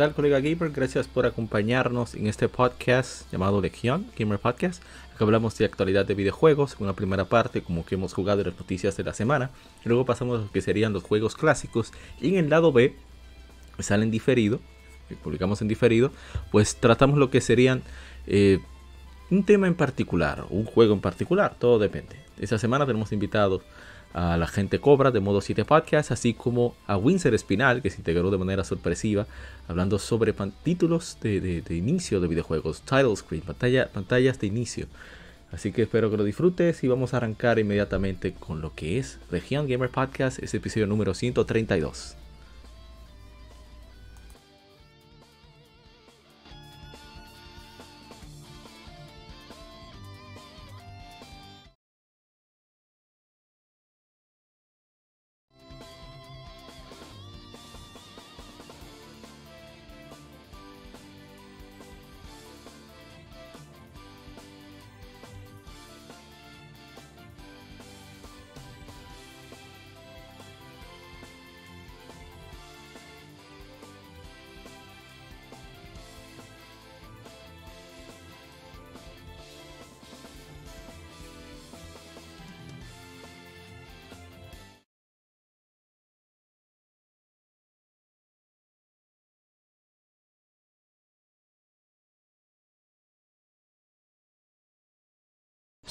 ¿Qué tal, colega gamer? Gracias por acompañarnos en este podcast llamado Legion Gamer Podcast. Acá hablamos de actualidad de videojuegos, una primera parte, como que hemos jugado en las noticias de la semana. Luego pasamos a lo que serían los juegos clásicos. Y en el lado B, salen diferido, publicamos en diferido, pues tratamos lo que serían eh, un tema en particular, un juego en particular, todo depende. Esta semana tenemos invitados a la gente Cobra de Modo 7 Podcast, así como a Windsor Espinal, que se integró de manera sorpresiva, hablando sobre títulos de, inicio de videojuegos, title screen, pantalla, pantallas de inicio. Así que espero que lo disfrutes y vamos a arrancar inmediatamente con lo que es Región Gamer Podcast, ese episodio número 132.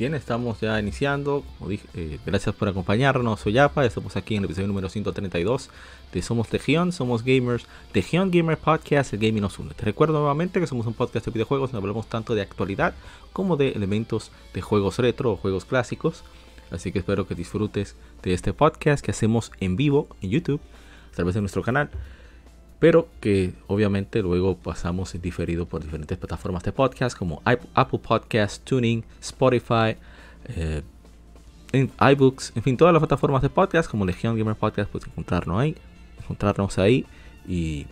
Bien, estamos ya iniciando. Eh, gracias por acompañarnos. Soy Yapa. Estamos aquí en el episodio número 132 de Somos Legión, Somos Gamers. Legión Gamer Podcast, el gaming nos une. Te recuerdo nuevamente que somos un podcast de videojuegos. No hablamos tanto de actualidad como de elementos de juegos retro o juegos clásicos. Así que espero que disfrutes de este podcast que hacemos en vivo en YouTube, a través de nuestro canal pero que obviamente luego pasamos diferido por diferentes plataformas de podcast como Apple Podcast, Tuning, Spotify, eh, iBooks, en fin, todas las plataformas de podcast como Legion Gamer Podcast, puedes encontrarnos ahí, encontrarnos ahí y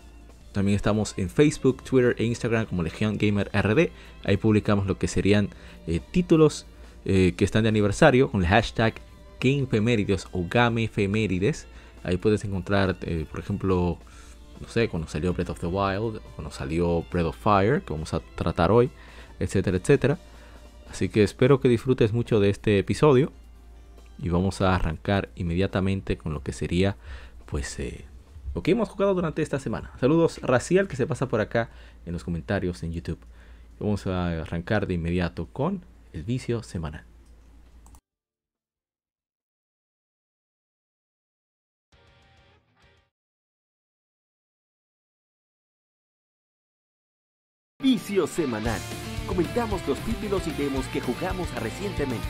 también estamos en Facebook, Twitter e Instagram como Legion Gamer RD. Ahí publicamos lo que serían eh, títulos eh, que están de aniversario con el hashtag GameFemérides o GameFemérides. Ahí puedes encontrar, por ejemplo, no sé, cuando salió Breath of the Wild, cuando salió Breath of Fire, que vamos a tratar hoy, etcétera, etcétera. Así que espero que disfrutes mucho de este episodio y vamos a arrancar inmediatamente con lo que sería, pues, eh, lo que hemos jugado durante esta semana. Saludos Racial que se pasa por acá en los comentarios en YouTube. Vamos a arrancar de inmediato con el vicio semanal. Vicio semanal. Comentamos los títulos y demos que jugamos recientemente.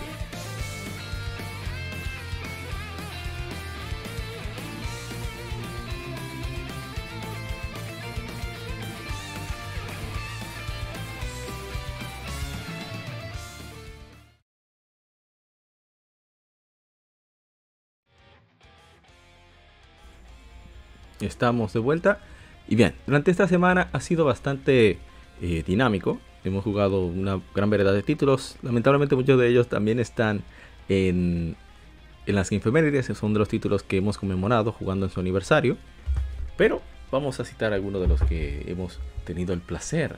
Estamos de vuelta. Y bien, durante esta semana ha sido bastante eh, dinámico. Hemos jugado una gran variedad de títulos. Lamentablemente muchos de ellos también están en, en las infemérides. Son de los títulos que hemos conmemorado jugando en su aniversario. Pero vamos a citar algunos de los que hemos tenido el placer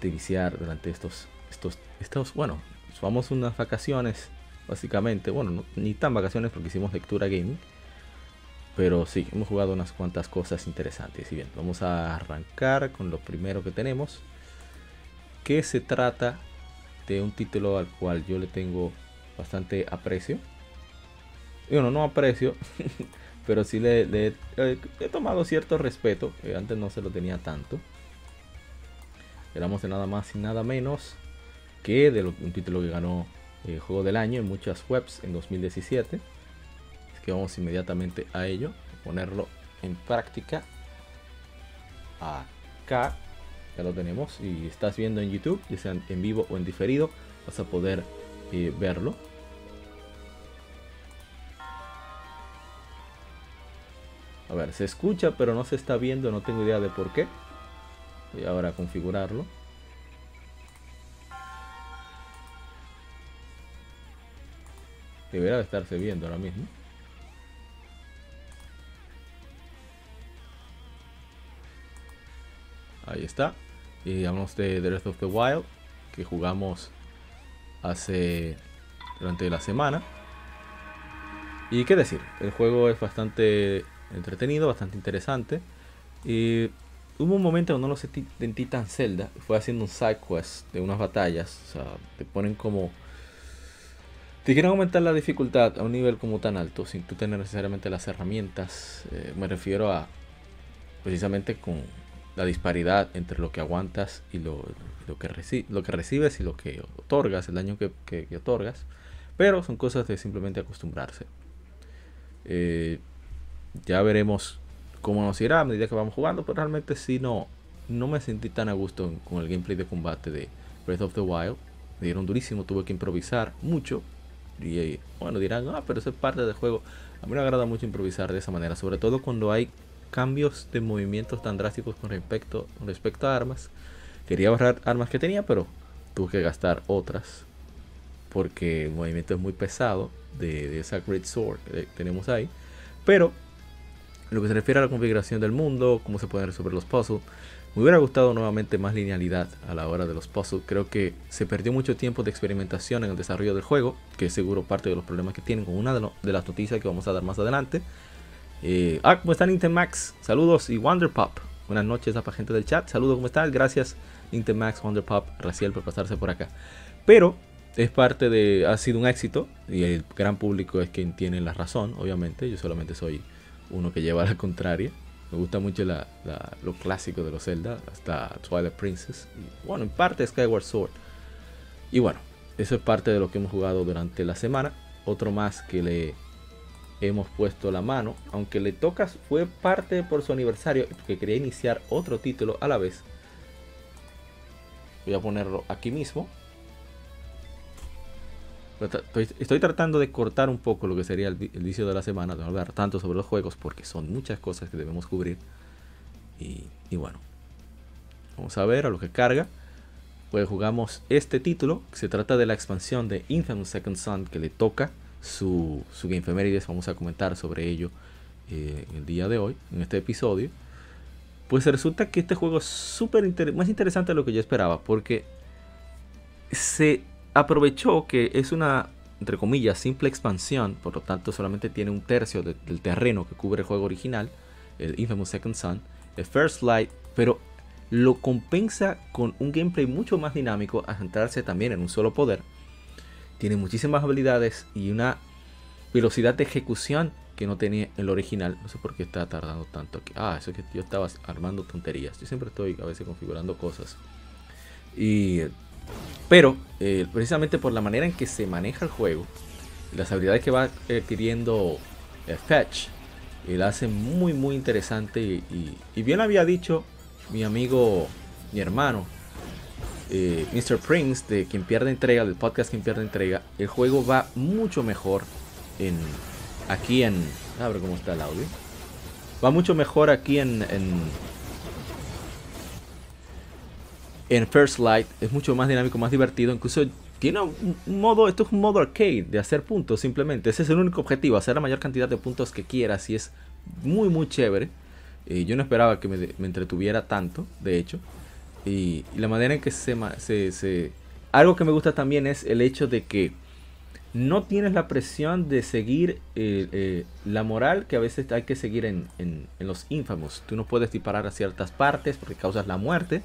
de iniciar durante estos, estos, estos bueno, vamos unas vacaciones básicamente. Bueno, ni tan vacaciones porque hicimos lectura gaming. Pero sí, hemos jugado unas cuantas cosas interesantes. Y bien, vamos a arrancar con lo primero que tenemos que se trata de un título al cual yo le tengo bastante aprecio. Bueno, no aprecio, pero sí le, he tomado cierto respeto, antes no se lo tenía tanto. Éramos de nada más y nada menos que de un título que ganó el eh, Juego del Año en muchas webs en 2017. que vamos inmediatamente a ello, ponerlo en práctica. Acá ya lo tenemos y estás viendo en YouTube, ya sea en vivo o en diferido, vas a poder eh, verlo. A ver, se escucha pero no se está viendo, no tengo idea de por qué. Voy ahora a configurarlo. Debería de estarse viendo ahora mismo. Ahí está. Y hablamos de The Breath of the Wild, que jugamos hace durante la semana. Y qué decir, el juego es bastante entretenido, bastante interesante. Y hubo un momento cuando no lo sentí tan Zelda, fue haciendo un side quest de unas batallas. O sea, te ponen como. Te quieren aumentar la dificultad a un nivel como tan alto, sin tú tener necesariamente las herramientas. Eh, me refiero a precisamente con la disparidad entre lo que aguantas y lo, que, lo que recibes y lo que otorgas, el daño que, otorgas. Pero son cosas de simplemente acostumbrarse. Eh, ya veremos cómo nos irá a medida que vamos jugando, pero realmente sí no, no me sentí tan a gusto con el gameplay de combate de Breath of the Wild. Me dieron durísimo, tuve que improvisar mucho. Y bueno, dirán, ah, pero eso es parte del juego. A mí me agrada mucho improvisar de esa manera, sobre todo cuando hay cambios de movimientos tan drásticos con respecto, con respecto a armas. Quería ahorrar armas que tenía, pero tuve que gastar otras. Porque el movimiento es muy pesado de, de esa Great Sword que tenemos ahí. Pero lo que se refiere a la configuración del mundo, cómo se pueden resolver los puzzles, me hubiera gustado nuevamente más linealidad a la hora de los puzzles. Creo que se perdió mucho tiempo de experimentación en el desarrollo del juego, que es seguro parte de los problemas que tienen con una de las noticias que vamos a dar más adelante. Eh, ah, ¿cómo está Max? Saludos y Wonderpop. Buenas noches a la gente del chat. Saludos, ¿cómo están? Gracias Wonder Wonderpop, Raciel por pasarse por acá. Pero es parte de, ha sido un éxito y el gran público es quien tiene la razón, obviamente. Yo solamente soy uno que lleva la contraria. Me gusta mucho lo clásico de los Zelda, hasta Twilight Princess. Y, bueno, en parte Skyward Sword. Y bueno, eso es parte de lo que hemos jugado durante la semana. Otro más que le hemos puesto la mano, aunque le tocas fue parte por su aniversario, porque quería iniciar otro título a la vez. Voy a ponerlo aquí mismo. Estoy, tratando de cortar un poco lo que sería el, inicio de la semana, de no hablar tanto sobre los juegos, porque son muchas cosas que debemos cubrir. Y, y bueno, vamos a ver a lo que carga. Pues jugamos este título, que se trata de la expansión de Infamous Second Son, que le toca su, su Game Vamos a comentar sobre ello eh, el día de hoy, en este episodio. Pues resulta que este juego es súper más interesante de lo que yo esperaba, porque se aprovechó que es una, entre comillas, simple expansión, por lo tanto solamente tiene un tercio del terreno que cubre el juego original, el Infamous Second Son, el First Light, pero lo compensa con un gameplay mucho más dinámico a centrarse también en un solo poder tiene muchísimas habilidades y una velocidad de ejecución que no tenía el original. No sé por qué está tardando tanto aquí. Ah, eso es que yo estaba armando tonterías. Yo siempre estoy a veces configurando cosas. Y, pero, eh, precisamente por la manera en que se maneja el juego, las habilidades que va adquiriendo el Fetch, él hace muy, muy interesante. Y, y bien había dicho mi amigo, mi hermano, eh, Mr. Prince, de quien pierde entrega, del podcast quien pierde entrega, el juego va mucho mejor en aquí en. A ver cómo está el audio. Va mucho mejor aquí en. en, First Light. Es mucho más dinámico, más divertido. Incluso tiene un, modo. Esto es un modo arcade de hacer puntos simplemente. Ese es el único objetivo, hacer la mayor cantidad de puntos que quieras. Y es muy, muy chévere. Eh, yo no esperaba que me, me entretuviera tanto, de hecho. Y, la manera en que se, se, Algo que me gusta también es el hecho de que no tienes la presión de seguir eh, eh, la moral que a veces hay que seguir en, en, los infamos. Tú no puedes disparar a ciertas partes porque causas la muerte.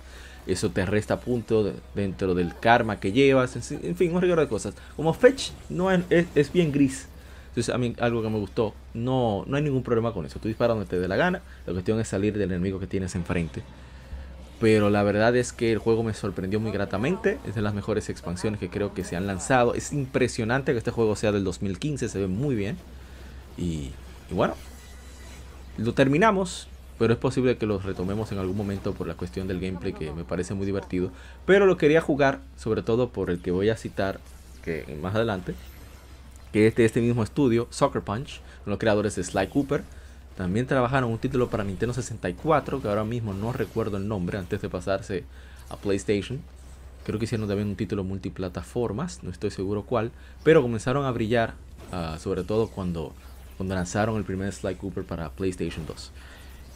Eso te resta punto dentro del karma que llevas. En, fin, un regalo de cosas. Como Fetch no es, es, bien gris. Entonces a mí algo que me gustó. No, no hay ningún problema con eso. Tú disparas donde te dé la gana. La cuestión es salir del enemigo que tienes enfrente. Pero la verdad es que el juego me sorprendió muy gratamente. Es de las mejores expansiones que creo que se han lanzado. Es impresionante que este juego sea del 2015, se ve muy bien. Y, bueno, lo terminamos, pero es posible que lo retomemos en algún momento por la cuestión del gameplay que me parece muy divertido. Pero lo quería jugar, sobre todo por el que voy a citar que más adelante, que es de este mismo estudio, Soccer Punch, los creadores de Sly Cooper. También trabajaron un título para Nintendo 64, que ahora mismo no recuerdo el nombre, antes de pasarse a PlayStation. Creo que hicieron también un título multiplataformas, no estoy seguro cuál, pero comenzaron a brillar, ah, sobre todo cuando, cuando lanzaron el primer Sly Cooper para PlayStation 2.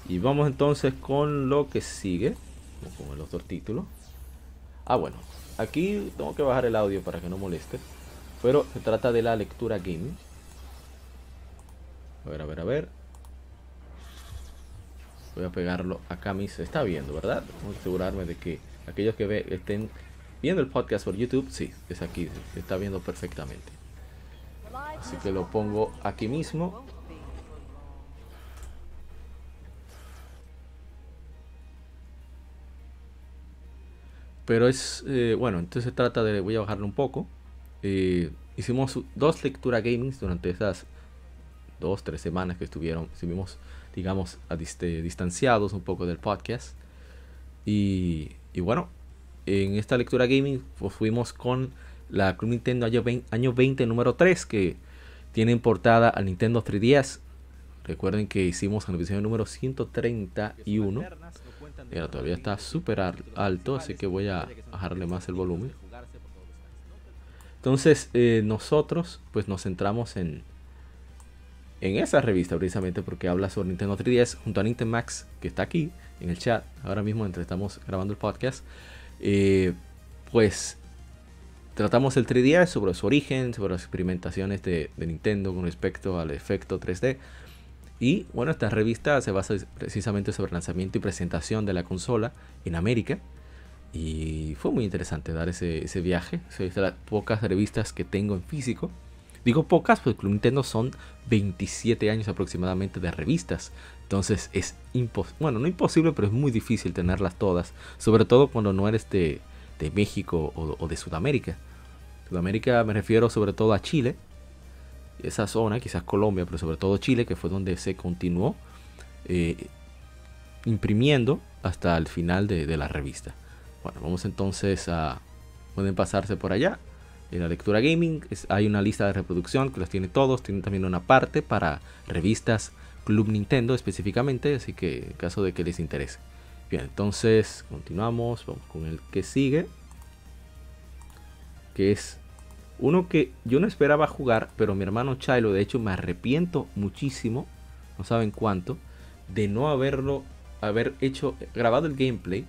Y vamos entonces con lo que sigue, con los dos títulos. Ah, bueno, aquí tengo que bajar el audio para que no moleste, pero se trata de la lectura gaming. A ver, a ver, a ver. Voy a pegarlo acá mismo. Está viendo, ¿verdad? Vamos a asegurarme de que aquellos que ve, estén viendo el podcast por YouTube, sí, es aquí, está viendo perfectamente. Así que lo pongo aquí mismo. Pero es, eh, bueno, entonces se trata de, voy a bajarlo un poco. Eh, hicimos dos lectura gaming durante esas dos, tres semanas que estuvieron, estuvimos, digamos, a distanciados un poco del podcast. Y, y, bueno, en esta lectura gaming pues, fuimos con la Club Nintendo año 20, año 20 número 3 que tiene portada al Nintendo 3DS. Recuerden que hicimos en el episodio número 131. Mira, todavía está súper alto, así que voy a bajarle más el volumen. Entonces, eh, nosotros pues nos centramos en, en esa revista precisamente porque habla sobre Nintendo 3DS junto a Nintendo Max, que está aquí en el chat, ahora mismo entre estamos grabando el podcast. Eh, pues tratamos el 3DS sobre su origen, sobre las experimentaciones de, de Nintendo con respecto al efecto 3D. Y bueno, esta revista se basa precisamente sobre el lanzamiento y presentación de la consola en América. Y fue muy interesante dar ese, ese viaje. Es de las pocas revistas que tengo en físico. Digo pocas, pues Club Nintendo son 27 años aproximadamente de revistas. Entonces es imposible, bueno, no imposible, pero es muy difícil tenerlas todas. Sobre todo cuando no eres de, de México o, de Sudamérica. Sudamérica me refiero sobre todo a Chile, esa zona, quizás Colombia, pero sobre todo Chile, que fue donde se continuó eh, imprimiendo hasta el final de, la revista. Bueno, vamos entonces a... Pueden pasarse por allá. En la lectura gaming hay una lista de reproducción que los tiene todos. Tienen también una parte para revistas Club Nintendo específicamente, así que en caso de que les interese. Bien, entonces continuamos, vamos con el que sigue, que es uno que yo no esperaba jugar, pero mi hermano Chilo, de hecho, me arrepiento muchísimo, no saben cuánto, de no haberlo, haber hecho, grabado el gameplay,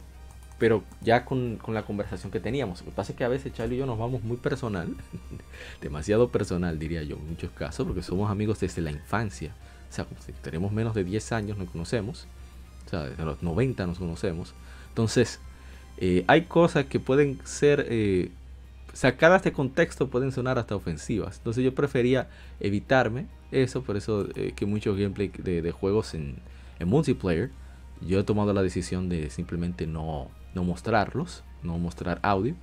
pero ya con, con, la conversación que teníamos. Lo que pasa es que a veces Chilo y yo nos vamos muy personal, demasiado personal diría yo en muchos casos, porque somos amigos desde la infancia. O sea, tenemos menos de 10 años nos conocemos, o sea, desde los 90 nos conocemos. Entonces, eh, hay cosas que pueden ser... Eh, sacadas de contexto pueden sonar hasta ofensivas. Entonces yo prefería evitarme eso, por eso eh, que muchos gameplay de, juegos en, multiplayer, yo he tomado la decisión de simplemente no, no mostrarlos, no mostrar audio.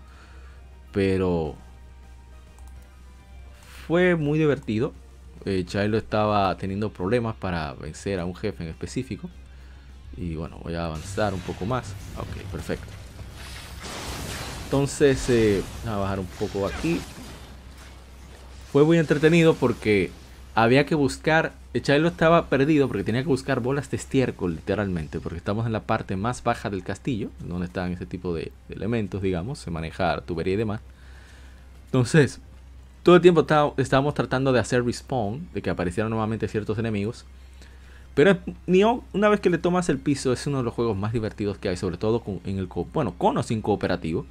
Pero fue muy divertido. Eh, estaba teniendo problemas para vencer a un jefe en específico. Y bueno, voy a avanzar un poco más. Ok, perfecto. Entonces, eh, a bajar un poco aquí. Fue muy entretenido porque había que buscar. Chilo estaba perdido porque tenía que buscar bolas de estiércol, literalmente, porque estamos en la parte más baja del castillo, donde están ese tipo de, elementos, digamos, se manejar tubería y demás. Entonces, todo el tiempo estábamos tratando de hacer respawn, de que aparecieran nuevamente ciertos enemigos. Pero Nioh, una vez que le tomas el piso, es uno de los juegos más divertidos que hay, sobre todo con, en el bueno, con o sin cooperativo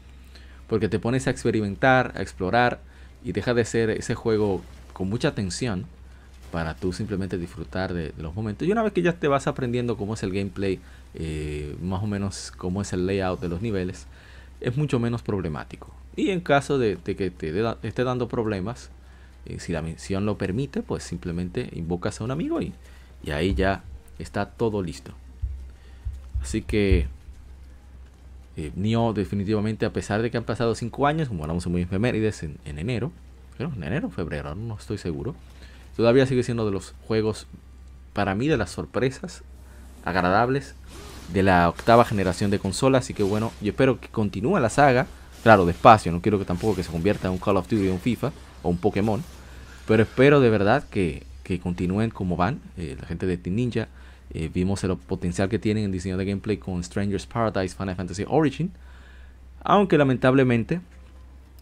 porque te pones a experimentar, a explorar y deja de ser ese juego con mucha tensión para tú simplemente disfrutar de, los momentos. Y una vez que ya te vas aprendiendo cómo es el gameplay, eh, más o menos cómo es el layout de los niveles, es mucho menos problemático. Y en caso de, que te esté dando problemas, eh, si la misión lo permite, pues simplemente invocas a un amigo y, y ahí ya está todo listo. Así que eh, definitivamente, a pesar de que han pasado 5 años, como hablamos en muy efemérides en, en enero, en enero, febrero, no estoy seguro. Todavía sigue siendo de los juegos, para mí, de las sorpresas agradables de la octava generación de consolas. Así que bueno, yo espero que continúe la saga. Claro, despacio, no quiero que tampoco que se convierta en un Call of Duty o un FIFA o un Pokémon. Pero espero de verdad que, continúen como van. Eh, la gente de Team Ninja. Eh, vimos el potencial que tienen en diseño de gameplay con Strangers Paradise Final Fantasy Origin. Aunque lamentablemente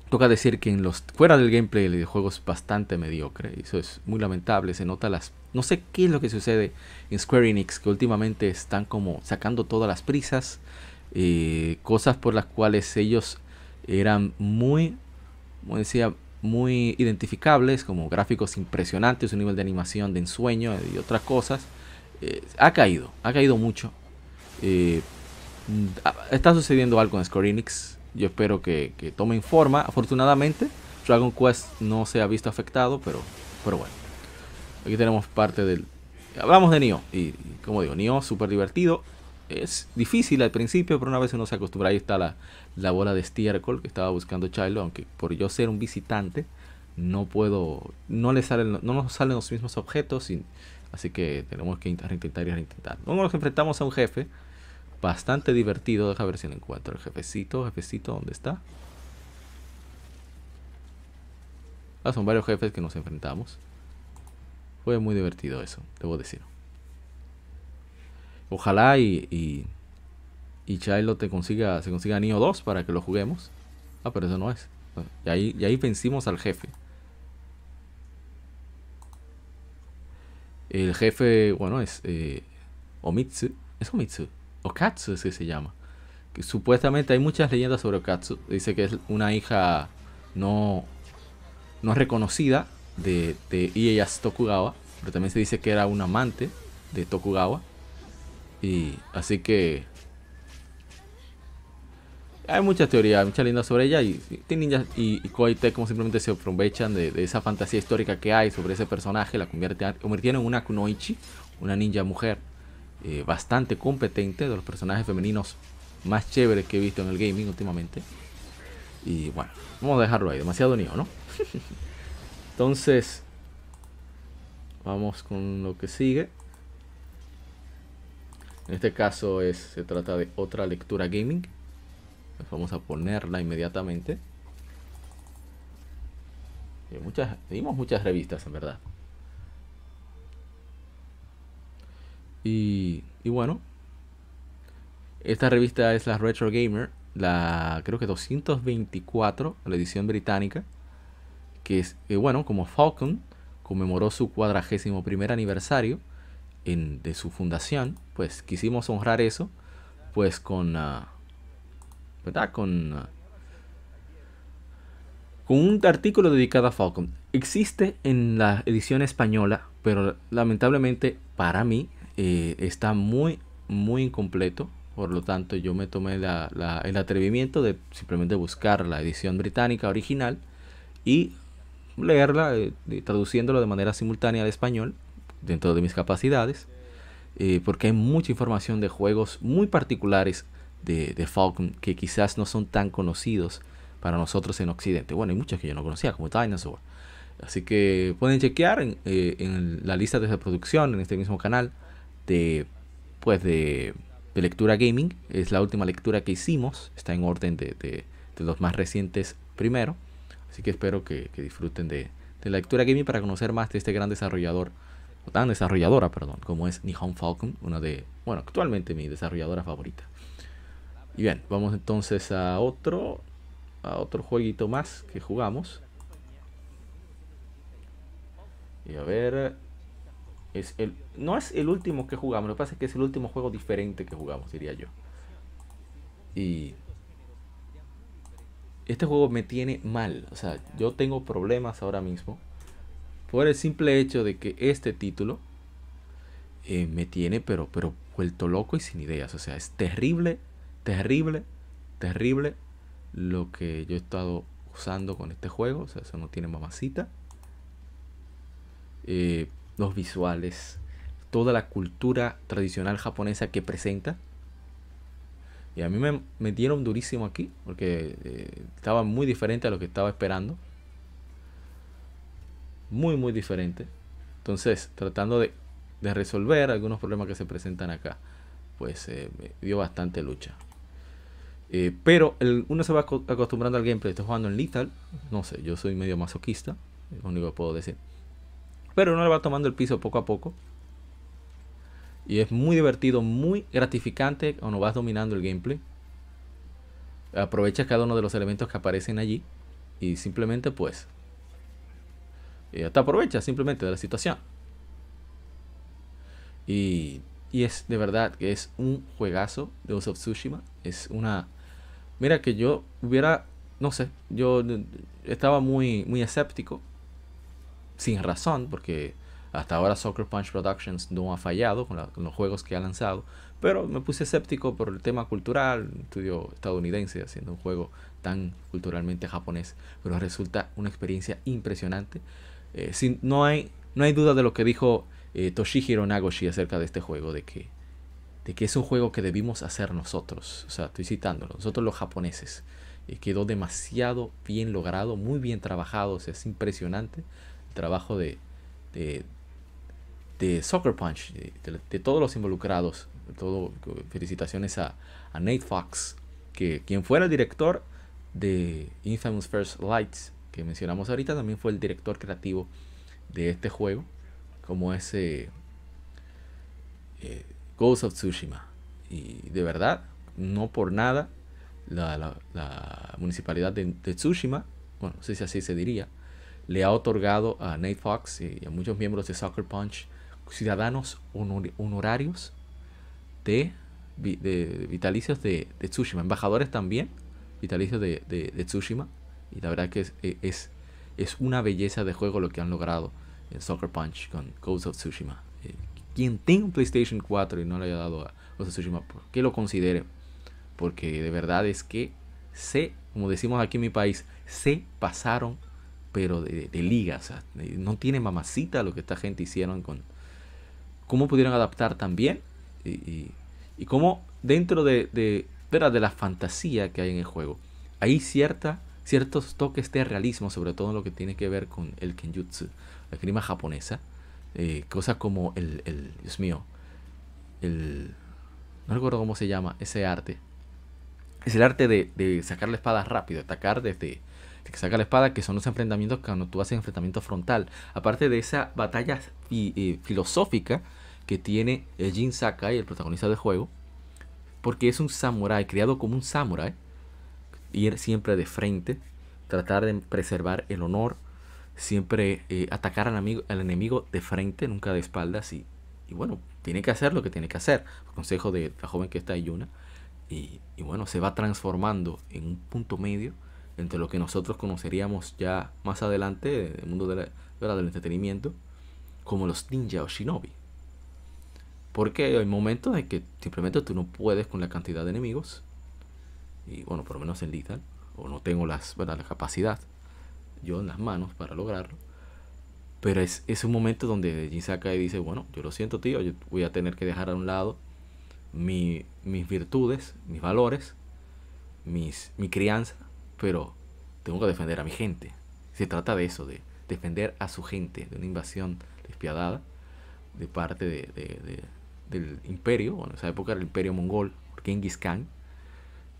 toca decir que en los fuera del gameplay el juego es bastante mediocre. Eso es muy lamentable. Se nota las no sé qué es lo que sucede en Square Enix que últimamente están como sacando todas las prisas, eh, cosas por las cuales ellos eran muy, como decía, muy identificables, como gráficos impresionantes, un nivel de animación de ensueño y otras cosas. Eh, ha caído, ha caído mucho. Eh, está sucediendo algo en Square Enix yo espero que, tomen forma. Afortunadamente, Dragon Quest no se ha visto afectado, pero, pero bueno. Aquí tenemos parte del... Hablamos de Nioh. Y, como digo, Nioh súper divertido. Es difícil al principio, pero una vez uno se acostumbra, ahí está la, la bola de estiércol que estaba buscando Chilo, aunque por yo ser un visitante, no puedo, no le salen, no nos salen los mismos objetos, así que tenemos que intentar, intentar y reintentar. Luego nos enfrentamos a un jefe bastante divertido. Deja ver si lo encuentro. El jefecito, jefecito, ¿dónde está? Ah, son varios jefes que nos enfrentamos. Fue muy divertido eso, debo decir. Ojalá y, y, y Chilo te consiga, se consiga Nio 2 para que lo juguemos. Ah, pero eso no es. Y ahí, y ahí vencimos al jefe. El jefe, bueno, es eh, Omitsu. Es Omitsu. Okatsu es que se llama. Que supuestamente hay muchas leyendas sobre Okatsu. Dice que es una hija no, no reconocida de, de Ieyasu Tokugawa. Pero también se dice que era un amante de Tokugawa. Y así que hay muchas teorías, muchas leyendas sobre ella y, y, y Koei como simplemente se aprovechan de, esa fantasía histórica que hay sobre ese personaje, la convirtieron en una kunoichi, una ninja mujer, eh, bastante competente, de los personajes femeninos más chéveres que he visto en el gaming últimamente. Y bueno, vamos a dejarlo ahí, demasiado niño, ¿no? Entonces, vamos con lo que sigue. En este caso es, se trata de otra lectura gaming. Vamos a ponerla inmediatamente. Y muchas, vimos muchas revistas en verdad. Y, bueno, esta revista es la Retro Gamer, la creo que 224, la edición británica, que es, bueno, como Falcon conmemoró su cuadragésimo primer aniversario en, de su fundación, pues quisimos honrar eso, pues con, uh, ¿verdad? Con, uh, con un artículo dedicado a Falcon. Existe en la edición española, pero lamentablemente para mí eh, está muy, muy incompleto. Por lo tanto, yo me tomé el atrevimiento de simplemente buscar la edición británica original y leerla, eh, traduciéndolo de manera simultánea al español, dentro de mis capacidades, eh, porque hay mucha información de juegos muy particulares de, de, Falcon que quizás no son tan conocidos para nosotros en Occidente. Bueno, hay muchos que yo no conocía, como Dinosaur. Así que pueden chequear en, en la lista de reproducción en este mismo canal de, pues de, lectura gaming. Es la última lectura que hicimos. Está en orden de, los más recientes primero. Así que espero que, disfruten de, de, la lectura gaming para conocer más de este gran desarrollador, o tan desarrolladora, perdón, como es Nihon Falcon, una de, bueno, actualmente mi desarrolladora favorita. Y bien, vamos entonces a otro, a otro jueguito más que jugamos. Y a ver, no es el último que jugamos, lo que pasa es que es el último juego diferente que jugamos, diría yo. Y este juego me tiene mal, o sea, yo tengo problemas ahora mismo por el simple hecho de que este título eh, me tiene pero pero vuelto loco y sin ideas, o sea, es terrible, terrible, terrible lo que yo he estado usando con este juego, o sea, eso no tiene mamacita. Eh, los visuales, toda la cultura tradicional japonesa que presenta. Y a mí me metieron durísimo aquí, porque eh, estaba muy diferente a lo que estaba esperando. Muy, muy diferente. Entonces, tratando de, resolver algunos problemas que se presentan acá, pues eh, me dio bastante lucha. Eh, pero uno se va acostumbrando al gameplay. Estoy jugando en Lethal. No sé, yo soy medio masoquista. Es lo único que puedo decir. Pero uno le va tomando el piso poco a poco. Y es muy divertido, muy gratificante cuando vas dominando el gameplay. Aprovecha cada uno de los elementos que aparecen allí. Y simplemente pues... Eh, te aprovecha simplemente de la situación. Y, y es de verdad que es un juegazo de Ghost Tsushima. Es una Mira que yo hubiera, no sé, yo estaba muy, muy escéptico, sin razón, porque hasta ahora Soccer Punch Productions no ha fallado con, los juegos que ha lanzado, pero me puse escéptico por el tema cultural, estudio estadounidense haciendo un juego tan culturalmente japonés, pero resulta una experiencia impresionante. Eh, sin, no, hay, no hay duda de lo que dijo eh, Toshihiro Nagoshi acerca de este juego, de que de que es un juego que debimos hacer nosotros. O sea, estoy citándolo, nosotros los japoneses. Quedó demasiado bien logrado, muy bien trabajado. O sea, es impresionante trabajo de, de, de Soccer Punch, de, todos los involucrados. Todo, felicitaciones a, a Nate Fox, que quien fuera el director de Infamous First Lights, que mencionamos ahorita, también fue el director creativo de este juego, como ese eh, Ghost of Tsushima. Y de verdad, no por nada, la, municipalidad de, Tsushima, bueno, no sé si así se diría, le ha otorgado a Nate Fox y a muchos miembros de Soccer Punch ciudadanos honorarios de, vitalicios de, Tsushima, embajadores también vitalicios de, Tsushima. Y la verdad que es, es, es, una belleza de juego lo que han logrado en Soccer Punch con Ghost of Tsushima. Eh, quien tenga un PlayStation 4 y no le haya dado a Ghost of Tsushima, que lo considere. Porque de verdad es que se, como decimos aquí en mi país, se pasaron, pero de, liga. no tiene mamacita lo que esta gente hicieron con cómo pudieron adaptar también y, y, cómo dentro de, de, de la fantasía que hay en el juego, hay cierta, ciertos toques de realismo, sobre todo en lo que tiene que ver con el Kenjutsu, la clima japonesa eh, cosas como el, el, Dios mío, el, no recuerdo cómo se llama, ese arte. Es el arte de, sacar la espada rápido, atacar desde que saca la espada, que son los enfrentamientos cuando tú haces enfrentamiento frontal. Aparte de esa batalla filosófica que tiene Jin Sakai, el protagonista del juego, porque es un samurái, criado como un samurái, ir siempre de frente, tratar de preservar el honor, siempre eh, atacar al, amigo, al enemigo de frente, nunca de espaldas. Y, y, bueno, tiene que hacer lo que tiene que hacer. consejo de la joven que está Yuna. Y, y, bueno, se va transformando en un punto medio entre lo que nosotros conoceríamos ya más adelante, en el mundo de la, del entretenimiento, como los ninja o shinobi. Porque hay momentos en que simplemente tú no puedes con la cantidad de enemigos. Y bueno, por lo menos en Lethal. O no tengo las, ¿verdad? la capacidad yo en las manos para lograrlo. Pero es, es un momento donde Jin Sakai dice, bueno, yo lo siento tío, yo voy a tener que dejar a un lado mi, mis virtudes, mis valores, mis, mi crianza, pero tengo que defender a mi gente. Se trata de eso, de defender a su gente de una invasión despiadada de parte de, del imperio, bueno, en esa época era el imperio mongol, Genghis Khan,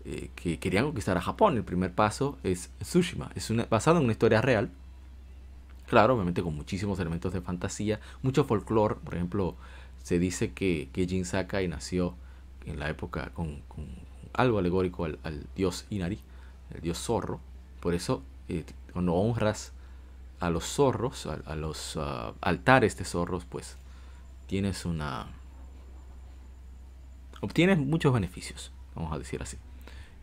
eh, que querían conquistar a Japón. El primer paso es Tsushima. Es basado en una historia real. Claro, obviamente con muchísimos elementos de fantasía, mucho folclore. Por ejemplo, se dice que, que Jin Sakai nació en la época con, algo alegórico al, dios Inari, el dios zorro. Por eso, eh, cuando honras a los zorros, a, los ah, altares de zorros, pues tienes una... Obtienes muchos beneficios, vamos a decir así.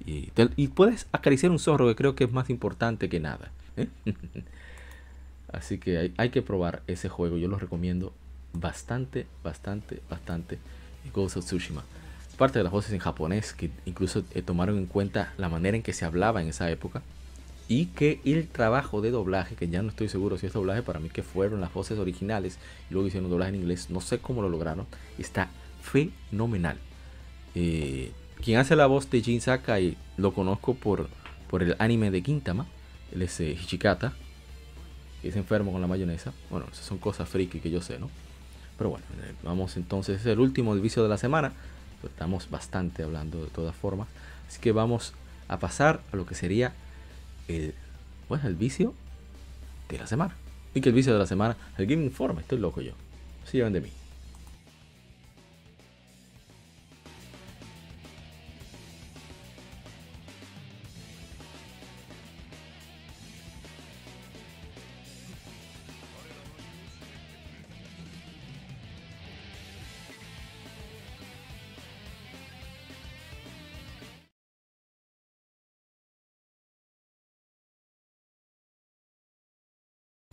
Y, puedes acariciar un zorro, que creo que es más importante que nada. ¿eh? Así que hay, que probar ese juego. Yo lo recomiendo bastante, bastante, bastante. Ghost of Tsushima. Parte de las voces en japonés, que incluso eh, tomaron en cuenta la manera en que se hablaba en esa época. Y que el trabajo de doblaje, que ya no estoy seguro si es doblaje, para mí que fueron las voces originales y luego hicieron doblaje en inglés, no sé cómo lo lograron, está fenomenal. Eh, quien hace la voz de Jin Sakai lo conozco por, por el anime de Quintama. Él es eh, Hichikata. que es enfermo con la mayonesa. Bueno, esas son cosas friki que yo sé, ¿no? Pero bueno, eh, vamos entonces, es el último vicio de la semana. Estamos bastante hablando de todas formas. Así que vamos a pasar a lo que sería el, bueno, el vicio de la semana. Y que el vicio de la semana, el Game Informe, estoy loco yo. Se llevan de mí.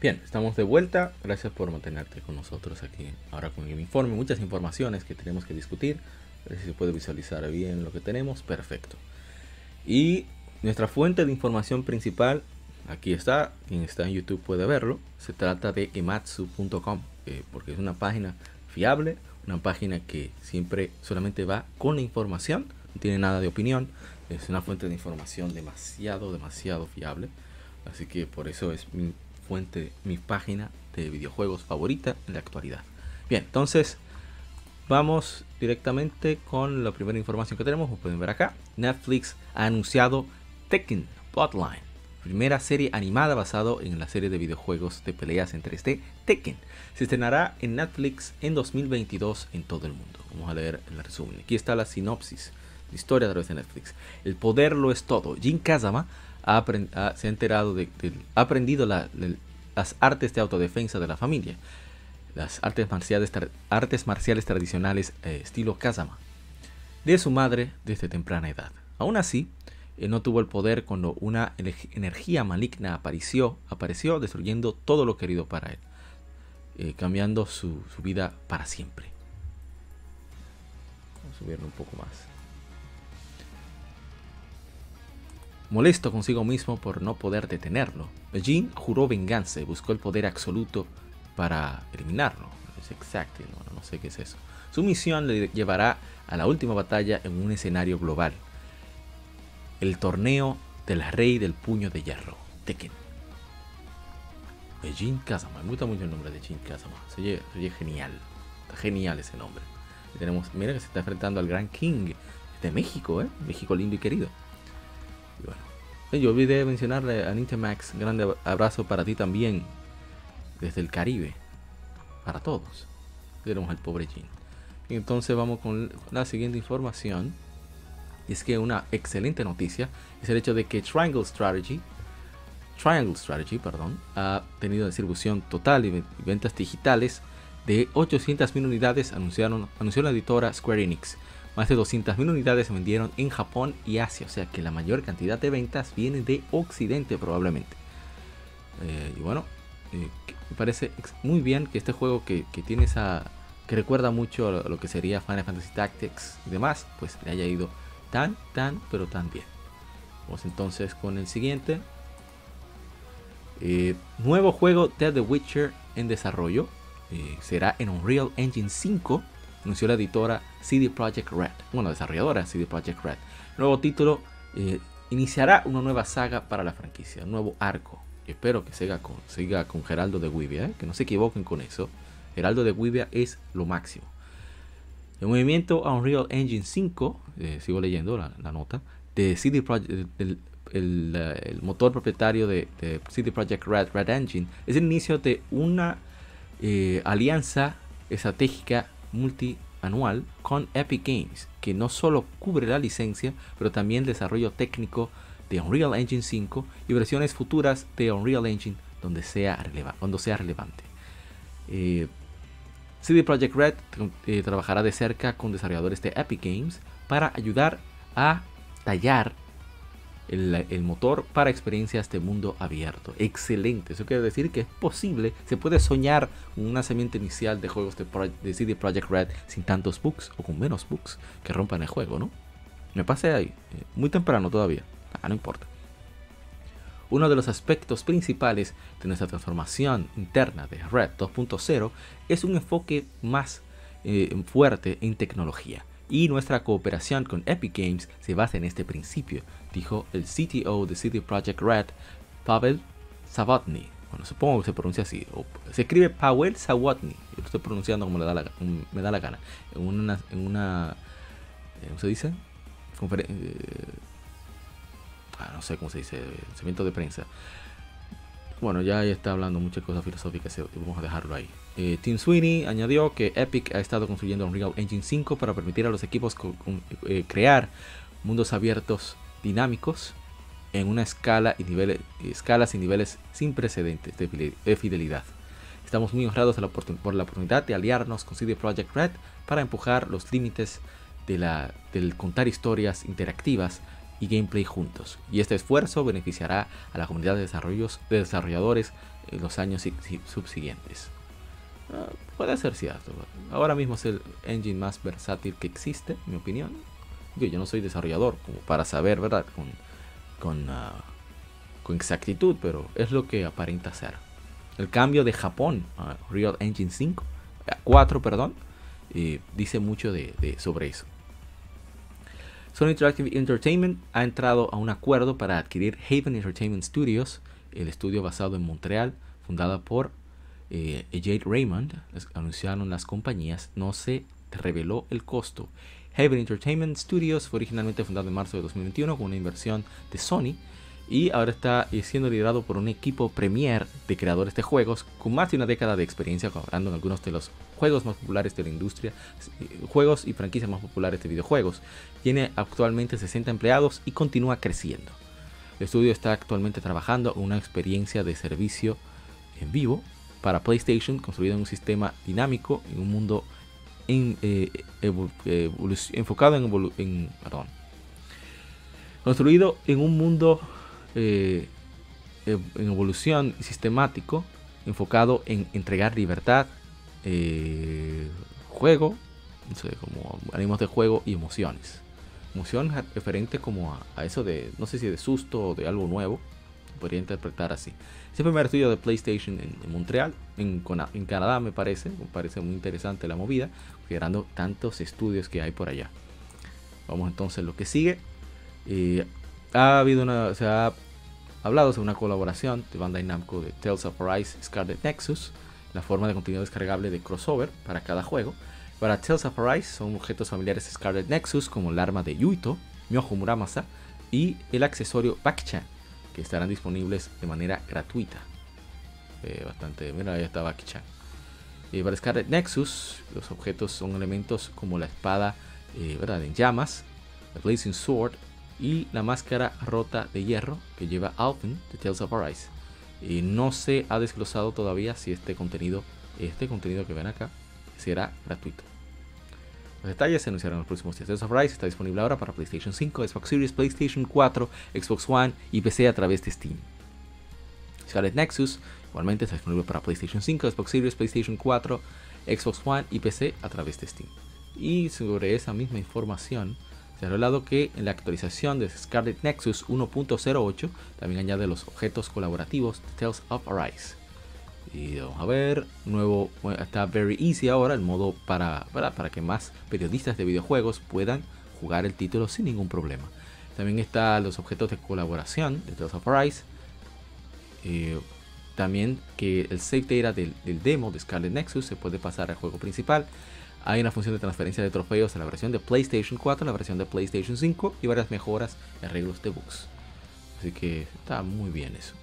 Bien, estamos de vuelta. Gracias por mantenerte con nosotros aquí ahora con el informe. Muchas informaciones que tenemos que discutir. A ver si se puede visualizar bien lo que tenemos. Perfecto. Y nuestra fuente de información principal, aquí está. Quien está en YouTube puede verlo. Se trata de ematsu.com, eh, porque es una página fiable, una página que siempre solamente va con la información, no tiene nada de opinión. Es una fuente de información demasiado, demasiado fiable. Así que por eso es mi mi página de videojuegos favorita en la actualidad. Bien, entonces vamos directamente con la primera información que tenemos. Como pueden ver acá, Netflix ha anunciado Tekken Bloodline, primera serie animada basado en la serie de videojuegos de peleas en 3D Tekken. Se estrenará en Netflix en 2022 en todo el mundo. Vamos a leer el resumen. Aquí está la sinopsis, la historia a través de Netflix. El poder lo es todo. Jin Kazama se ha enterado de, ha aprendido las artes de autodefensa de la familia, las artes marciales, artes marciales tradicionales eh, estilo Kazama, de su madre desde temprana edad. Aún así, él no tuvo el poder cuando una energía maligna apareció, apareció destruyendo todo lo querido para él, eh, cambiando su, su vida para siempre. Vamos a subirlo un poco más. Molesto consigo mismo por no poder detenerlo, Jin juró venganza y buscó el poder absoluto para eliminarlo. Es exacto, no, sé qué es eso. Su misión le llevará a la última batalla en un escenario global. El torneo del rey del puño de hierro, Tekken. Jin Kazama, me gusta mucho el nombre de Jin Kazama. Se oye, genial. Está genial ese nombre. Tenemos, mira que se está enfrentando al Gran King de México, ¿eh? México lindo y querido. Yo olvidé mencionarle a Nintemax, grande abrazo para ti también, desde el Caribe, para todos. Tenemos al pobre Jin. Y entonces vamos con la siguiente información. Y es que una excelente noticia es el hecho de que Triangle Strategy, Triangle Strategy, perdón, ha tenido distribución total y ventas digitales de 800.000 unidades, anunciaron, anunció la editora Square Enix. Más de 200.000 unidades se vendieron en Japón y Asia, o sea que la mayor cantidad de ventas viene de Occidente probablemente. Eh, y bueno, eh, me parece muy bien que este juego que, tiene esa... que recuerda mucho a lo que sería Final Fantasy Tactics y demás, pues le haya ido tan, tan, pero tan bien. Vamos entonces con el siguiente. Eh, nuevo juego de The Witcher en desarrollo. será en Unreal Engine 5 anunció la editora CD Projekt Red, bueno, desarrolladora CD Projekt Red. Nuevo título eh, iniciará una nueva saga para la franquicia, un nuevo arco. espero que siga con, siga con Geraldo de Wivia, ¿eh? que no se equivoquen con eso. Geraldo de Wivia es lo máximo. El movimiento Unreal Engine 5, eh, sigo leyendo la, nota, de CD Projekt, el, motor propietario de, CD Projekt Red, Red Engine, es el inicio de una alianza estratégica multianual con Epic Games, que no solo cubre la licencia, pero también desarrollo técnico de Unreal Engine 5 y versiones futuras de Unreal Engine donde sea cuando sea relevante. Eh, CD Projekt Red eh, trabajará de cerca con desarrolladores de Epic Games para ayudar a tallar el, motor para experiencias de mundo abierto. Excelente, eso quiere decir que es posible, se puede soñar un lanzamiento inicial de juegos de, de CD Projekt Red sin tantos bugs o con menos bugs que rompan el juego, ¿no? Me pasé ahí, eh, muy temprano todavía, ah, no importa. Uno de los aspectos principales de nuestra transformación interna de Red 2.0 es un enfoque más eh, fuerte en tecnología y nuestra cooperación con Epic Games se basa en este principio, dijo el CTO de CD Projekt Red, Pavel Savotny. Bueno, supongo que se pronuncia así. se escribe Pavel Savotny. Yo lo estoy pronunciando como me da la, me da la gana. En una, en una eh, ¿cómo se dice? Eh, ah, no sé cómo se dice, lanzamiento de prensa. Bueno, ya está hablando muchas cosas filosóficas, vamos a dejarlo ahí. Eh, Tim Sweeney añadió que Epic ha estado construyendo Unreal Engine 5 para permitir a los equipos eh, crear mundos abiertos dinámicos en una escala y niveles, escalas y niveles sin precedentes de, fidelidad. Estamos muy honrados por la oportunidad de aliarnos con CD Projekt Red para empujar los límites de del contar historias interactivas y gameplay juntos. Y este esfuerzo beneficiará a la comunidad de desarrolladores en los años subsiguientes. Ah, puede ser cierto. Ahora mismo es el engine más versátil que existe, en mi opinión. Yo, no soy desarrollador para saber, ¿verdad? Ah, con exactitud, pero es lo que aparenta ser. El cambio de Japón a Real Engine 5, 4, perdón, eh, dice mucho sobre eso. Sony Interactive Entertainment ha entrado a un acuerdo para adquirir Haven Entertainment Studios, el estudio basado en Montreal, fundada por eh, Jade Raymond, anunciaron las compañías, no se reveló el costo. Haven Entertainment Studios fue originalmente fundado en marzo de 2021 con una inversión de Sony y ahora está siendo liderado por un equipo premier de creadores de juegos con más de una década de experiencia colaborando en algunos de los juegos más populares de la industria, eh, juegos y franquicias más populares de videojuegos. Tiene actualmente 60 empleados y continúa creciendo. El estudio está actualmente trabajando en una experiencia de servicio en vivo para PlayStation, construido en un sistema dinámico, en un mundo eh, enfocado en, en perdón, construido en un mundo eh, en evolución sistemático, enfocado en entregar libertad, eh, juego, como ánimos de juego y emociones. Emociones referente como a, eso de, no sé si de susto o de algo nuevo, podría interpretar así. Es el primer estudio de PlayStation en, Montreal, en, en, Canadá me parece, me parece muy interesante la movida, considerando tantos estudios que hay por allá. Vamos entonces a lo que sigue. Eh, ha habido una, se ha hablado sobre una colaboración de Bandai Namco de Tales of Arise Scarlet Nexus, la forma de contenido descargable de crossover para cada juego. Para Tales of Arise son objetos familiares Scarlet Nexus como el arma de Yuito, Myoho Muramasa y el accesorio Bakichan que estarán disponibles de manera gratuita. Eh, bastante, mira, ahí está. Y para Scarlet Nexus, los objetos son elementos como la espada eh, ¿verdad? en llamas, la Blazing Sword y la máscara rota de hierro que lleva Alvin de Tales of Arise. Y no se ha desglosado todavía si este contenido, este contenido que ven acá, será gratuito. Los detalles se anunciarán en los próximos días. Tales of Rise está disponible ahora para PlayStation 5, Xbox Series, PlayStation 4, Xbox One y PC a través de Steam. Scarlet Nexus igualmente está disponible para PlayStation 5, Xbox Series, PlayStation 4, Xbox One y PC a través de Steam. Y sobre esa misma información, se ha revelado que en la actualización de Scarlet Nexus 1.08 también añade los objetos colaborativos de Tales of Arise. Y vamos a ver, nuevo, está Very Easy ahora, el modo para, para, que más periodistas de videojuegos puedan jugar el título sin ningún problema. También están los objetos de colaboración de Tales of Arise. Eh, también que el save data del, demo de Scarlet Nexus se puede pasar al juego principal. Hay una función de transferencia de trofeos en la versión de PlayStation 4, la versión de PlayStation 5 y varias mejoras y arreglos de bugs. Así que está muy bien eso.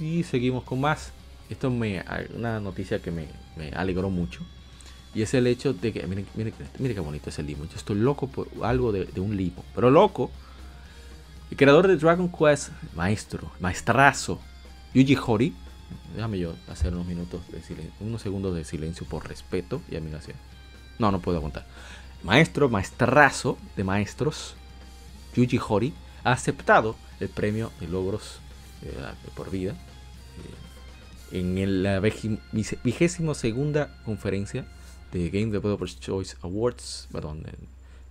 Y seguimos con más esto me una noticia que me, alegró mucho. Y es el hecho de que, miren, miren, qué bonito es el limo. Yo estoy loco por algo de, un limo. Pero loco. El creador de Dragon Quest, maestro, maestrazo, Yuji Hori. Déjame yo hacer unos minutos de silencio, unos segundos de silencio por respeto y admiración. No, no puedo contar. Maestro, maestrazo de maestros, Yuji Hori, ha aceptado el premio de logros eh, por vida en la vigésimo segunda conferencia de Game Developers Choice Awards, perdón,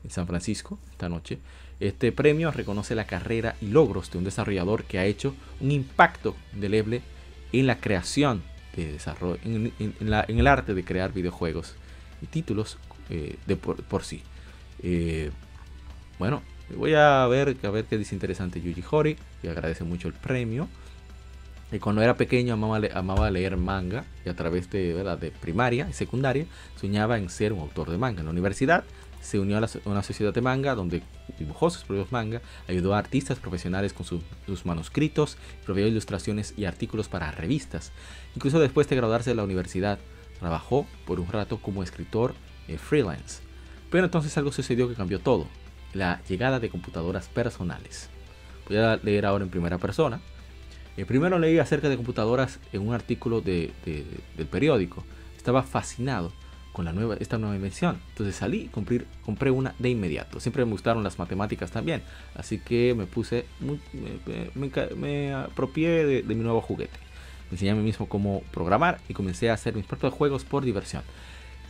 en San Francisco esta noche. Este premio reconoce la carrera y logros de un desarrollador que ha hecho un impacto indeleble en la creación de desarrollo, en, el arte de crear videojuegos y títulos eh, de por, sí. Eh, bueno, voy a ver, a ver qué dice interesante Yuji Hori y agradece mucho el premio. Y cuando era pequeño amaba, amaba, leer manga y a través de, ¿verdad? de primaria y secundaria soñaba en ser un autor de manga. En la universidad se unió a, una sociedad de manga donde dibujó sus propios manga, ayudó a artistas profesionales con sus manuscritos, proveyó ilustraciones y artículos para revistas. Incluso después de graduarse de la universidad, trabajó por un rato como escritor eh, freelance. Pero entonces algo sucedió que cambió todo, la llegada de computadoras personales. Voy a leer ahora en primera persona. Eh, primero leí acerca de computadoras en un artículo del periódico. Estaba fascinado con la nueva, esta nueva invención. Entonces salí y compré, una de inmediato. Siempre me gustaron las matemáticas también. Así que me puse, me, apropié de, mi nuevo juguete. Me enseñé a mí mismo cómo programar y comencé a hacer mis propios juegos por diversión.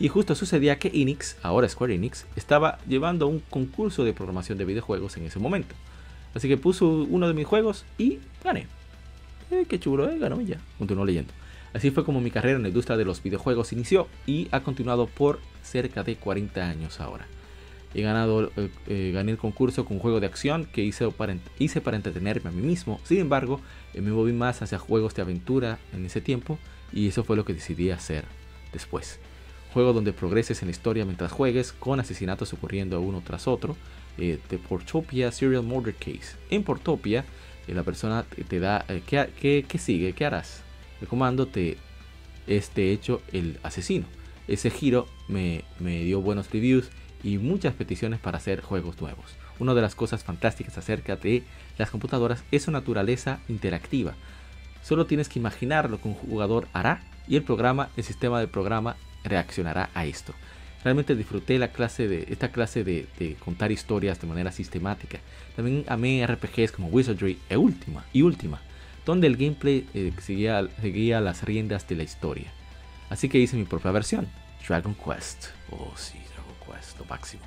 Y justo sucedía que Enix, ahora Square Enix, estaba llevando un concurso de programación de videojuegos en ese momento. Así que puso uno de mis juegos y gané. Eh, qué chulo, eh, ganó ya. Continuó leyendo. Así fue como mi carrera en la industria de los videojuegos inició y ha continuado por cerca de 40 años ahora. He ganado, eh, eh, gané el concurso con un juego de acción que hice para, hice para entretenerme a mí mismo. Sin embargo, eh, me moví más hacia juegos de aventura en ese tiempo y eso fue lo que decidí hacer después. Juego donde progreses en la historia mientras juegues, con asesinatos ocurriendo uno tras otro. de Portopia Serial Murder Case. En Portopia, la persona te da, ¿qué, ¿qué sigue? ¿Qué harás? el comando te este hecho el asesino. Ese giro me, dio buenos reviews y muchas peticiones para hacer juegos nuevos. Una de las cosas fantásticas acerca de las computadoras es su naturaleza interactiva. Solo tienes que imaginar lo que un jugador hará y el programa, el sistema del programa reaccionará a esto. Realmente disfruté la clase de, esta clase de, contar historias de manera sistemática. También amé RPGs como Wizardry e Última y Última donde el gameplay eh, seguía, seguía, las riendas de la historia. Así que hice mi propia versión, Dragon Quest. Oh sí, Dragon Quest, lo máximo.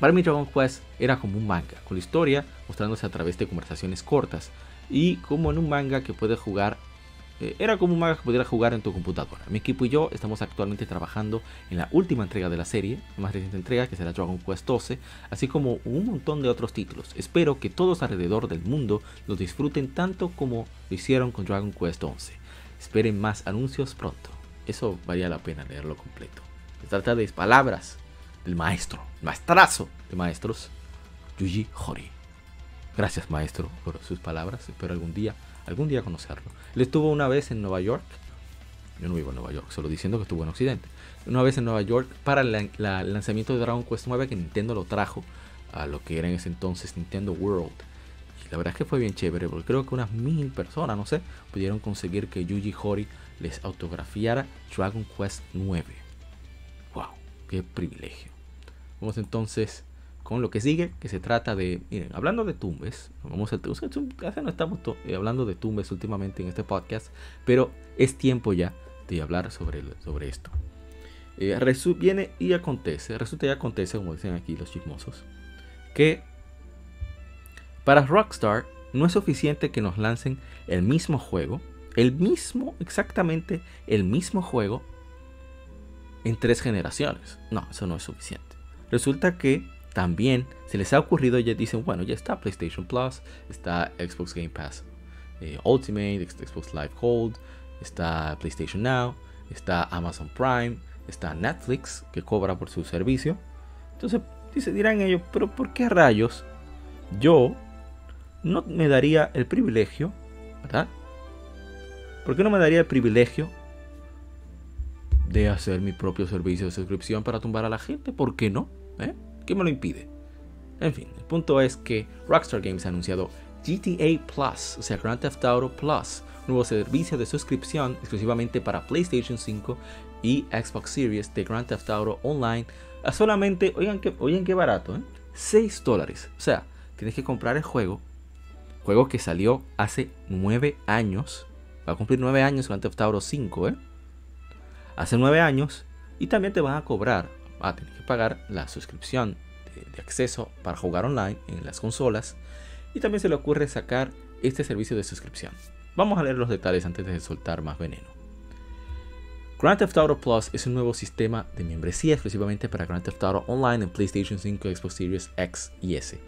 Para mí Dragon Quest era como un manga, con la historia mostrándose a través de conversaciones cortas y como en un manga que puede jugar eh, era como un manga que pudiera jugar en tu computadora. Mi equipo y yo estamos actualmente trabajando en la última entrega de la serie, la más reciente entrega que será Dragon Quest 12, así como un montón de otros títulos. Espero que todos alrededor del mundo los disfruten tanto como lo hicieron con Dragon Quest 11. Esperen más anuncios pronto. Eso valía la pena leerlo completo. Se trata de palabras del maestro, maestrazo de maestros, Yuji Hori. Gracias maestro por sus palabras. Espero algún día algún día conocerlo. Él estuvo una vez en Nueva York. Yo no vivo en Nueva York, solo diciendo que estuvo en Occidente. Una vez en Nueva York para el lanzamiento de Dragon Quest 9 que Nintendo lo trajo a lo que era en ese entonces Nintendo World. Y la verdad es que fue bien chévere porque creo que unas mil personas, no sé, pudieron conseguir que Yuji Hori les autografiara Dragon Quest 9. ¡Wow! ¡Qué privilegio! Vamos entonces con lo que sigue, que se trata de, miren, hablando de tumbes, vamos a, no estamos eh, hablando de tumbes últimamente en este podcast, pero es tiempo ya de hablar sobre, sobre esto. Eh, viene y acontece, resulta y acontece, como dicen aquí los chismosos, que para Rockstar no es suficiente que nos lancen el mismo juego, el mismo, exactamente el mismo juego en tres generaciones. No, eso no es suficiente. Resulta que también se les ha ocurrido, ya dicen, bueno, ya está PlayStation Plus, está Xbox Game Pass eh, Ultimate, Xbox Live Gold, está PlayStation Now, está Amazon Prime, está Netflix que cobra por su servicio. Entonces, dirán ellos, pero ¿por qué rayos yo no me daría el privilegio, ¿verdad? ¿Por qué no me daría el privilegio de hacer mi propio servicio de suscripción para tumbar a la gente? ¿Por qué no? ¿Eh? ¿Qué me lo impide? En fin, el punto es que Rockstar Games ha anunciado GTA Plus, o sea, Grand Theft Auto Plus, nuevo servicio de suscripción exclusivamente para PlayStation 5 y Xbox Series de Grand Theft Auto Online a solamente, oigan, que, oigan qué barato, ¿eh? 6 dólares. O sea, tienes que comprar el juego. Juego que salió hace 9 años. Va a cumplir 9 años Grand Theft Auto 5, ¿eh? Hace 9 años. Y también te van a cobrar. Va a tener que pagar la suscripción de, acceso para jugar online en las consolas. Y también se le ocurre sacar este servicio de suscripción. Vamos a leer los detalles antes de soltar más veneno. Grand Theft Auto Plus es un nuevo sistema de membresía exclusivamente para Grand Theft Auto Online en PlayStation 5, Xbox Series X y S.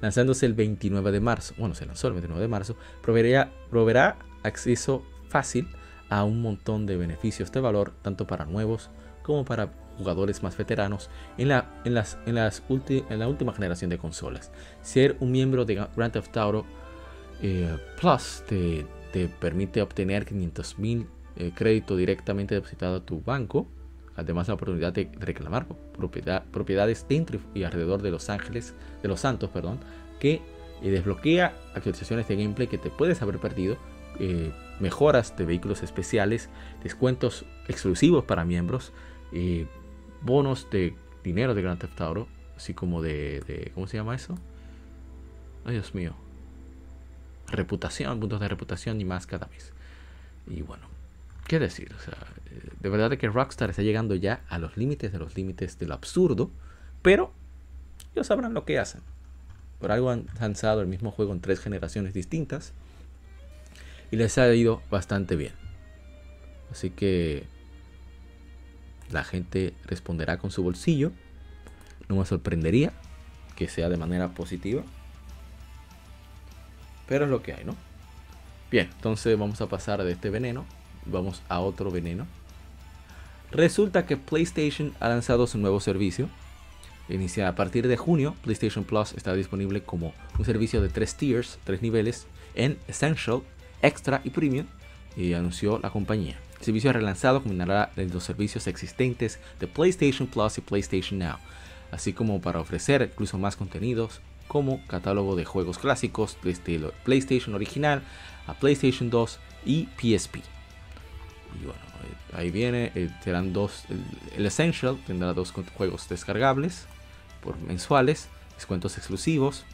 Lanzándose el 29 de marzo, bueno, se lanzó el 29 de marzo, proveerá, proveerá acceso fácil a un montón de beneficios de valor, tanto para nuevos como para jugadores más veteranos en la, en las, en las en la última generación de consolas. Ser un miembro de Grand Theft Auto eh, Plus te, te, permite obtener 500 mil eh, directamente depositado a tu banco. Además, la oportunidad de reclamar propiedad, propiedades dentro y alrededor de Los Ángeles, de Los Santos, perdón, que eh, desbloquea actualizaciones de gameplay que te puedes haber perdido, eh, mejoras de vehículos especiales, descuentos exclusivos para miembros, bonos de dinero de Grand Theft Auto, así como de, ¿cómo se llama eso? Ay, Dios mío. Reputación, puntos de reputación y más cada mes. Y bueno, ¿Qué decir? O sea, eh, de verdad que Rockstar está llegando ya a los límites de los límites del absurdo, pero ellos sabrán lo que hacen. Por algo han lanzado el mismo juego en tres generaciones distintas y les ha ido bastante bien. Así que la gente responderá con su bolsillo. No me sorprendería que sea de manera positiva. Pero es lo que hay, ¿no? Bien, entonces vamos a pasar de este veneno vamos a otro veneno. Resulta que PlayStation ha lanzado su nuevo servicio. Inicia a partir de junio, PlayStation Plus está disponible como un servicio de tres tiers, tres niveles, en Essential, Extra y Premium, y anunció la compañía. El servicio relanzado combinará los servicios existentes de PlayStation Plus y PlayStation Now, así como para ofrecer incluso más contenidos, como catálogo de juegos clásicos desde el PlayStation original a PlayStation 2 y PSP. Eh, ahí viene, eh, serán dos, el, Essential tendrá dos juegos descargables por mensuales, descuentos exclusivos,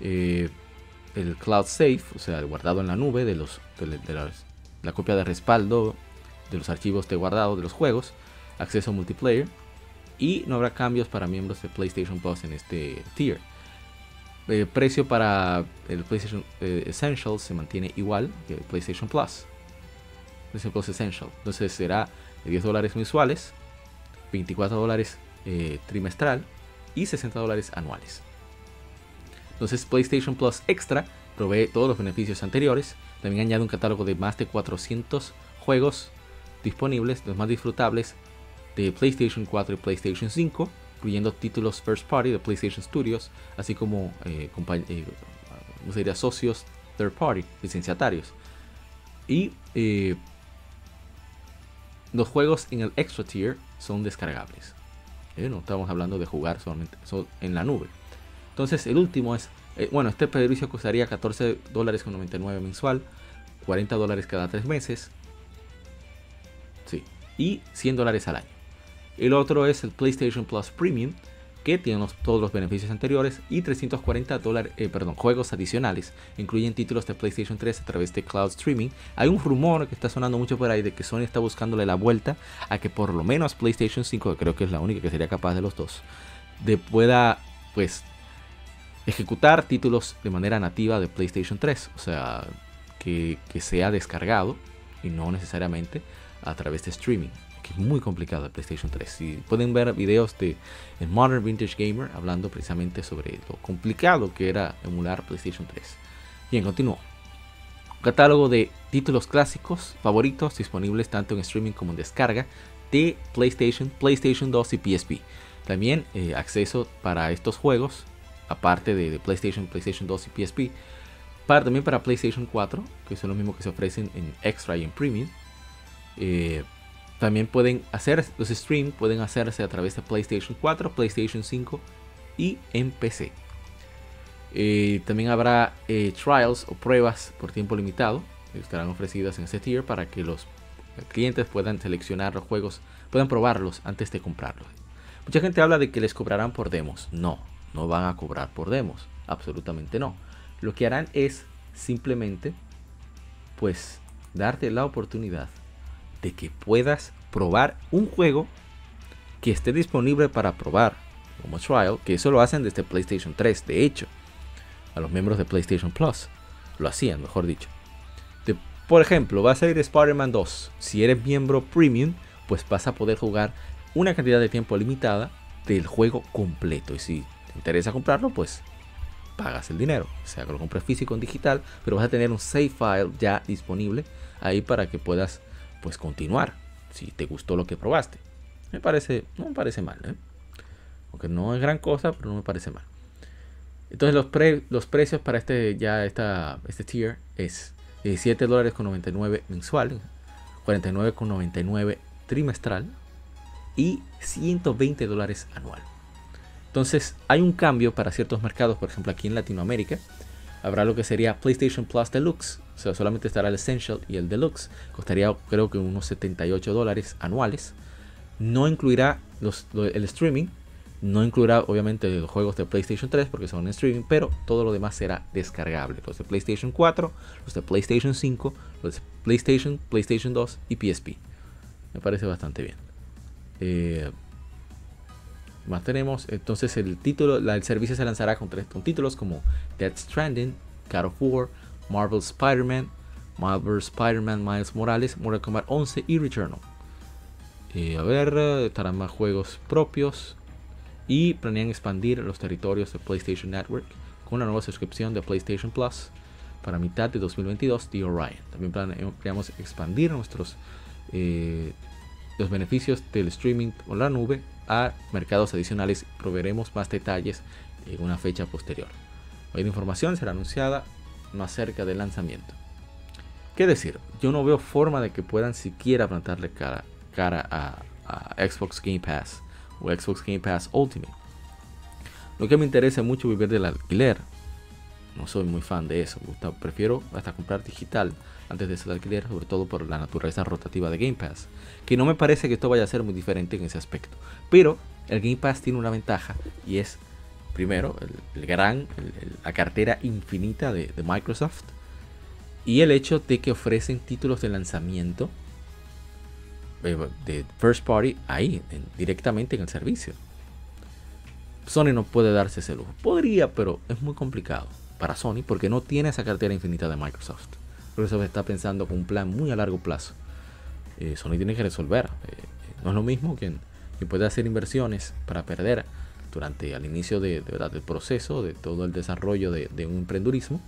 eh, el Cloud Safe, o sea, guardado en la nube de, los, la, copia de respaldo de los archivos de guardado de los juegos, acceso multiplayer y no habrá cambios para miembros de PlayStation Plus en este tier. El precio para el PlayStation Essential se mantiene igual que el PlayStation Plus. Plus Essential. Entonces será de 10 dólares mensuales, 24 dólares eh, trimestral y 60 dólares anuales. Entonces PlayStation Plus Extra provee todos los beneficios anteriores. También añade un catálogo de más de 400 juegos disponibles, los más disfrutables de PlayStation 4 y PlayStation 5, incluyendo títulos first party de PlayStation Studios, así como eh, eh socios third party, licenciatarios. Y eh, los juegos en el extra tier son descargables. Eh, no estamos hablando de jugar solamente en la nube. Entonces el último es, eh, bueno, este servicio costaría 14 dólares con 99 mensual, 40 dólares cada 3 meses. Sí, y 100 dólares al año. El otro es el PlayStation Plus Premium, que tiene todos los beneficios anteriores y 340 dólares, eh, perdón, juegos adicionales. Incluyen títulos de PlayStation 3 a través de cloud streaming. Hay un rumor que está sonando mucho por ahí de que Sony está buscándole la vuelta a que por lo menos PlayStation 5, que creo que es la única que sería capaz de los dos, de pueda pues ejecutar títulos de manera nativa de PlayStation 3. O sea, que, sea descargado y no necesariamente a través de streaming que es muy complicado el PlayStation 3. Si pueden ver videos de Modern Vintage Gamer hablando precisamente sobre lo complicado que era emular PlayStation 3. Bien, continúo. Catálogo de títulos clásicos favoritos disponibles tanto en streaming como en descarga de PlayStation, PlayStation 2 y PSP. También eh, acceso para estos juegos, aparte de, PlayStation, PlayStation 2 y PSP, para, también para PlayStation 4, que son los mismos que se ofrecen en Extra y en Premium. Eh, también pueden hacer los streams, pueden hacerse a través de PlayStation 4, PlayStation 5 y en PC. Eh, también habrá eh, trials o pruebas por tiempo limitado que estarán ofrecidas en este tier para que los clientes puedan seleccionar los juegos, puedan probarlos antes de comprarlos. Mucha gente habla de que les cobrarán por demos. No, no van a cobrar por demos. Absolutamente no. Lo que harán es simplemente, pues, darte la oportunidad de que puedas probar un juego que esté disponible para probar como trial, que eso lo hacen desde PlayStation 3, de hecho, a los miembros de PlayStation Plus, lo hacían, mejor dicho. por ejemplo, va a salir Spider-Man 2, si eres miembro premium, pues vas a poder jugar una cantidad de tiempo limitada del juego completo, y si te interesa comprarlo, pues pagas el dinero, o sea que lo compres físico en digital, pero vas a tener un save file ya disponible ahí para que puedas pues continuar si te gustó lo que probaste. Me parece, no me parece mal, ¿eh? aunque no es gran cosa, pero no me parece mal. Entonces los, los precios para este ya esta, este tier es 17 dólares con 99 mensual, 49 con 99 trimestral y 120 dólares anual. Entonces hay un cambio para ciertos mercados, por ejemplo aquí en Latinoamérica habrá lo que sería PlayStation Plus Deluxe, o sea solamente estará el Essential y el Deluxe, costaría creo que unos 78 dólares anuales. No incluirá el streaming, no incluirá obviamente los juegos de PlayStation 3 porque son en streaming, pero todo lo demás será descargable. Los de PlayStation 4, los de PlayStation 5, los de PlayStation, PlayStation 2 y PSP. Me parece bastante bien. Eh, más tenemos, entonces el título, el servicio se lanzará con tres títulos como Dead Stranding, God of War, Marvel Spider-Man, Marvel Spider-Man Miles Morales, Mortal Kombat 11 y Returnal. Eh, a ver, estarán más juegos propios y planean expandir los territorios de PlayStation Network con una nueva suscripción de PlayStation Plus para mitad de 2022 de Orion. También planeamos expandir nuestros eh, los beneficios del streaming o la nube a mercados adicionales. Proveeremos más detalles en una fecha posterior. Hoy la información será anunciada más cerca del lanzamiento. ¿Qué decir? Yo no veo forma de que puedan siquiera plantarle cara, a Xbox Game Pass o Xbox Game Pass Ultimate. Lo que me interesa mucho vivir del alquiler. No soy muy fan de eso. Prefiero hasta comprar digital antes de ese alquiler, sobre todo por la naturaleza rotativa de Game Pass. Que no me parece que esto vaya a ser muy diferente en ese aspecto. Pero el Game Pass tiene una ventaja y es, primero, el, gran, la cartera infinita de, de Microsoft y el hecho de que ofrecen títulos de lanzamiento eh, de first party ahí, directamente en el servicio. Sony no puede darse ese lujo. Podría, pero es muy complicado para Sony porque no tiene esa cartera infinita de Microsoft. Eso está pensando con un plan muy a largo plazo. Sony tiene que resolver. No es lo mismo que, puede hacer inversiones para perder durante el inicio del proceso, de todo el desarrollo de, un emprendurismo,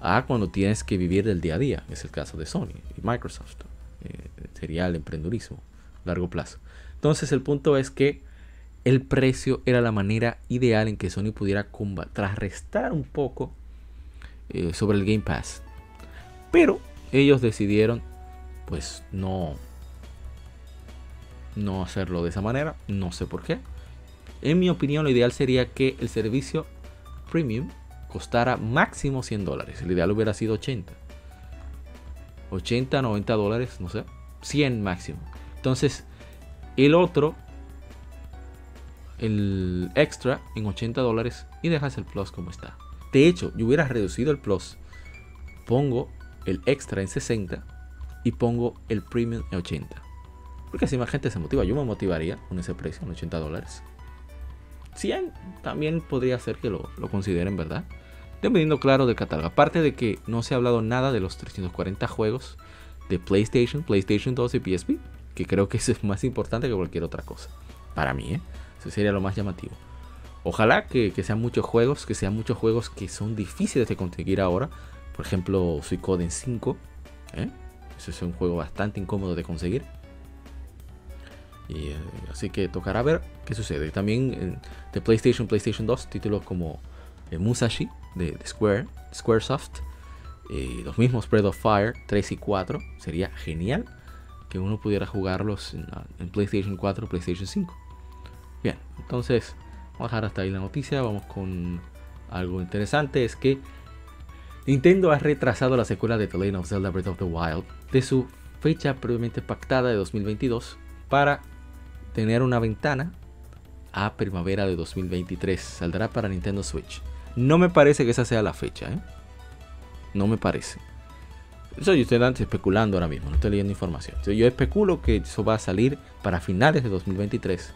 a cuando tienes que vivir del día a día. Es el caso de Sony y Microsoft. Eh, sería el emprendurismo largo plazo. Entonces el punto es que el precio era la manera ideal en que Sony pudiera contrarrestar un poco eh, sobre el Game Pass. Pero ellos decidieron pues no no hacerlo de esa manera, no sé por qué. En mi opinión lo ideal sería que el servicio premium costara máximo 100 dólares. El ideal hubiera sido 80. 80, 90 dólares, no sé, 100 máximo. Entonces, el otro, el extra en 80 dólares y dejas el plus como está. De hecho, yo hubiera reducido el plus, pongo el extra en 60 y pongo el premium en 80. Porque así más gente se motiva. Yo me motivaría con ese precio, en 80 dólares. 100 también podría ser que lo, lo consideren, ¿verdad? dependiendo claro del catálogo. Aparte de que no se ha hablado nada de los 340 juegos de PlayStation, PlayStation 2 y PSP, que creo que eso es más importante que cualquier otra cosa. Para mí, ¿eh? eso sería lo más llamativo. Ojalá que, sean muchos juegos, que sean muchos juegos que son difíciles de conseguir ahora. Por ejemplo, Suicoden 5. ¿eh? Ese es un juego bastante incómodo de conseguir. Y, eh, así que tocará ver qué sucede. También de PlayStation, PlayStation 2, títulos como Musashi de, Square, Squaresoft. Eh, los mismos Breath of Fire 3 y 4. Sería genial que uno pudiera jugarlos en, PlayStation 4 PlayStation 5. Bien, entonces vamos a dejar hasta ahí la noticia. Vamos con algo interesante. Es que Nintendo ha retrasado la secuela de The Legend of Zelda Breath of the Wild de su fecha previamente pactada de 2022 para tener una ventana a primavera de 2023. Saldrá para Nintendo Switch. No me parece que esa sea la fecha, ¿eh? No me parece. Eso yo estoy especulando ahora mismo, no estoy leyendo información. yo especulo que eso va a salir para finales de 2023.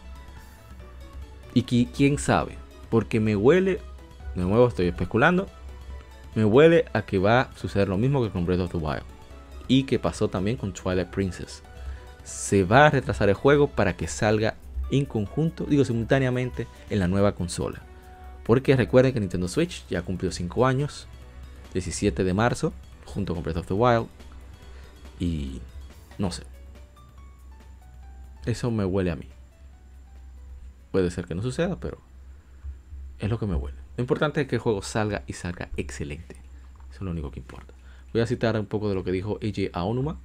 Y quién sabe, porque me huele, de nuevo estoy especulando, me huele a que va a suceder lo mismo que con Breath of the Wild. Y que pasó también con Twilight Princess. Se va a retrasar el juego para que salga en conjunto, digo simultáneamente, en la nueva consola. Porque recuerden que Nintendo Switch ya cumplió 5 años, 17 de marzo, junto con Breath of the Wild. Y no sé. Eso me huele a mí. Puede ser que no suceda, pero es lo que me huele. Lo importante es que el juego salga y salga excelente. Eso es lo único que importa. Voy a citar un poco de lo que dijo AJ Aonuma.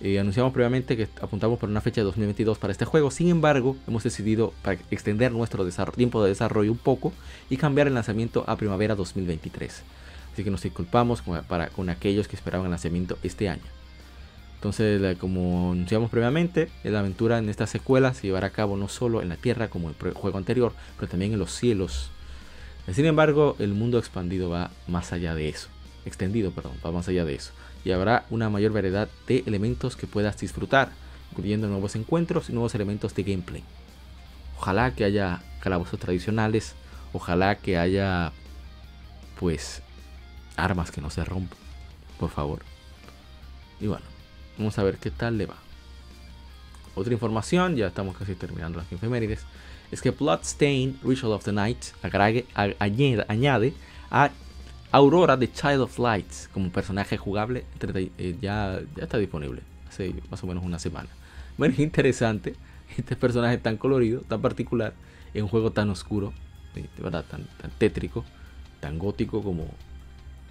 Eh, anunciamos previamente que apuntamos por una fecha de 2022 para este juego. Sin embargo, hemos decidido extender nuestro tiempo de desarrollo un poco y cambiar el lanzamiento a primavera 2023. Así que nos disculpamos con, para, con aquellos que esperaban el lanzamiento este año. Entonces, como anunciamos previamente, la aventura en esta secuela se llevará a cabo no solo en la Tierra como el juego anterior, pero también en los cielos. Sin embargo, el mundo expandido va más allá de eso. Extendido, perdón, va más allá de eso. Y habrá una mayor variedad de elementos que puedas disfrutar, incluyendo nuevos encuentros y nuevos elementos de gameplay. Ojalá que haya calabozos tradicionales, ojalá que haya pues armas que no se rompan, por favor. Y bueno, vamos a ver qué tal le va. Otra información, ya estamos casi terminando las efemérides, es que Bloodstain Ritual of the Night añade, a Aurora The Child of Lights como personaje jugable, eh, ya, ya está disponible hace más o menos una semana. Bueno, es interesante este personaje tan colorido, tan particular, en un juego tan oscuro, de verdad, tan, tan tétrico, tan gótico como,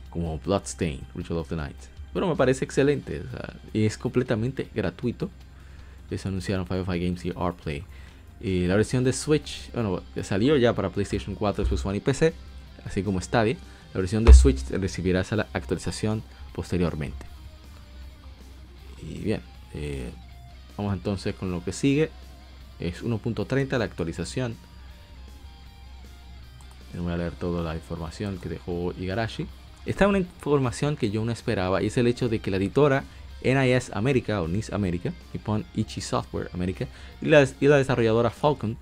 como Bloodstain, Ritual of the Night. Bueno, me parece excelente. y es completamente gratuito. Eso anunciaron Firefly Games y Artplay. Y la versión de Switch, bueno, salió ya para PlayStation 4, Xbox One y PC, así como Stadia. La versión de Switch recibirá esa actualización posteriormente. Y bien, eh, vamos entonces con lo que sigue. Es 1.30 la actualización. Voy a leer toda la información que dejó Igarashi. Esta es una información que yo no esperaba y es el hecho de que la editora NIS América o NIS América, Nippon Ichi Software América y la, desarrolladora Falcon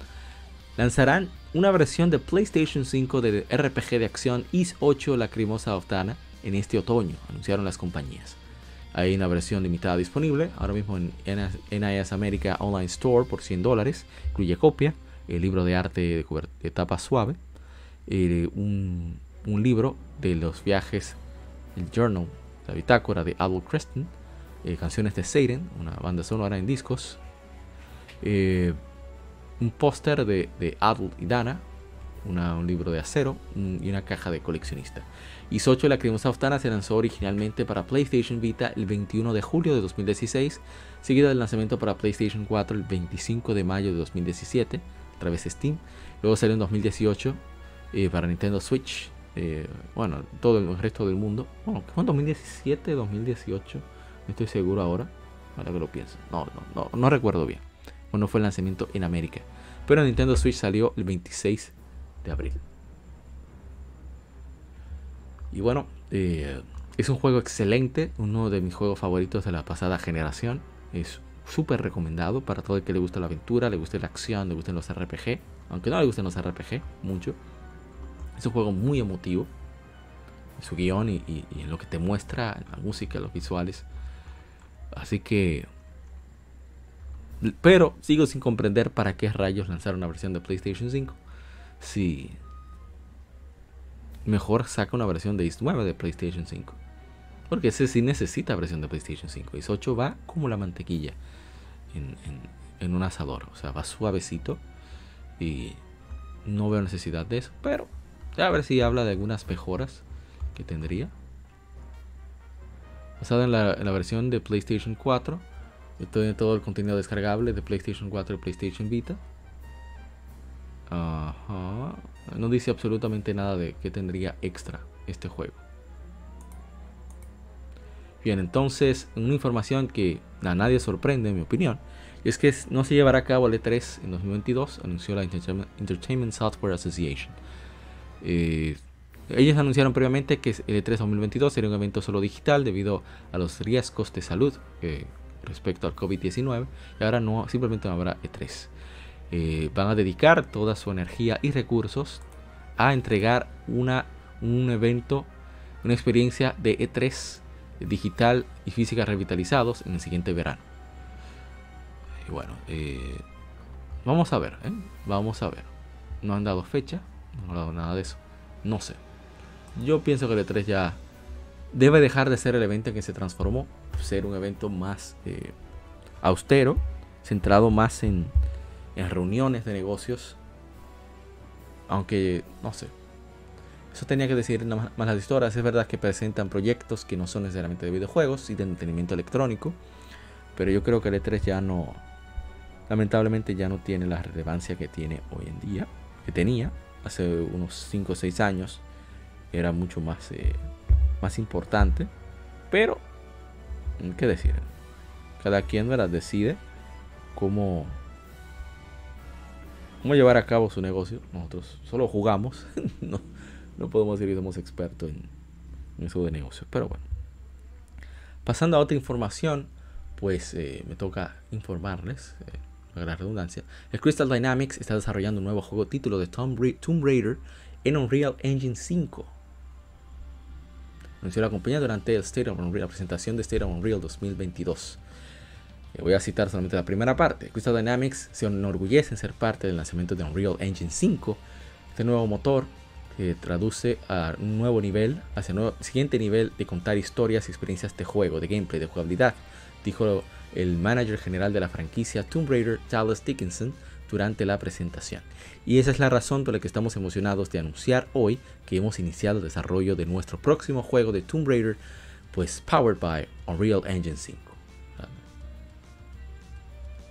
lanzarán una versión de PlayStation 5 del RPG de acción Is 8 Lacrimosa Oftana en este otoño, anunciaron las compañías. Hay una versión limitada disponible ahora mismo en NIS América Online Store por 100 dólares, incluye copia, el libro de arte de, tapa suave, eh, un un libro de los viajes, el journal, la bitácora de Adol Creston, eh, canciones de Satan, una banda sonora en discos, eh, un póster de, de y Dana, un libro de acero y una caja de coleccionista. Y Socho la Cremosa Oftana se lanzó originalmente para PlayStation Vita el 21 de julio de 2016, seguido del lanzamiento para PlayStation 4 el 25 de mayo de 2017, a través de Steam. Luego salió en 2018 eh, para Nintendo Switch bueno, todo el resto del mundo. Bueno, ¿fue en 2017, 2018? No estoy seguro ahora. Ahora que lo pienso. No, no, no, no recuerdo bien. Bueno, fue el lanzamiento en América. Pero Nintendo Switch salió el 26 de abril. Y bueno, eh, es un juego excelente. Uno de mis juegos favoritos de la pasada generación. Es súper recomendado para todo el que le gusta la aventura, le guste la acción, le gusten los RPG. Aunque no le gusten los RPG mucho. Es un juego muy emotivo. En su guion y, en lo que te muestra, la música, los visuales. Así que. Pero sigo sin comprender para qué rayos lanzar una versión de PlayStation 5. Si. Mejor saca una versión de East 9 de PlayStation 5. Porque ese sí necesita versión de PlayStation 5. Is 8 va como la mantequilla en, en un asador. O sea, va suavecito. Y no veo necesidad de eso. Pero a ver si habla de algunas mejoras que tendría. Basada en la, versión de PlayStation 4. Tiene todo el contenido descargable de PlayStation 4 y PlayStation Vita. No dice absolutamente nada de que tendría extra este juego. Bien, entonces, una información que a nadie sorprende, en mi opinión, es que no se llevará a cabo el E3 en 2022, anunció la Entertainment Software Association. Eh, ellos anunciaron previamente que el E3 2022 sería un evento solo digital debido a los riesgos de salud eh, respecto al COVID-19 y ahora no, simplemente no habrá E3. Eh, van a dedicar toda su energía y recursos a entregar una, un evento, una experiencia de E3 digital y física revitalizados en el siguiente verano. Y bueno, eh, vamos a ver, vamos a ver. No han dado fecha, no han dado nada de eso. No sé. Yo pienso que el E3 ya debe dejar de ser el evento en que se transformó, ser un evento más eh, austero, centrado más en, en reuniones de negocios. Aunque, no sé, eso tenía que decir más, las historias. Es verdad que presentan proyectos que no son necesariamente de videojuegos y de entretenimiento electrónico. Pero yo creo que el E3 ya no. Lamentablemente ya no tiene la relevancia que tiene hoy en día. Que tenía hace unos 5 o 6 años. Era mucho más, eh, más importante. Pero, ¿qué decir? Cada quien ¿verdad? decide cómo, cómo llevar a cabo su negocio. Nosotros solo jugamos. no, no podemos decir que somos expertos en, eso de negocios. Pero bueno. Pasando a otra información, pues eh, me toca informarles, eh, la redundancia, el Crystal Dynamics está desarrollando un nuevo juego título de Tomb, Raider en Unreal Engine 5. Anunció la compañía durante el State Unreal, la presentación de State of Unreal 2022. Eh, voy a citar solamente la primera parte. Crystal Dynamics se enorgullece en ser parte del lanzamiento de Unreal Engine 5. Este nuevo motor que traduce a un nuevo nivel, hacia el siguiente nivel de contar historias y experiencias de juego, de gameplay, de jugabilidad, dijo el manager general de la franquicia Tomb Raider, Dallas Dickinson, durante la presentación. Y esa es la razón por la que estamos emocionados de anunciar hoy que hemos iniciado el desarrollo de nuestro próximo juego de Tomb Raider, pues powered by Unreal Engine 5.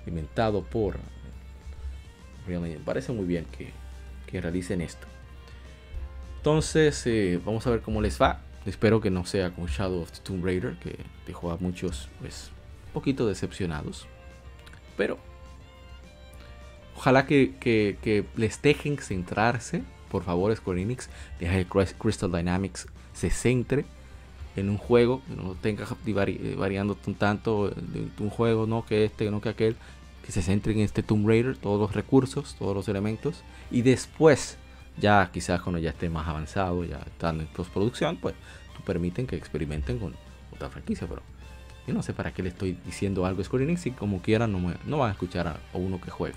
Inventado por Unreal Engine. Parece muy bien que, que realicen esto. Entonces, eh, vamos a ver cómo les va. Espero que no sea como Shadow of the Tomb Raider, que dejó a muchos, pues, un poquito decepcionados. Pero, ojalá que, les dejen centrarse. Por favor, Square Enix, deja que Crystal Dynamics se centre en un juego, no tenga eh, variando un tanto de un juego, no que este, no que aquel, que se centre en este Tomb Raider, todos los recursos, todos los elementos, y después ya quizás cuando ya esté más avanzado, ya están en postproducción, pues permiten que experimenten con otra franquicia, pero yo no sé para qué le estoy diciendo algo a Square Enix y como quieran no van a escuchar a, uno que juega.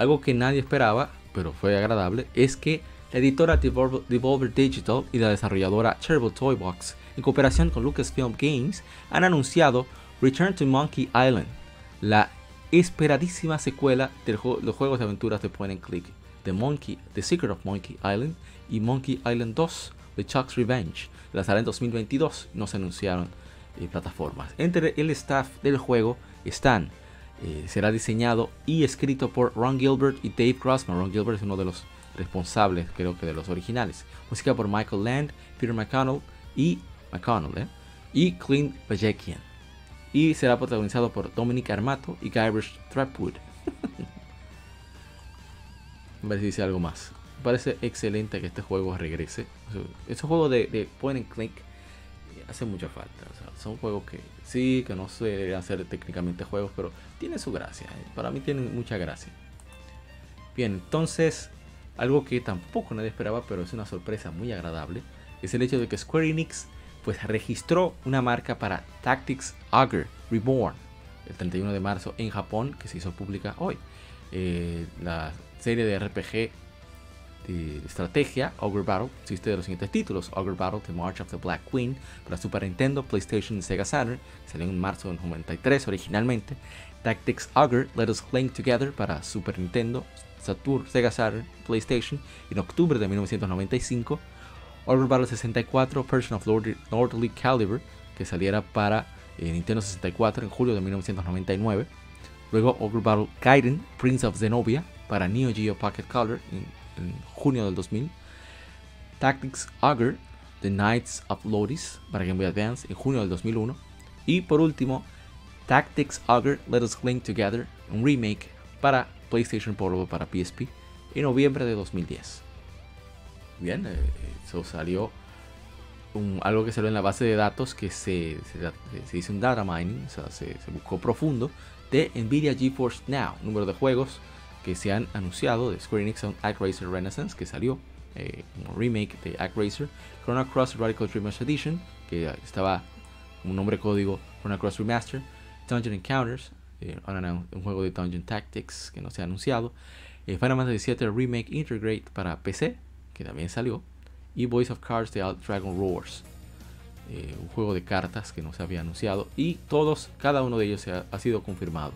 Algo que nadie esperaba, pero fue agradable, es que la editora Devolver, Digital y la desarrolladora Terrible Toy Box, en cooperación con Lucasfilm Games, han anunciado Return to Monkey Island, la esperadísima secuela de los juegos de aventuras de Point and Click, The Monkey, The Secret of Monkey Island y Monkey Island 2, The Chuck's Revenge. Lanzará en 2022, no se anunciaron eh, plataformas. Entre el staff del juego están, eh, será diseñado y escrito por Ron Gilbert y Dave Grossman. Ron Gilbert es uno de los responsables, creo que de los originales. Música por Michael Land, Peter McConnell y McConnell, ¿eh? y Clint Bajekian y será protagonizado por Dominic Armato y Guybrush Threepwood. A ver si dice algo más. Parece excelente que este juego regrese. Esos juegos de, de point and click hacen mucha falta. son juegos que sí, que no deben hacer técnicamente juegos, pero tienen su gracia. ¿eh? Para mí tienen mucha gracia. Bien, entonces, algo que tampoco nadie esperaba, pero es una sorpresa muy agradable, es el hecho de que Square Enix pues registró una marca para Tactics Augur Reborn el 31 de marzo en Japón, que se hizo pública hoy. Eh, la serie de RPG de estrategia Ogre Battle existe de los siguientes títulos: Ogre Battle, The March of the Black Queen para Super Nintendo, PlayStation y Sega Saturn, salió en marzo de 93 originalmente. Tactics Ogre, Let Us Cling Together para Super Nintendo, Saturn, Sega Saturn, PlayStation en octubre de 1995. Ogre Battle 64 Person of Lordly Caliber, que saliera para eh, Nintendo 64 en julio de 1999. Luego Ogre Battle Gaiden Prince of Zenobia para Neo Geo Pocket Color en, junio del 2000. Tactics Ogre The Knights of Lodis para Game Boy Advance en junio del 2001. Y por último, Tactics Ogre Let Us Cling Together, un remake para PlayStation Portable para PSP en noviembre de 2010. bien, eh, eso salió algo que salió en la base de datos que se, se, hizo un data mining, o sea, se, buscó profundo de Nvidia GeForce Now, número de juegos que se han anunciado de Square Enix son ActRaiser Renaissance, que salió eh, como remake de ActRaiser, Chrono Cross Radical Dreamers Edition, que estaba un nombre código Chrono Cross Remaster, Dungeon Encounters, eh, un juego de Dungeon Tactics que no se ha anunciado, eh, Final Fantasy VII Remake Integrate para PC, que también salió, y Voice of Cards de Dragon Roars, eh, un juego de cartas que no se había anunciado, y todos, cada uno de ellos ha, ha sido confirmado.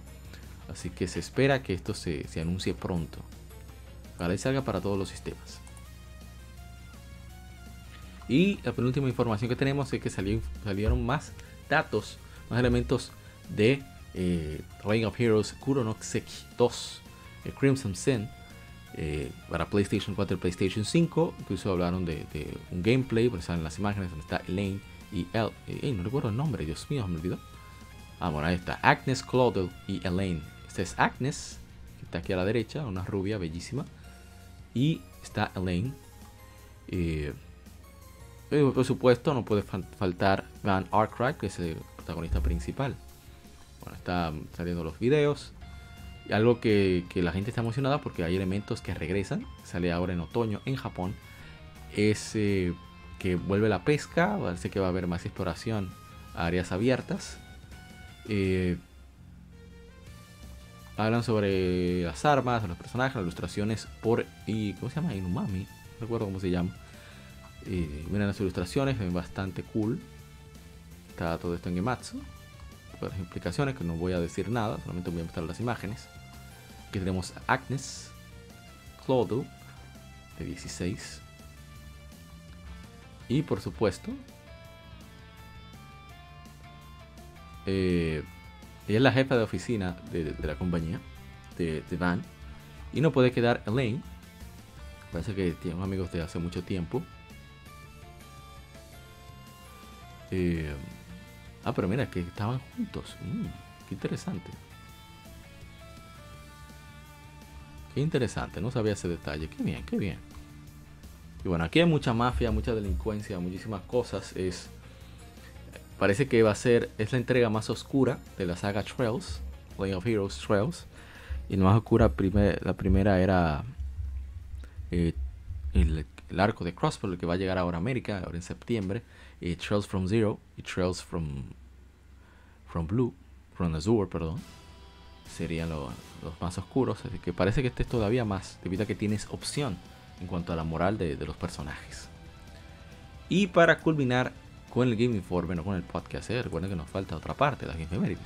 Así que se espera que esto se, se anuncie pronto. Para que salga para todos los sistemas. Y la penúltima información que tenemos es que salieron más datos, más elementos de eh, Reign of Heroes Kuronokseki 2, eh, Crimson Sin, eh, para PlayStation 4 y PlayStation 5. Incluso hablaron de, un gameplay, porque salen las imágenes donde está Elaine y El. no recuerdo el nombre, Dios mío, me olvidó. Ah, bueno, ahí está. Agnes, Claude y Elaine. Esta es Agnes, que está aquí a la derecha, una rubia bellísima. Y está Elaine. por supuesto, no puede faltar Van Arkwright, que es el protagonista principal. Bueno, están saliendo los videos. Y algo que, la gente está emocionada porque hay elementos que regresan. Sale ahora en otoño en Japón. Es eh, que vuelve la pesca. Parece que va a haber más exploración a áreas abiertas. Eh, hablan sobre las armas, los personajes, las ilustraciones por. Y, ¿Cómo se llama? Inumami. No recuerdo cómo se llama. Miren las ilustraciones, ven bastante cool. Está todo esto en Gematsu las implicaciones, que no voy a decir nada, solamente voy a mostrar las imágenes. Aquí tenemos a Agnes Clodo, de 16. Y por supuesto, eh, ella es la jefa de oficina de, la compañía, de, Van. Y no puede quedar Elaine. Parece que tiene amigos de hace mucho tiempo. Eh, Ah, pero mira, que estaban juntos. Mm, qué interesante. Qué interesante, no sabía ese detalle. Qué bien, qué bien. Y bueno, aquí hay mucha mafia, mucha delincuencia, muchísimas cosas. Es parece que va a ser es la entrega más oscura de la saga Trails, Play of Heroes Trails. Y la más oscura la primera era eh, el, arco de Crossbow, que va a llegar ahora a América, ahora en septiembre. Trails from Zero y Trails from, from Blue, from Azure, perdón, serían los más oscuros. Así que parece que este es todavía más, debido a que tienes opción en cuanto a la moral de, los personajes. Y para culminar con el Game Informe, no con el podcast, ¿eh? recuerden que nos falta otra parte, las Game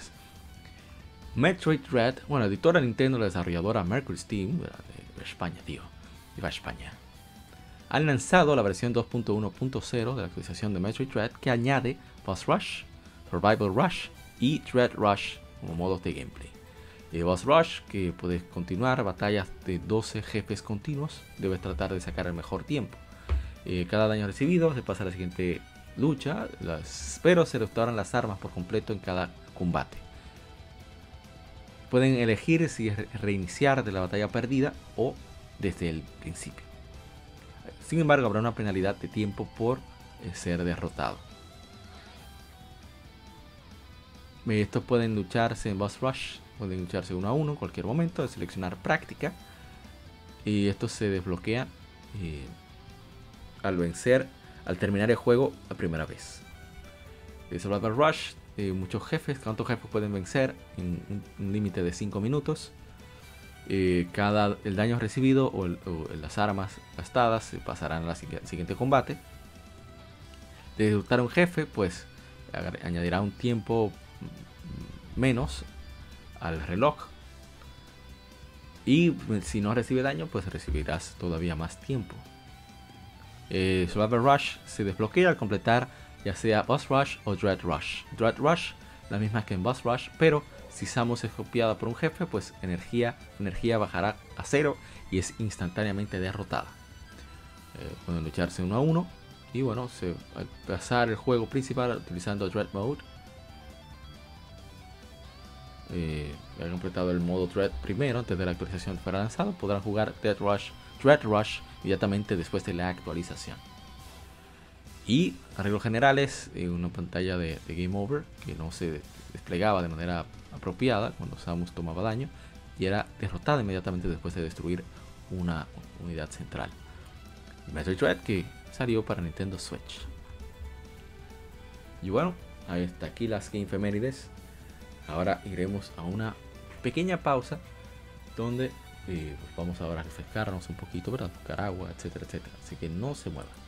Metroid Red, bueno, editora Nintendo, la desarrolladora Mercury Steam, de, España, tío, iba a España han lanzado la versión 2.1.0 de la actualización de Metroid Dread que añade Boss Rush, Survival Rush y Dread Rush como modos de gameplay. El Boss Rush, que puedes continuar batallas de 12 jefes continuos, debes tratar de sacar el mejor tiempo. Eh, cada daño recibido se pasa a la siguiente lucha, pero se restauran las armas por completo en cada combate. Pueden elegir si reiniciar de la batalla perdida o desde el principio. Sin embargo, habrá una penalidad de tiempo por eh, ser derrotado. Estos pueden lucharse en Boss Rush, pueden lucharse uno a uno en cualquier momento, de seleccionar práctica. Y esto se desbloquea eh, al vencer, al terminar el juego la primera vez. De Survival Rush, muchos jefes, ¿cuántos jefes pueden vencer? En un límite de 5 minutos. Eh, cada, el daño recibido o, las armas gastadas se pasarán al siguiente combate. De derrotar un jefe, pues añadirá un tiempo menos al reloj. Y si no recibe daño, pues recibirás todavía más tiempo. Eh, Survivor Rush se desbloquea al completar ya sea Boss Rush o Dread Rush. Dread Rush, la misma que en Boss Rush, pero si Samus es copiada por un jefe, pues energía, energía bajará a cero y es instantáneamente derrotada. Eh, pueden lucharse uno a uno. Y bueno, se pasar el juego principal utilizando Dread Mode. Eh, completado el modo Dread primero antes de la actualización fuera lanzado, podrán jugar Dead Rush, Dread Rush inmediatamente después de la actualización. Y arreglos generales, eh, una pantalla de, Game Over que no se desplegaba de manera apropiada cuando Samus tomaba daño y era derrotada inmediatamente después de destruir una unidad central. Metroid Dread que salió para Nintendo Switch. Y bueno, ahí está aquí las Game Femérides. Ahora iremos a una pequeña pausa donde eh, pues vamos ahora a refrescarnos un poquito, ¿verdad? Buscar agua, etcétera, etcétera. Así que no se muevan.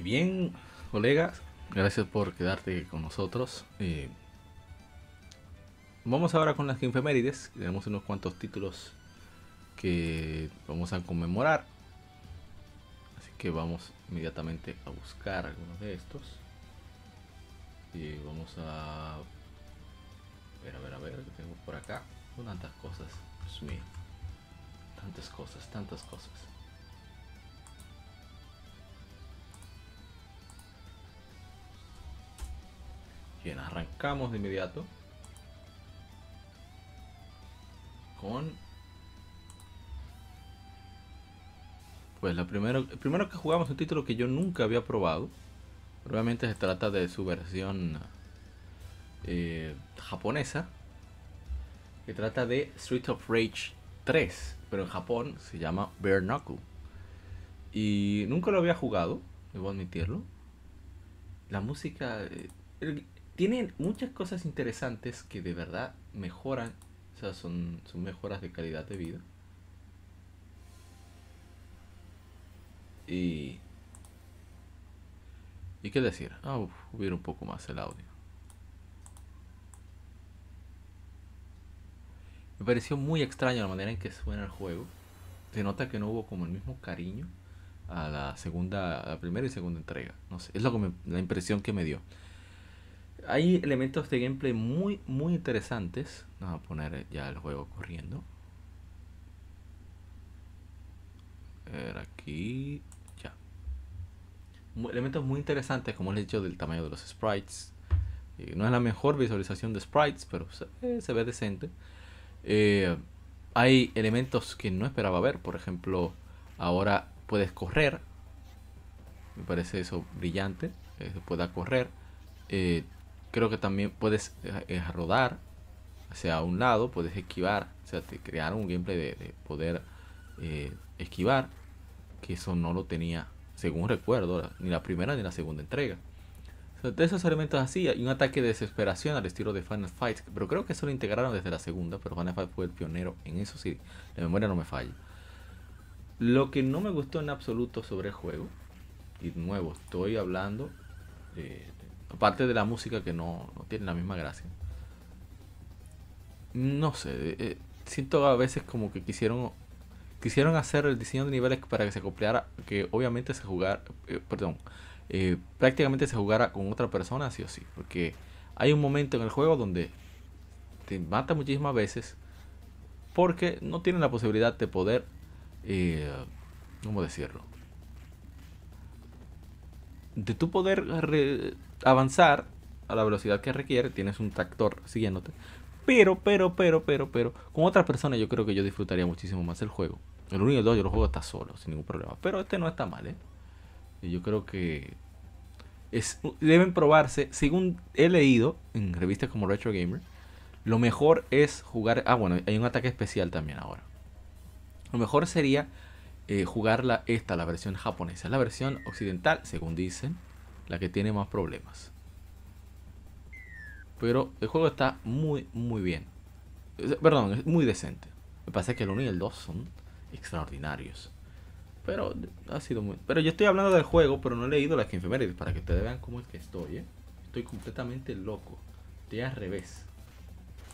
Bien, colegas, gracias por quedarte con nosotros. Eh, vamos ahora con las infemérides. Tenemos unos cuantos títulos que vamos a conmemorar. Así que vamos inmediatamente a buscar algunos de estos. Y vamos a ver, a ver, a ver, que tengo por acá. Son tantas cosas, Dios mío. Tantas cosas, tantas cosas. Bien, arrancamos de inmediato con pues la primero, el primero que jugamos es un título que yo nunca había probado. Obviamente se trata de su versión eh, japonesa. Que trata de Street of Rage 3. Pero en Japón se llama Bare Knuckle. Y nunca lo había jugado, debo admitirlo. La música... eh, tienen muchas cosas interesantes que de verdad mejoran, o sea, son, son mejoras de calidad de vida. Y... ¿Y qué decir? Ah, uf, hubiera un poco más el audio. Me pareció muy extraño la manera en que suena el juego. Se nota que no hubo como el mismo cariño a la segunda, a la primera y segunda entrega. No sé, es lo que me- la impresión que me dio. Hay elementos de gameplay muy, muy interesantes. Vamos a poner ya el juego corriendo. ver, aquí. Ya. Elementos muy interesantes, como el hecho del tamaño de los sprites. Eh, no es la mejor visualización de sprites, pero se, eh, ve decente. Eh, hay elementos que no esperaba ver. Por ejemplo, ahora puedes correr. Me parece eso brillante. se pueda correr. Creo que también puedes rodar hacia un lado, puedes esquivar. O sea, te crearon un gameplay de, poder esquivar. Que eso no lo tenía, según recuerdo, ni la primera ni la segunda entrega de esos elementos así, hay un ataque de desesperación al estilo de Final Fight, pero creo que eso lo integraron desde la segunda, pero Final Fight fue el pionero en eso, sí, la memoria no me falla. Lo que no me gustó en absoluto sobre el juego, y de nuevo, estoy hablando, aparte de la música que no, tiene la misma gracia, no sé, eh, siento a veces como que quisieron quisieron hacer el diseño de niveles para que se acoplara, que obviamente se jugar, eh, perdón, eh, prácticamente se jugara con otra persona, sí o sí. Porque hay un momento en el juego donde te mata muchísimas veces porque no tienen la posibilidad de poder, eh, ¿cómo decirlo? De tu poder avanzar a la velocidad que requiere, tienes un tractor siguiéndote. Pero, pero, pero, pero, pero, con otra persona yo creo que yo disfrutaría muchísimo más el juego. El 1 y el 2 yo lo juego hasta solo, sin ningún problema. Pero este no está mal, ¿eh? Y yo creo que es, deben probarse, según he leído en revistas como Retro Gamer, lo mejor es jugar... Ah, bueno, hay un ataque especial también ahora. Lo mejor sería eh, jugar la, esta, la versión japonesa. La versión occidental, según dicen, la que tiene más problemas. Pero el juego está muy, muy bien. Perdón, es muy decente. Me pasa que el 1 y el 2 son extraordinarios. Pero ha sido muy. Pero yo estoy hablando del juego, pero no he leído las efemérides para que ustedes vean cómo es que estoy, ¿eh? Estoy completamente loco. Estoy al revés.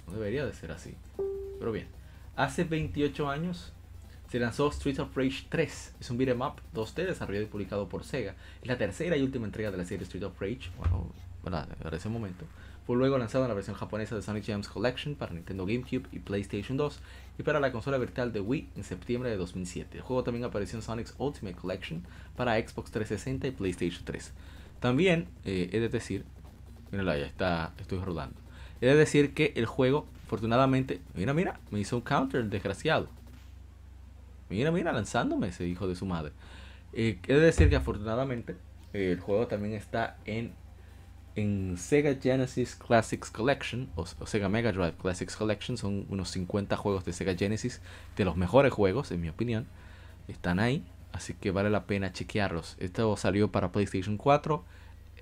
No debería de ser así. Pero bien. Hace 28 años se lanzó Streets of Rage 3. Es un beat'em up 2D desarrollado y publicado por Sega. Es la tercera y última entrega de la serie Streets of Rage. Bueno, para ese momento. Fue luego lanzado en la versión japonesa de Sonic Gems Collection para Nintendo GameCube y PlayStation 2 y para la consola virtual de Wii en septiembre de 2007. El juego también apareció en Sonic's Ultimate Collection para Xbox 360 y PlayStation 3. También eh, he de decir, mira, ya está, estoy rodando. He de decir que el juego, afortunadamente, mira, mira, me hizo un counter, desgraciado. Mira, mira, lanzándome ese hijo de su madre. Eh, he de decir que afortunadamente el juego también está en en Sega Genesis Classics Collection o, Sega Mega Drive Classics Collection. Son unos 50 juegos de Sega Genesis de los mejores juegos en mi opinión están ahí. Así que vale la pena chequearlos. Esto salió para PlayStation 4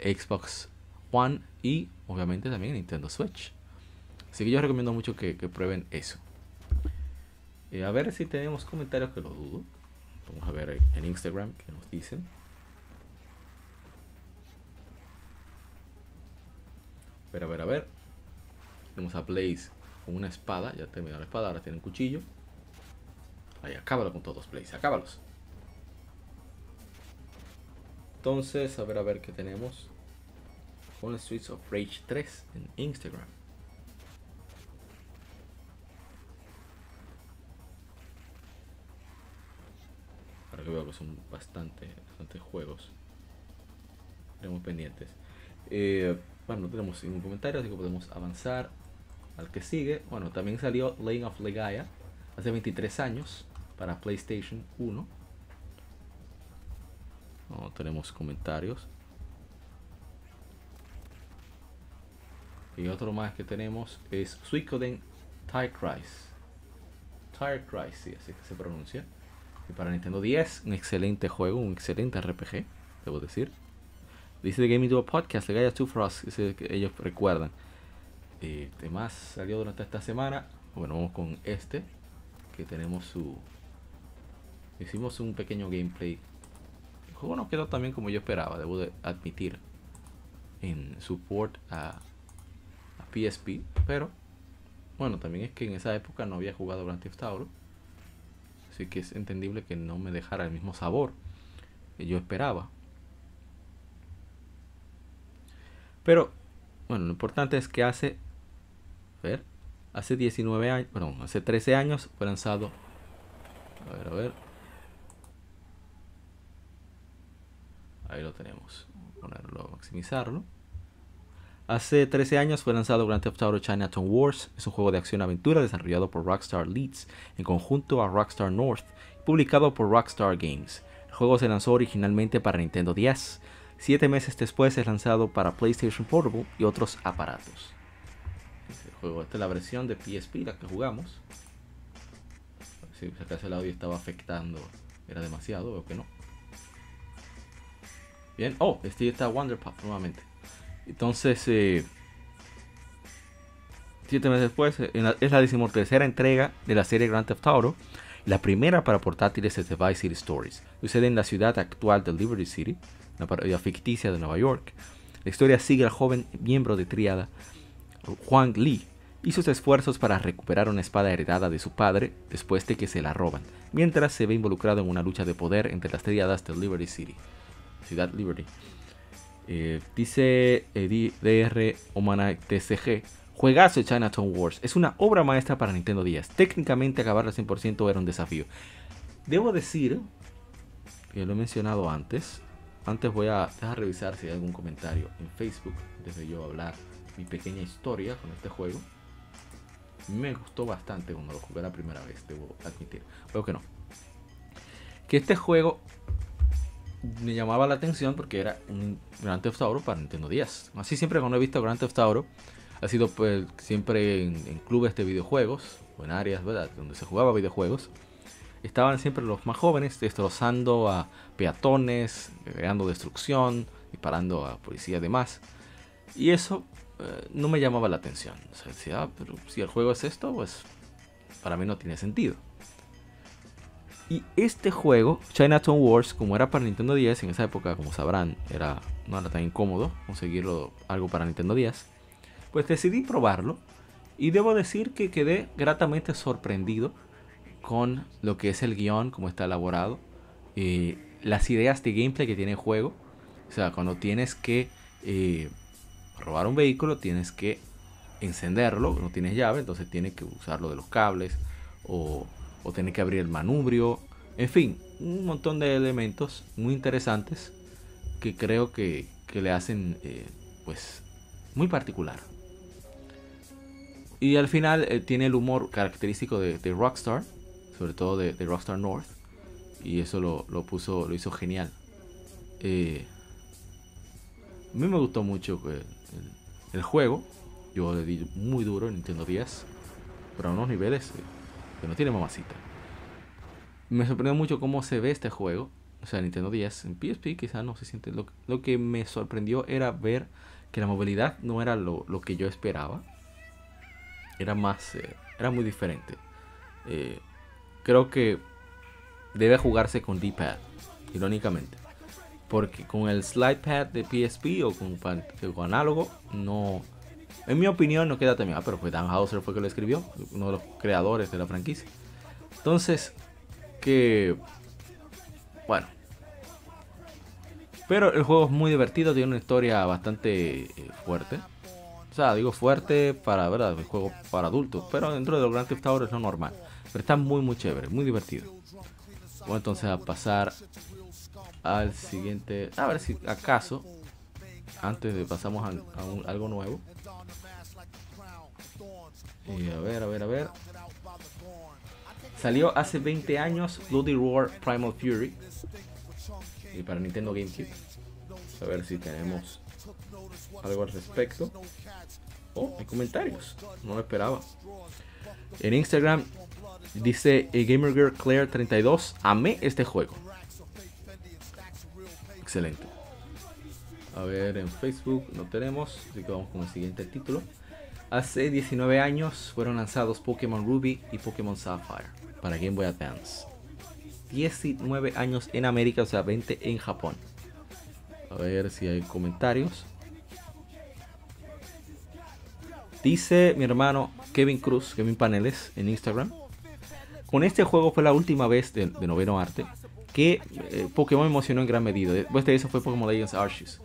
Xbox One y obviamente también Nintendo Switch. Así que yo recomiendo mucho que, prueben eso eh, a ver si tenemos comentarios que lo dudo vamos a ver en Instagram que nos dicen ver, a ver, a ver. Tenemos a Blaze con una espada. Ya terminó la espada, ahora tiene un cuchillo. Ahí, acábalo con todos, Blaze, acábalos. Entonces, a ver, a ver qué tenemos. Con Streets of Rage 3 en Instagram. Veo que son bastante, bastante juegos. Tenemos pendientes. Eh, bueno, no tenemos ningún comentario, así que podemos avanzar al que sigue. Bueno, también salió Lane of Legaia hace 23 años para PlayStation 1. No tenemos comentarios. Y otro más que tenemos es Suicoden Tire Cries. Tire así que se pronuncia. Y para Nintendo 10, un excelente juego, un excelente RPG, debo decir. Dice The Gaming Duo Podcast, The Gaia 2 for Us, que ellos recuerdan. Eh, salió durante esta semana. Bueno, vamos con este, que tenemos su... Hicimos un pequeño gameplay. El juego no quedó también como yo esperaba, debo de admitir. En support a, a PSP, pero bueno, también es que en esa época no había jugado Grand Theft Auto. Así que es entendible que no me dejara el mismo sabor que yo esperaba. Pero, bueno, lo importante es que hace, a ver, hace 19 años, perdón, hace 13 años fue lanzado, a ver, a ver, ahí lo tenemos, Vamos a ponerlo, maximizarlo. Hace 13 años fue lanzado Grand Theft Auto Chinatown Wars. Es un juego de acción-aventura desarrollado por Rockstar Leeds en conjunto a Rockstar North y publicado por Rockstar Games. El juego se lanzó originalmente para Nintendo 10. Siete meses después es lanzado para PlayStation Portable y otros aparatos. Este juego, esta es la versión de PSP, la que jugamos. Si acaso el audio estaba afectando, era demasiado, o que no. Bien, oh, este está Wonderpop nuevamente. Entonces, eh, siete meses después, eh, es la decimotercera entrega de la serie Grand Theft Auto. La primera para portátiles es The Vice City Stories. Sucede en la ciudad actual de Liberty City, la parodia ficticia de Nueva York. La historia sigue al joven miembro de Triada, Juan Lee, y sus esfuerzos para recuperar una espada heredada de su padre después de que se la roban, mientras se ve involucrado en una lucha de poder entre las triadas de Liberty City, Ciudad Liberty. Eh, dice DR Omana TCG. Juegazo Chinatown Wars. Es una obra maestra para Nintendo 10. Técnicamente acabarla al 100% era un desafío. Debo decir, que lo he mencionado antes. Antes voy a revisar si hay algún comentario en Facebook. Desde yo hablar mi pequeña historia con este juego. Me gustó bastante cuando lo jugué la primera vez, debo admitir. Pero que no. Que este juego me llamaba la atención porque era un Grand Theft Auto para Nintendo 10. Así siempre cuando he visto Grand Theft Auto ha sido pues siempre en, clubes de videojuegos o en áreas ¿verdad? donde se jugaba videojuegos. Estaban siempre los más jóvenes destrozando a peatones, creando destrucción, disparando a policía y demás. Y eso eh, no me llamaba la atención. O sea, decía, ah, si el juego es esto, pues para mí no tiene sentido. Y este juego, Chinatown Wars, como era para Nintendo 10, en esa época, como sabrán, era, no era tan incómodo conseguirlo algo para Nintendo 10, pues decidí probarlo. Y debo decir que quedé gratamente sorprendido con lo que es el guion, cómo está elaborado, y las ideas de gameplay que tiene el juego. O sea, cuando tienes que eh, robar un vehículo, tienes que encenderlo, no tienes llave, entonces tienes que usarlo de los cables o o tener que abrir el manubrio. En fin, un montón de elementos muy interesantes que creo que, le hacen eh, pues muy particular. Y al final eh, tiene el humor característico de, Rockstar, sobre todo de, Rockstar North. Y eso lo, puso, lo hizo genial. Eh, a mí me gustó mucho el, juego. Yo le di muy duro en Nintendo 10. Pero a unos niveles no tiene mamacita. Me sorprendió mucho cómo se ve este juego. O sea, Nintendo 10 en PSP quizás no se siente. Lo, que me sorprendió era ver que la movilidad no era lo, que yo esperaba. Era más. Eh, era muy diferente. Eh, creo que debe jugarse con D-pad, irónicamente. Porque con el slide pad de PSP o con, con análogo, no, en mi opinión no queda también. Ah, pero pues Dan Hauser fue que lo escribió, uno de los creadores de la franquicia. Entonces, que... Bueno. Pero el juego es muy divertido, tiene una historia bastante eh, fuerte. O sea, digo fuerte para, ¿verdad? El juego para adultos. Pero dentro de los Grand Theft Auto es lo normal. Pero está muy, muy chévere, muy divertido. Vamos entonces a pasar al siguiente. A ver si acaso, antes de pasamos a, algo nuevo. Y a ver, a ver, a ver. Salió hace 20 años Bloody Roar Primal Fury. Y para Nintendo GameCube. A ver si tenemos algo al respecto. Oh, hay comentarios. No lo esperaba. En Instagram dice eh, GamerGirl Claire 32. Amé este juego. Excelente. A ver, en Facebook no tenemos. Así que vamos con el siguiente título. Hace 19 años fueron lanzados Pokémon Ruby y Pokémon Sapphire para Game Boy Advance. 19 años en América, o sea, 20 en Japón. A ver si hay comentarios. Dice mi hermano Kevin Cruz, Kevin Paneles, en Instagram. Con este juego fue la última vez de, noveno arte que eh, Pokémon emocionó en gran medida. Después de eso fue Pokémon Legends Arceus.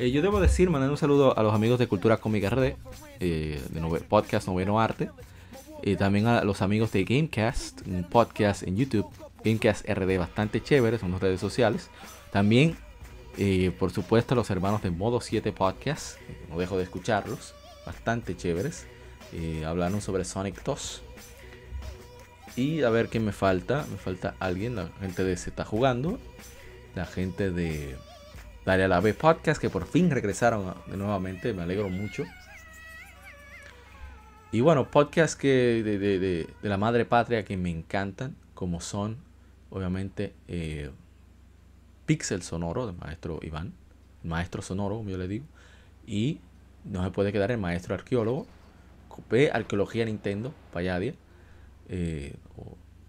Eh, yo debo decir, mandar un saludo a los amigos de Cultura Cómica RD, eh, de podcast Noveno Arte, y también a los amigos de Gamecast, un podcast en YouTube, Gamecast RD bastante chévere, son las redes sociales. También Eh, por supuesto, los hermanos de Modo 7 Podcast, no dejo de escucharlos, bastante chéveres. Hablaron sobre Sonic 2. Y a ver qué me falta. Me falta alguien, la gente de Se está jugando, la gente de Dale a la B Podcast, que por fin regresaron nuevamente, me alegro mucho. Y bueno, podcasts que de, de, de, la madre patria que me encantan, como son, obviamente, eh, Pixel Sonoro, del maestro Iván, maestro sonoro, como yo le digo, y no se puede quedar el maestro arqueólogo, Copé Arqueología Nintendo, Payadia, eh,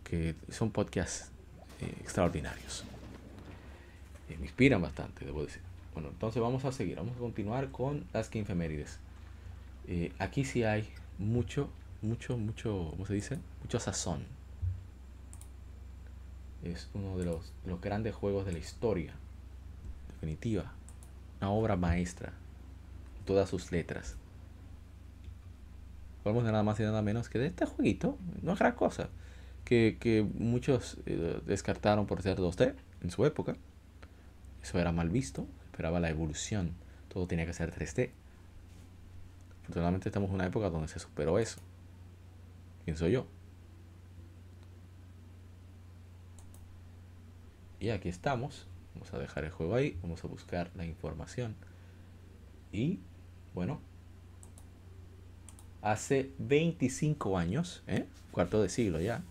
que son podcasts eh, extraordinarios. Me inspiran bastante, debo decir. Bueno, entonces vamos a seguir, vamos a continuar con las que infemérides. aquí sí hay mucho, mucho, mucho, ¿cómo se dice? Mucho sazón. Es uno de los, los grandes juegos de la historia. Definitiva. Una obra maestra. Todas sus letras. Vamos nada más y nada menos que de este jueguito. No es gran cosa. Que, que muchos eh, descartaron por ser 2D en su época. Eso era mal visto. Esperaba la evolución. Todo tenía que ser 3D. Afortunadamente estamos en una época donde se superó eso. Pienso yo. Y aquí estamos. Vamos a dejar el juego ahí. Vamos a buscar la información. Y bueno. Hace 25 años, ¿eh? cuarto de siglo ya.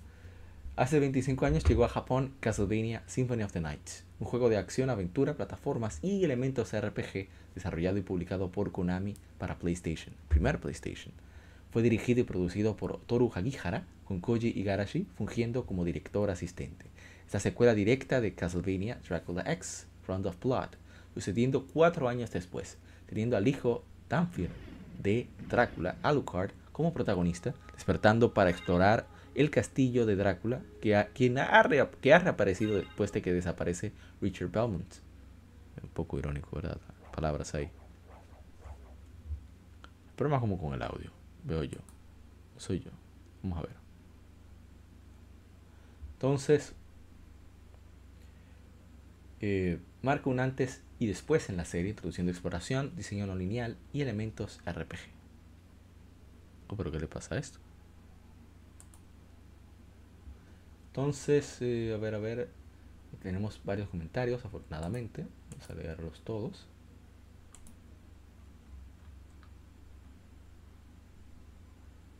Hace 25 años llegó a Japón Castlevania Symphony of the Night, un juego de acción, aventura, plataformas y elementos RPG desarrollado y publicado por Konami para PlayStation, primer PlayStation. Fue dirigido y producido por Toru Hagihara, con Koji Igarashi fungiendo como director asistente. Es la secuela directa de Castlevania Dracula X, Front of Blood, sucediendo cuatro años después, teniendo al hijo Danfir de Drácula, Alucard, como protagonista, despertando para explorar el castillo de Drácula, que ha, quien ha, que ha reaparecido después de que desaparece Richard Belmont. Un poco irónico, ¿verdad? palabras ahí. Pero más como con el audio. Veo yo. Soy yo. Vamos a ver. Entonces, eh, marca un antes y después en la serie, introduciendo exploración, diseño no lineal y elementos RPG. Oh, pero ¿qué le pasa a esto? Entonces, eh, a ver, a ver, tenemos varios comentarios, afortunadamente. Vamos a leerlos todos.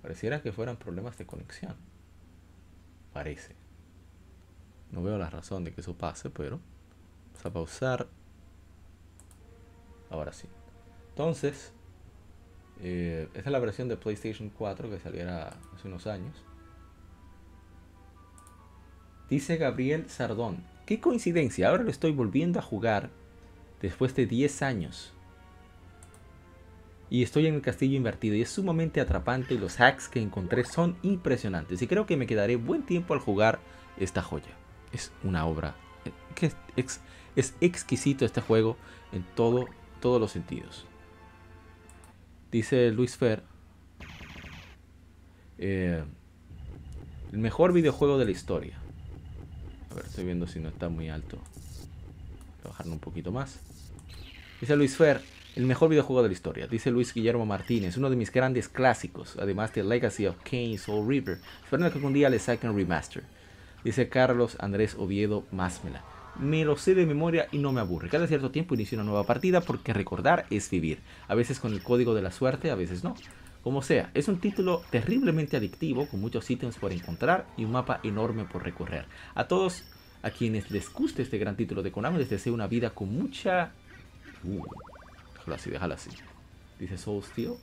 Pareciera que fueran problemas de conexión. Parece. No veo la razón de que eso pase, pero vamos a pausar. Ahora sí. Entonces, eh, esta es la versión de PlayStation 4 que saliera hace unos años. Dice Gabriel Sardón. Qué coincidencia, ahora lo estoy volviendo a jugar después de 10 años y estoy en el castillo invertido y es sumamente atrapante y los hacks que encontré son impresionantes y creo que me quedaré buen tiempo al jugar esta joya. Es una obra eh, es, exquisito este juego en todo, todos los sentidos. Dice Luis Fer, eh, el mejor videojuego de la historia. A ver, estoy viendo si no está muy alto. Voy a bajarlo un poquito más. Dice Luis Fer, el mejor videojuego de la historia, dice Luis Guillermo Martínez, uno de mis grandes clásicos, además de Legacy of Kane Soul River, esperando que algún día le saquen remaster. Dice Carlos Andrés Oviedo Másmela. Me lo sé de memoria y no me aburre. Cada cierto tiempo inicio una nueva partida porque recordar es vivir. A veces con el código de la suerte, a veces no. Como sea, es un título terriblemente adictivo, con muchos ítems por encontrar y un mapa enorme por recorrer. A todos a quienes les guste este gran título de Konami, les deseo una vida con mucha... Uh, Déjalo así, déjalo así. Dice Soul Steel.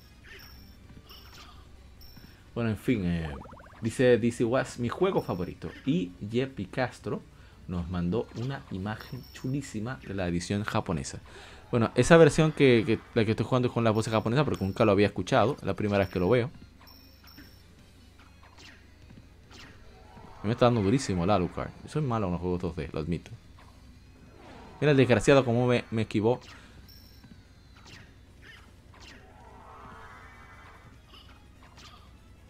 Bueno, en fin. Eh, dice DC Was, mi juego favorito. Y Jeppy Castro nos mandó una imagen chulísima de la edición japonesa. Bueno, esa versión que, la que estoy jugando es con la voz japonesa porque nunca lo había escuchado. La primera vez que lo veo. Me está dando durísimo el Alucard. Soy malo en los juegos 2D, lo admito. Mira el desgraciado como me, me esquivó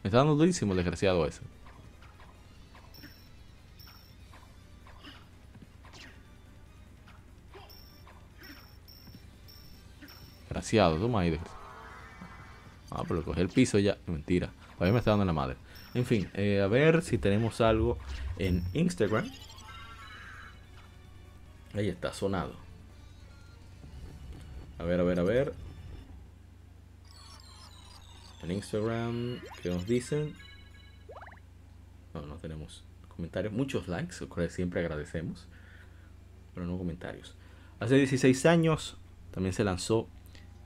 Me está dando durísimo el desgraciado ese. Demasiado. Toma ahí. Ah, pero cogí el piso ya. Mentira. Todavía me está dando la madre. En fin, eh, a ver si tenemos algo en Instagram. Ahí está, sonado. A ver, a ver, a ver. En Instagram, ¿qué nos dicen? No, no tenemos comentarios. Muchos likes, lo cual siempre agradecemos. Pero no comentarios. Hace 16 años también se lanzó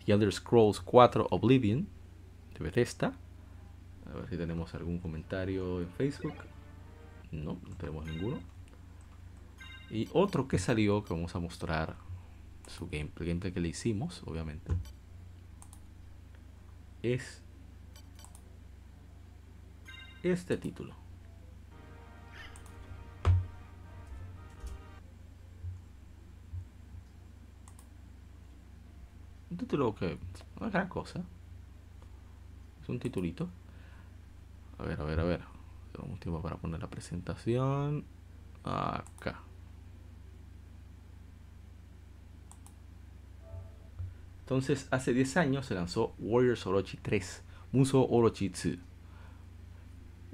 The Elder Scrolls 4 Oblivion de Bethesda. A ver si tenemos algún comentario en Facebook. No, no tenemos ninguno. Y otro que salió, que vamos a mostrar su gameplay, gameplay que le hicimos, obviamente, es este título. Un título que no es gran cosa. Es un titulito. A ver, a ver, a ver. Tenemos tiempo para poner la presentación. Acá. Entonces, hace 10 años se lanzó Warriors Orochi 3, Muso Orochi 2.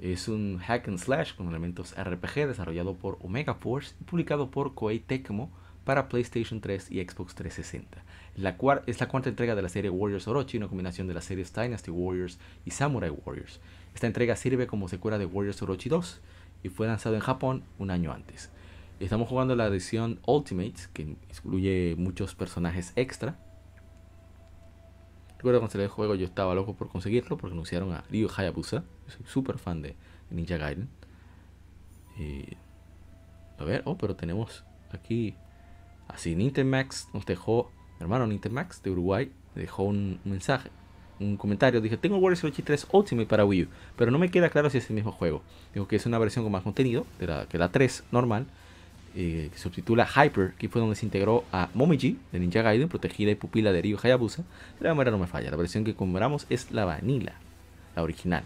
Es un hack and slash con elementos RPG desarrollado por Omega Force y publicado por Koei Tecmo para PlayStation 3 y Xbox 360. La es la cuarta entrega de la serie Warriors Orochi, una combinación de las series Dynasty Warriors y Samurai Warriors. Esta entrega sirve como secuela de Warriors Orochi 2 y fue lanzado en Japón un año antes. Estamos jugando la edición Ultimate, que incluye muchos personajes extra, Recuerdo cuando salió el juego yo estaba loco por conseguirlo porque anunciaron a Ryu Hayabusa. Yo soy súper fan de Ninja Gaiden. a ver, oh, pero tenemos aquí. Así, Nintemax nos dejó, hermano Nintemax de Uruguay, dejó un mensaje, un comentario. Dije, tengo Warriors 83 Ultimate para Wii U, pero no me queda claro si es el mismo juego. Digo que es una versión con más contenido de la, que la 3 normal eh, que subtitula Hyper, que fue donde se integró a Momiji de Ninja Gaiden, protegida y pupila de Ryu Hayabusa. La memoria no me falla, la versión que compramos es la vanilla, la original.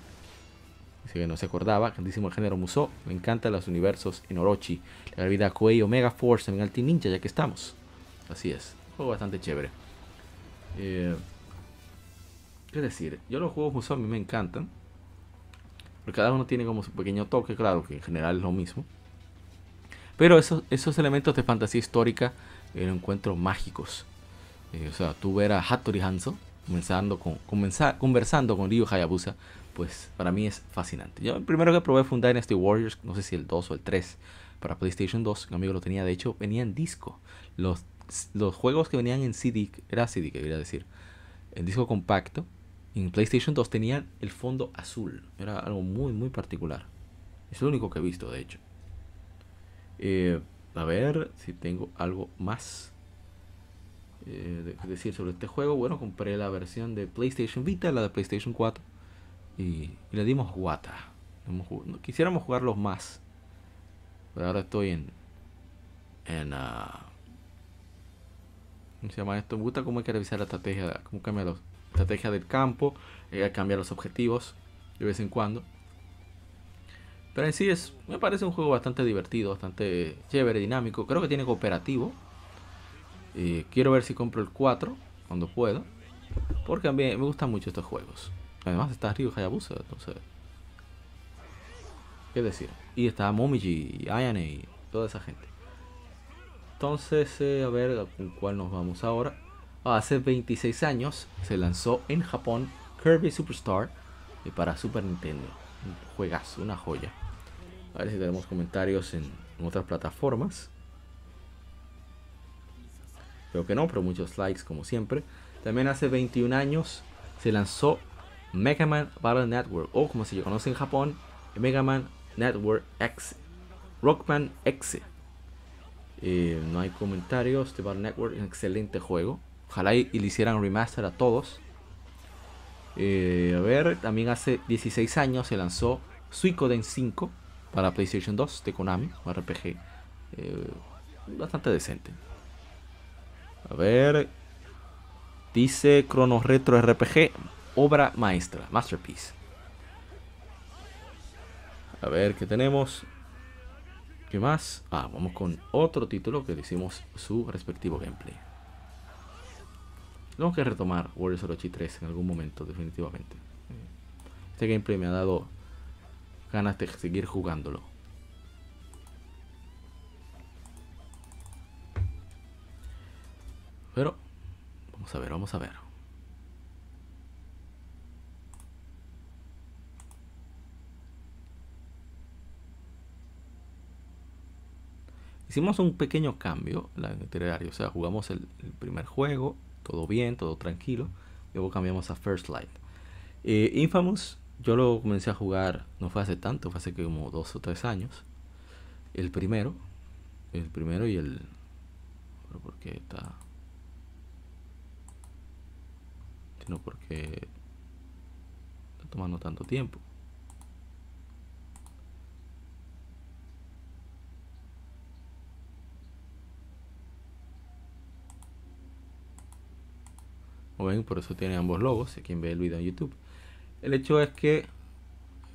Dice que no se acordaba, grandísimo el género Musou, me encantan los universos en Orochi, la vida Koei Omega Force en Team Ninja, ya que estamos. Así es, juego bastante chévere. Eh, ¿Qué decir? Yo los juegos Musou a mí me encantan. Porque cada uno tiene como su pequeño toque, claro que en general es lo mismo. Pero esos, esos elementos de fantasía histórica los encuentro mágicos. Eh, o sea, tú ver a Hattori Hanzo comenzando con, conversando con Ryu Hayabusa, pues para mí es fascinante. Yo el primero que probé fue un Dynasty Warriors, no sé si el 2 o el 3, para PlayStation 2. Un amigo lo tenía, de hecho, venía en disco. Los, los juegos que venían en CD, era CD, que quería decir, en disco compacto, en PlayStation 2 tenían el fondo azul. Era algo muy, muy particular. Es lo único que he visto, de hecho. Eh, a ver si tengo algo más eh, de decir sobre este juego. Bueno, compré la versión de PlayStation Vita, la de PlayStation 4. Y, le dimos guata. Quisiéramos jugarlos más. Pero ahora estoy en. En. Uh, ¿Cómo se llama esto? Me gusta cómo hay que revisar la estrategia. Cómo cambia la estrategia del campo. Que cambiar los objetivos de vez en cuando. Pero en sí es, me parece un juego bastante divertido, bastante chévere, dinámico. Creo que tiene cooperativo. Y quiero ver si compro el 4 cuando pueda. Porque a mí me gustan mucho estos juegos. Además está Ryu Hayabusa, entonces. ¿Qué decir? Y está Momiji y Ayane toda esa gente. Entonces, eh, a ver con cuál nos vamos ahora. Hace 26 años se lanzó en Japón Kirby Superstar eh, para Super Nintendo. Un juegazo, una joya. A ver si tenemos comentarios en, otras plataformas. Creo que no, pero muchos likes como siempre. También hace 21 años se lanzó Mega Man Battle Network, o como se conoce en Japón, Mega Man Network X. Rockman X. Eh, no hay comentarios de Battle Network, un excelente juego. Ojalá y, le hicieran remaster a todos. Eh, a ver, también hace 16 años se lanzó Suicoden 5 para PlayStation 2 de Konami, un RPG eh, bastante decente. A ver, dice Chrono Retro RPG, obra maestra, masterpiece. A ver qué tenemos. ¿Qué más? Ah, vamos con otro título que le hicimos su respectivo gameplay. Tengo que retomar Warriors Orochi 3 en algún momento, definitivamente. Este gameplay me ha dado ganas de seguir jugándolo. Pero, vamos a ver, vamos a ver. Hicimos un pequeño cambio en el itinerario. O sea, jugamos el, primer juego, todo bien, todo tranquilo. Luego cambiamos a First Light. Eh, Infamous, yo lo comencé a jugar, no fue hace tanto, fue hace como dos o tres años. El primero, el primero y el. ¿Por qué está.? No, porque está tomando tanto tiempo. Por eso tiene ambos logos, si quien ve el video en YouTube. El hecho es que,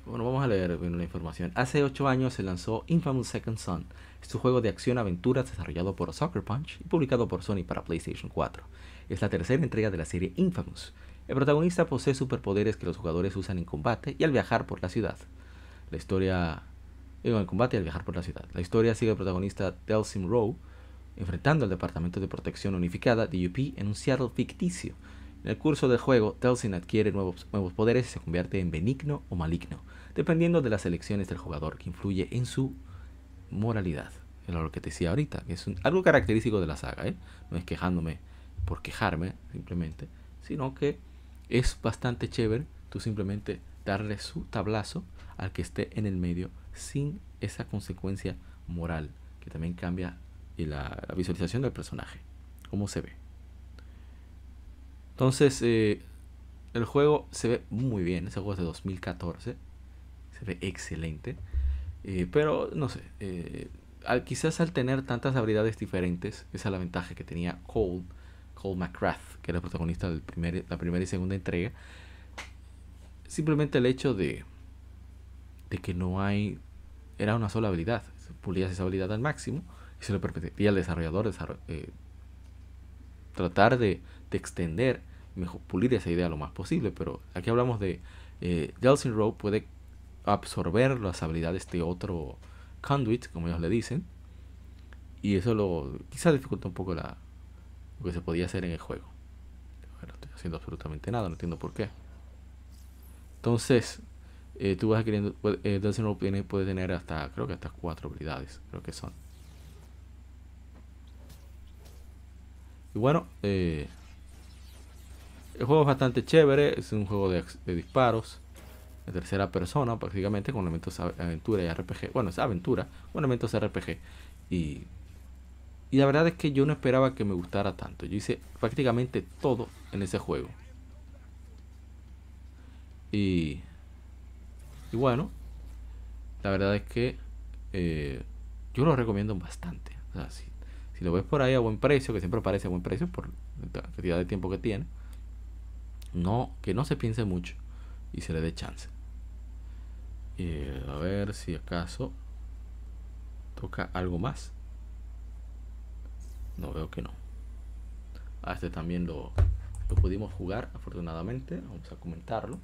bueno, vamos a leer la información. Hace 8 años se lanzó Infamous Second Son, es un juego de acción-aventuras desarrollado por Soccer Punch y publicado por Sony para PlayStation 4. Es la tercera entrega de la serie Infamous. El protagonista posee superpoderes que los jugadores usan en combate y al viajar por la ciudad. La historia... en el combate y al viajar por la ciudad. La historia sigue al protagonista Delsim Rowe, enfrentando al Departamento de Protección Unificada, DUP, en un Seattle ficticio, en el curso del juego, Telsin adquiere nuevos, poderes y se convierte en benigno o maligno, dependiendo de las elecciones del jugador que influye en su moralidad. Es lo que te decía ahorita, que es algo característico de la saga, ¿eh? no es quejándome por quejarme simplemente, sino que es bastante chévere tú simplemente darle su tablazo al que esté en el medio sin esa consecuencia moral que también cambia la visualización del personaje, cómo se ve. Entonces, eh, el juego se ve muy bien. Ese juego es de 2014. Se ve excelente. Eh, pero, no sé. Eh, quizás al tener tantas habilidades diferentes, esa es la ventaja que tenía Cole, Cole McGrath, que era el protagonista de la primera y segunda entrega. Simplemente el hecho de, de que no hay. Era una sola habilidad. Pulías esa habilidad al máximo y se le permitía al desarrollador tratar de, de extender mejor pulir esa idea lo más posible. Pero aquí hablamos de eh, Delsin Rowe puede absorber las habilidades de otro conduit, como ellos le dicen. Y eso lo quizás dificulta un poco la, lo que se podía hacer en el juego. no estoy haciendo absolutamente nada, no entiendo por qué. Entonces, eh, tú vas queriendo, eh, Delsin puede tener hasta, creo que hasta cuatro habilidades, creo que son. Y bueno, eh, el juego es bastante chévere, es un juego de, disparos, de tercera persona prácticamente, con elementos aventura y RPG. Bueno, es aventura, con elementos RPG. Y, la verdad es que yo no esperaba que me gustara tanto. Yo hice prácticamente todo en ese juego. Y, bueno, la verdad es que eh, yo lo recomiendo bastante. si, si, lo ves por ahí a buen precio, que siempre parece a buen precio por la cantidad de tiempo que tiene no, que no se piense mucho y se le dé chance. Eh, a ver si acaso toca algo más. No veo que no. A este también lo, lo pudimos jugar, afortunadamente. Vamos a comentarlo.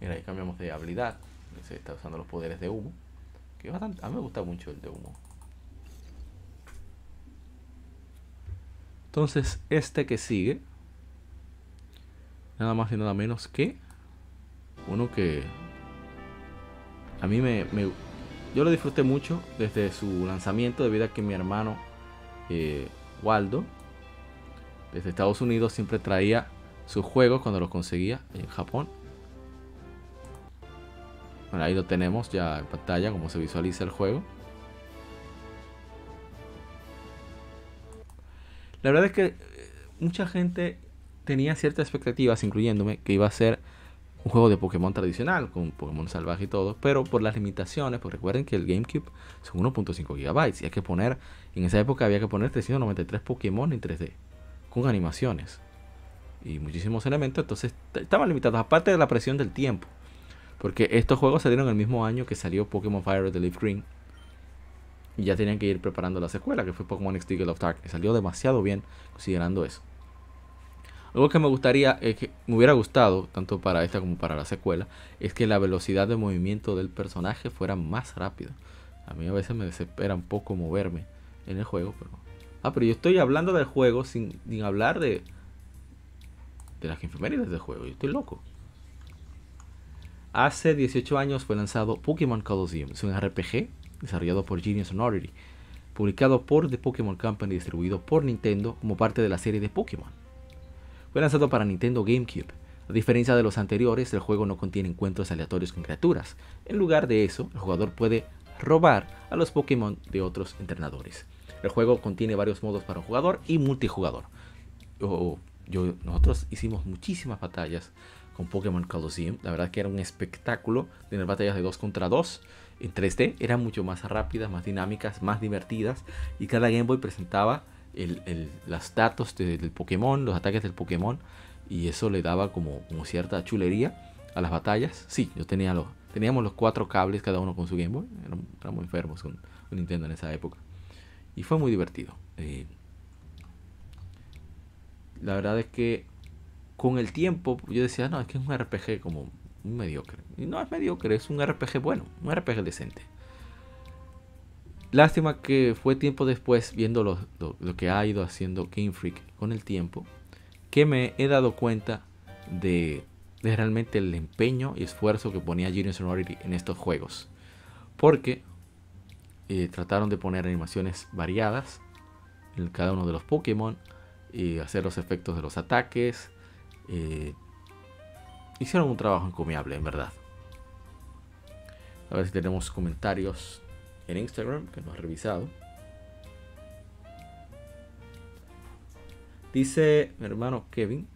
Mira, ahí cambiamos de habilidad. Se está usando los poderes de humo. Que a mí me gusta mucho el de humo. Entonces, este que sigue, nada más y nada menos que uno que a mí me, yo lo disfruté mucho desde su lanzamiento debido a que mi hermano eh, Waldo desde Estados Unidos siempre traía sus juegos cuando los conseguía en Japón. Bueno, ahí lo tenemos ya en pantalla, como se visualiza el juego. La verdad es que eh, mucha gente tenía ciertas expectativas, incluyéndome, que iba a ser un juego de Pokémon tradicional, con Pokémon salvaje y todo, pero por las limitaciones, pues recuerden que el GameCube son 1.5 GB y hay que poner, en esa época había que poner 393 Pokémon en 3D, con animaciones y muchísimos elementos, entonces estaban limitados, aparte de la presión del tiempo, porque estos juegos salieron el mismo año que salió Pokémon Fire the Leaf Green, Y ya tenían que ir preparando la secuela, que fue Pokémon X of Darkness. Salió demasiado bien considerando eso. Algo que me gustaría, es que me hubiera gustado, tanto para esta como para la secuela, es que la velocidad de movimiento del personaje fuera más rápida. A mí a veces me desespera un poco moverme en el juego, pero... Ah, pero yo estoy hablando del juego sin, sin hablar de, de las enfermerías del juego. Yo estoy loco. Hace 18 años fue lanzado Pokémon Colosseum. Es un RPG desarrollado por Genius Sonority, publicado por The Pokémon Company y distribuido por Nintendo como parte de la serie de Pokémon. Fue lanzado para Nintendo GameCube. A diferencia de los anteriores, el juego no contiene encuentros aleatorios con criaturas. En lugar de eso, el jugador puede robar a los Pokémon de otros entrenadores. El juego contiene varios modos para un jugador y multijugador. Yo, yo, nosotros hicimos muchísimas batallas con Pokémon Colosseum. La verdad que era un espectáculo tener batallas de 2 contra 2 en 3D. Eran mucho más rápidas, más dinámicas, más divertidas. Y cada Game Boy presentaba el, los datos del Pokémon, los ataques del Pokémon. Y eso le daba como, cierta chulería a las batallas. Sí, yo tenía los, teníamos los cuatro cables cada uno con su Game Boy. Éramos, enfermos con, con, Nintendo en esa época. Y fue muy divertido. Eh, la verdad es que con el tiempo yo decía, no, es que es un RPG como mediocre. Y no es mediocre, es un RPG bueno, un RPG decente. Lástima que fue tiempo después, viendo lo, lo, que ha ido haciendo Game Freak con el tiempo, que me he dado cuenta de, de realmente el empeño y esfuerzo que ponía Genius Sonority en estos juegos. Porque eh, trataron de poner animaciones variadas en cada uno de los Pokémon y hacer los efectos de los ataques, eh, hicieron un trabajo encomiable, en verdad. A ver si tenemos comentarios en Instagram que no revisado. Dice mi hermano Kevin,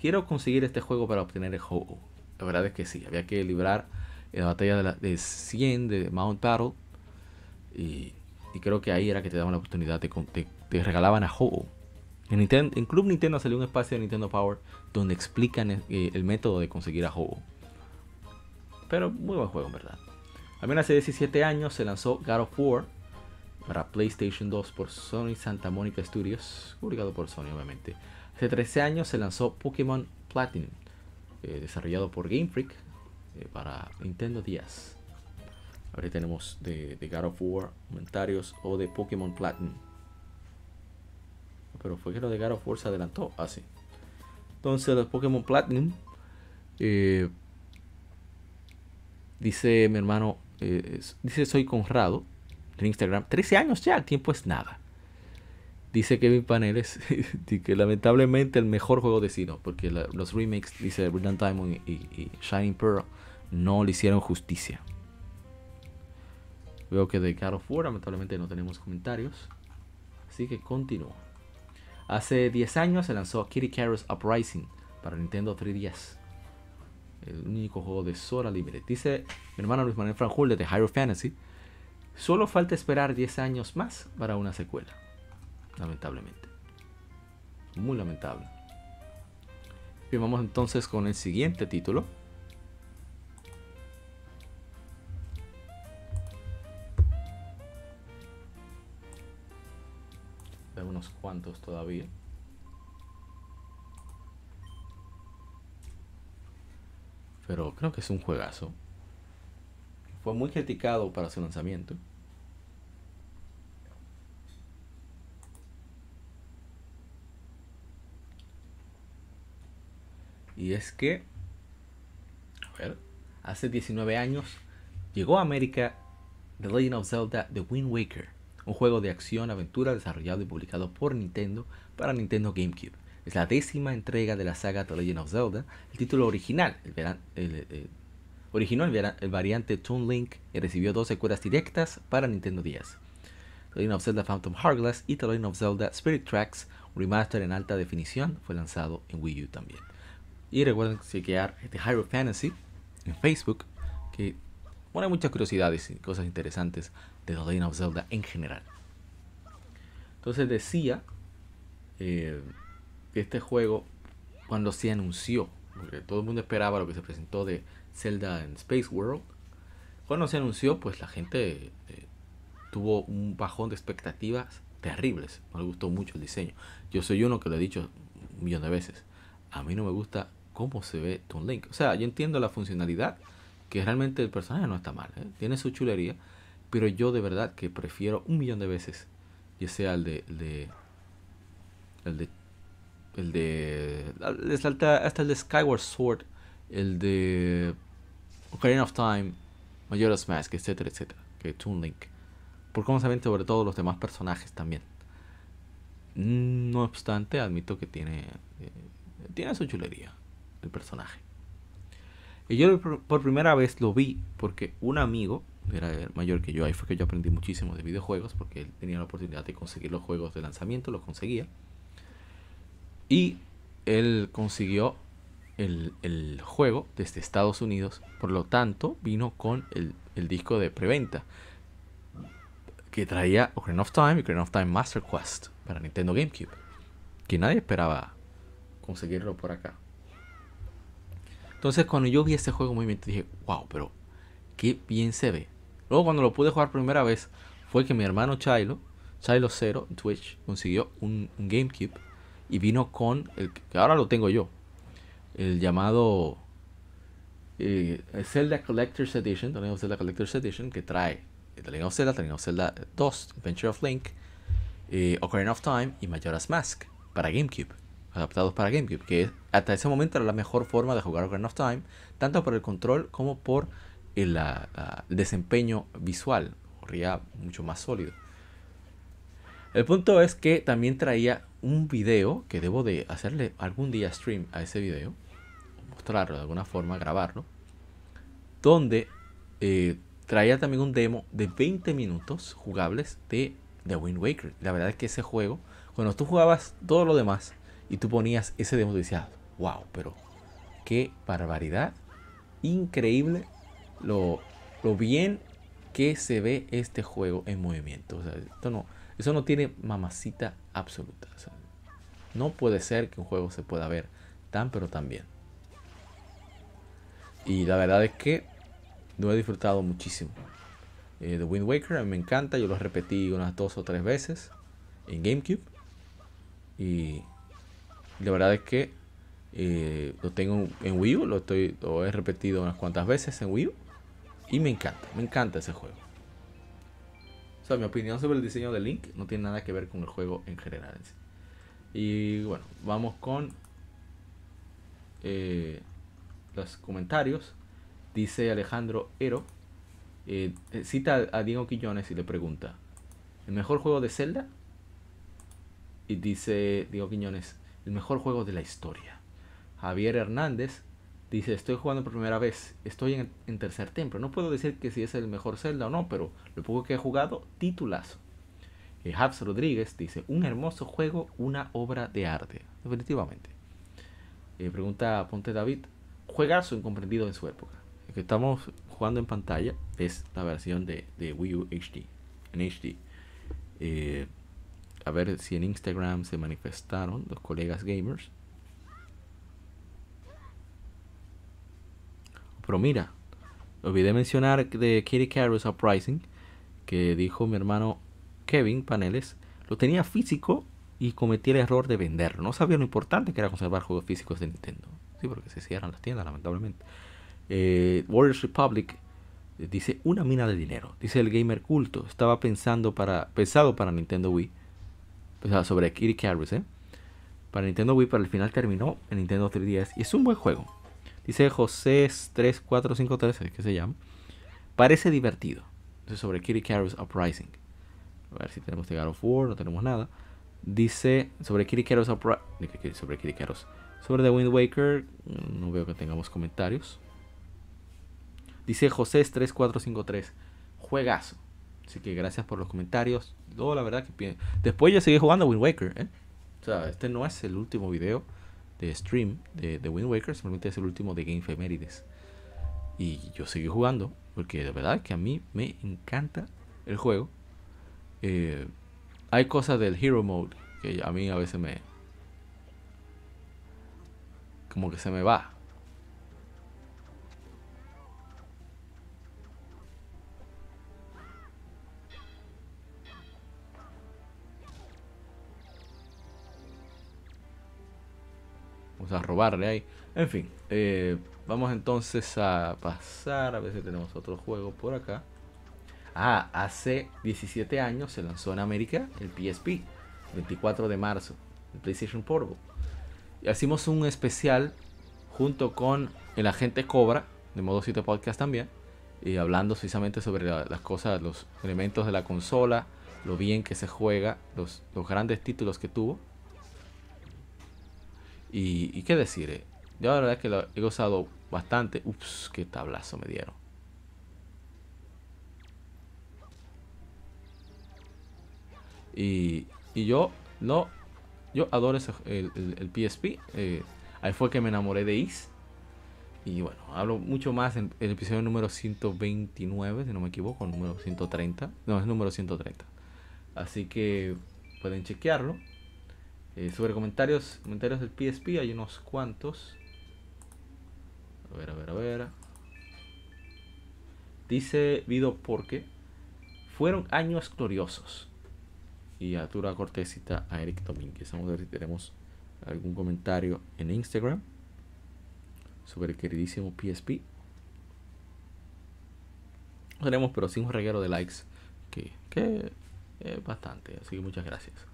quiero conseguir este juego para obtener el ho La verdad es que sí, había que librar la batalla de, la, de 100 de Mount Battle. Y, creo que ahí era que te daban la oportunidad de, te, regalaban a ho en, Club Nintendo salió un espacio de Nintendo Power donde explican el, eh, el método de conseguir a Ho-Oh. Pero muy buen juego, en verdad. También hace 17 años se lanzó God of War para PlayStation 2 por Sony Santa Monica Studios, publicado por Sony obviamente. Hace 13 años se lanzó Pokémon Platinum, eh, desarrollado por Game Freak eh, para Nintendo 10. Ahora tenemos de, de God of War comentarios o de Pokémon Platinum. Pero fue que lo de God of War se adelantó así. Entonces, los Pokémon Platinum. Eh, dice mi hermano. Eh, dice soy Conrado. En Instagram. 13 años ya, el tiempo es nada. Dice Kevin Paneles que lamentablemente el mejor juego de Sino, porque los remakes, dice Brilliant Diamond y, Shining Pearl, no le hicieron justicia. Veo que de God of War lamentablemente no tenemos comentarios. Así que continúo. Hace 10 años se lanzó Kitty Icarus Uprising para Nintendo 3DS. El único juego de Sora libre. Dice mi hermano Luis Manuel Franjul de Hyrule Fantasy. Solo falta esperar 10 años más para una secuela. Lamentablemente. Muy lamentable. Bien, vamos entonces con el siguiente título. De unos cuantos todavía. Pero creo que es un juegazo. Fue muy criticado para su lanzamiento. Y es que, a ver, hace 19 años llegó a América The Legend of Zelda The Wind Waker un juego de acción-aventura desarrollado y publicado por Nintendo para Nintendo GameCube. Es la décima entrega de la saga The Legend of Zelda. El título original el, el, el, originó el, variante Toon Link y recibió dos secuelas directas para Nintendo 10. The Legend of Zelda Phantom Hourglass y The Legend of Zelda Spirit Tracks, un remaster en alta definición, fue lanzado en Wii U también. Y recuerden chequear The Hyrule Fantasy en Facebook, que pone muchas curiosidades y cosas interesantes de The Legend of Zelda en general. Entonces decía eh, que este juego, cuando se anunció, porque todo el mundo esperaba lo que se presentó de Zelda en Space World, cuando se anunció, pues la gente eh, tuvo un bajón de expectativas terribles. No le gustó mucho el diseño. Yo soy uno que lo he dicho un millón de veces. A mí no me gusta cómo se ve Toon Link. O sea, yo entiendo la funcionalidad, que realmente el personaje no está mal. ¿eh? Tiene su chulería. Pero yo de verdad que prefiero un millón de veces, ya sea el de, el de, el de, el de, hasta, el de Skyward Sword, el de Ocarina of Time, Majora's Mask, etcétera, etcétera, que Toon Link. Por cómo se sobre todo los demás personajes también. No obstante, admito que tiene, eh, tiene su chulería el personaje. Y yo por primera vez lo vi porque un amigo, era mayor que yo, ahí fue que yo aprendí muchísimo de videojuegos porque él tenía la oportunidad de conseguir los juegos de lanzamiento, los conseguía. Y él consiguió el, juego desde Estados Unidos, por lo tanto vino con el, el disco de preventa que traía Ocarina of Time y Ocarina of Time Master Quest para Nintendo GameCube, que nadie esperaba conseguirlo por acá. Entonces cuando yo vi este juego en movimiento dije, wow, pero qué bien se ve. Luego cuando lo pude jugar primera vez fue que mi hermano Chilo, Chilo Zero Twitch, consiguió un, GameCube y vino con el que ahora lo tengo yo, el llamado eh, Zelda Collector's Edition, Zelda Collector's Edition, que trae The Legend of Zelda, The Legend of Zelda 2, Adventure of Link, eh, Ocarina of Time y Majora's Mask para GameCube adaptados para GameCube, que hasta ese momento era la mejor forma de jugar Ocarina of Time, tanto por el control como por el, desempeño visual, corría mucho más sólido. El punto es que también traía un video que debo de hacerle algún día stream a ese video, mostrarlo de alguna forma, grabarlo, donde eh, traía también un demo de 20 minutos jugables de The Wind Waker. La verdad es que ese juego, cuando tú jugabas todo lo demás, y tú ponías ese demo y decías, wow, pero qué barbaridad. Increíble lo, lo bien que se ve este juego en movimiento. O sea, esto no, eso no tiene mamacita absoluta. no puede ser que un juego se pueda ver tan pero tan bien. Y la verdad es que lo he disfrutado muchísimo. Eh, The Wind Waker a mí me encanta, yo lo repetí unas dos o tres veces en GameCube. Y la verdad es que eh, lo tengo en Wii U, lo, estoy, lo he repetido unas cuantas veces en Wii U. Y me encanta, me encanta ese juego. O sea, mi opinión sobre el diseño de Link no tiene nada que ver con el juego en general. Y bueno, vamos con eh, los comentarios. Dice Alejandro Ero. Eh, cita a Diego Quillones y le pregunta: ¿El mejor juego de Zelda? Y dice Diego Quiñones: el mejor juego de la historia. Javier Hernández dice, estoy jugando por primera vez, estoy en, tercer templo. No puedo decir que si es el mejor Zelda o no, pero lo poco que he jugado, titulazo. Eh, Rodríguez dice, un hermoso juego, una obra de arte. Definitivamente. Eh, pregunta Ponte David, juegazo incomprendido en su época. Estamos jugando en pantalla es la versión de, de Wii U HD. En HD. Eh, a ver si en Instagram se manifestaron los colegas gamers. Pero mira, olvidé mencionar de Kitty Carus Uprising, que dijo mi hermano Kevin Paneles, lo tenía físico y cometí el error de venderlo. No sabía lo importante que era conservar juegos físicos de Nintendo. Sí, porque se cierran las tiendas, lamentablemente. Eh, Warriors Republic eh, dice una mina de dinero. Dice el gamer culto. Estaba pensando para, pensado para Nintendo Wii sobre Kitty Carus, ¿eh? Para Nintendo Wii, para el final terminó en Nintendo 3DS y es un buen juego. Dice José 3453, que se llama. Parece divertido. Dice sobre Kitty Carus Uprising. A ver si tenemos de God of War, no tenemos nada. Dice sobre Kitty Carus Uprising. Sobre Kitty. Sobre The Wind Waker, no veo que tengamos comentarios. Dice José 3453. Juegazo. Así que gracias por los comentarios. La verdad después yo seguí jugando Wind Waker. ¿eh? O sea, este no es el último video de stream de, de Wind Waker, simplemente es el último de Game Femérides. Y yo seguí jugando porque de verdad que a mí me encanta el juego. Eh, hay cosas del Hero Mode que a mí a veces me. como que se me va. Vamos a robarle ahí. En fin, eh, vamos entonces a pasar. A ver si tenemos otro juego por acá. Ah, hace 17 años se lanzó en América el PSP. 24 de marzo. El PlayStation Portable. Y hicimos un especial junto con el agente Cobra. De modo 7 podcast también. Y hablando precisamente sobre las cosas, los elementos de la consola. Lo bien que se juega. Los, los grandes títulos que tuvo. Y, qué decir, eh? yo la verdad es que lo he gozado bastante. Ups, qué tablazo me dieron. Y, y yo no, yo adoro el, el, PSP. Eh, ahí fue que me enamoré de Is. Y bueno, hablo mucho más en el episodio número 129, si no me equivoco, número 130. No, es número 130. Así que pueden chequearlo. Eh, sobre comentarios, comentarios del PSP hay unos cuantos. A ver, a ver, a ver. Dice Vido porque fueron años gloriosos. Y Arturo Cortésita a Eric Domínguez. Vamos a ver si tenemos algún comentario en Instagram sobre el queridísimo PSP. tenemos, pero sin un reguero de likes, que, que es bastante. Así que muchas gracias.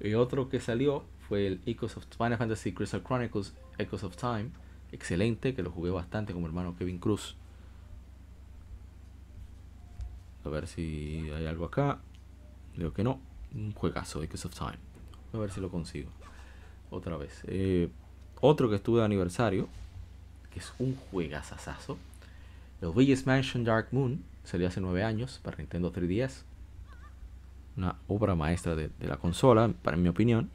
Y otro que salió fue el Echoes of Final Fantasy Crystal Chronicles Echoes of Time. Excelente, que lo jugué bastante con mi hermano Kevin Cruz. A ver si hay algo acá. Creo que no. Un juegazo, Echoes of Time. A ver si lo consigo. Otra vez. Eh, otro que estuve de aniversario. Que es un juegazazazo. El Luigi's Mansion Dark Moon. Salió hace 9 años para Nintendo 3DS una obra maestra de, la consola, para mi opinión.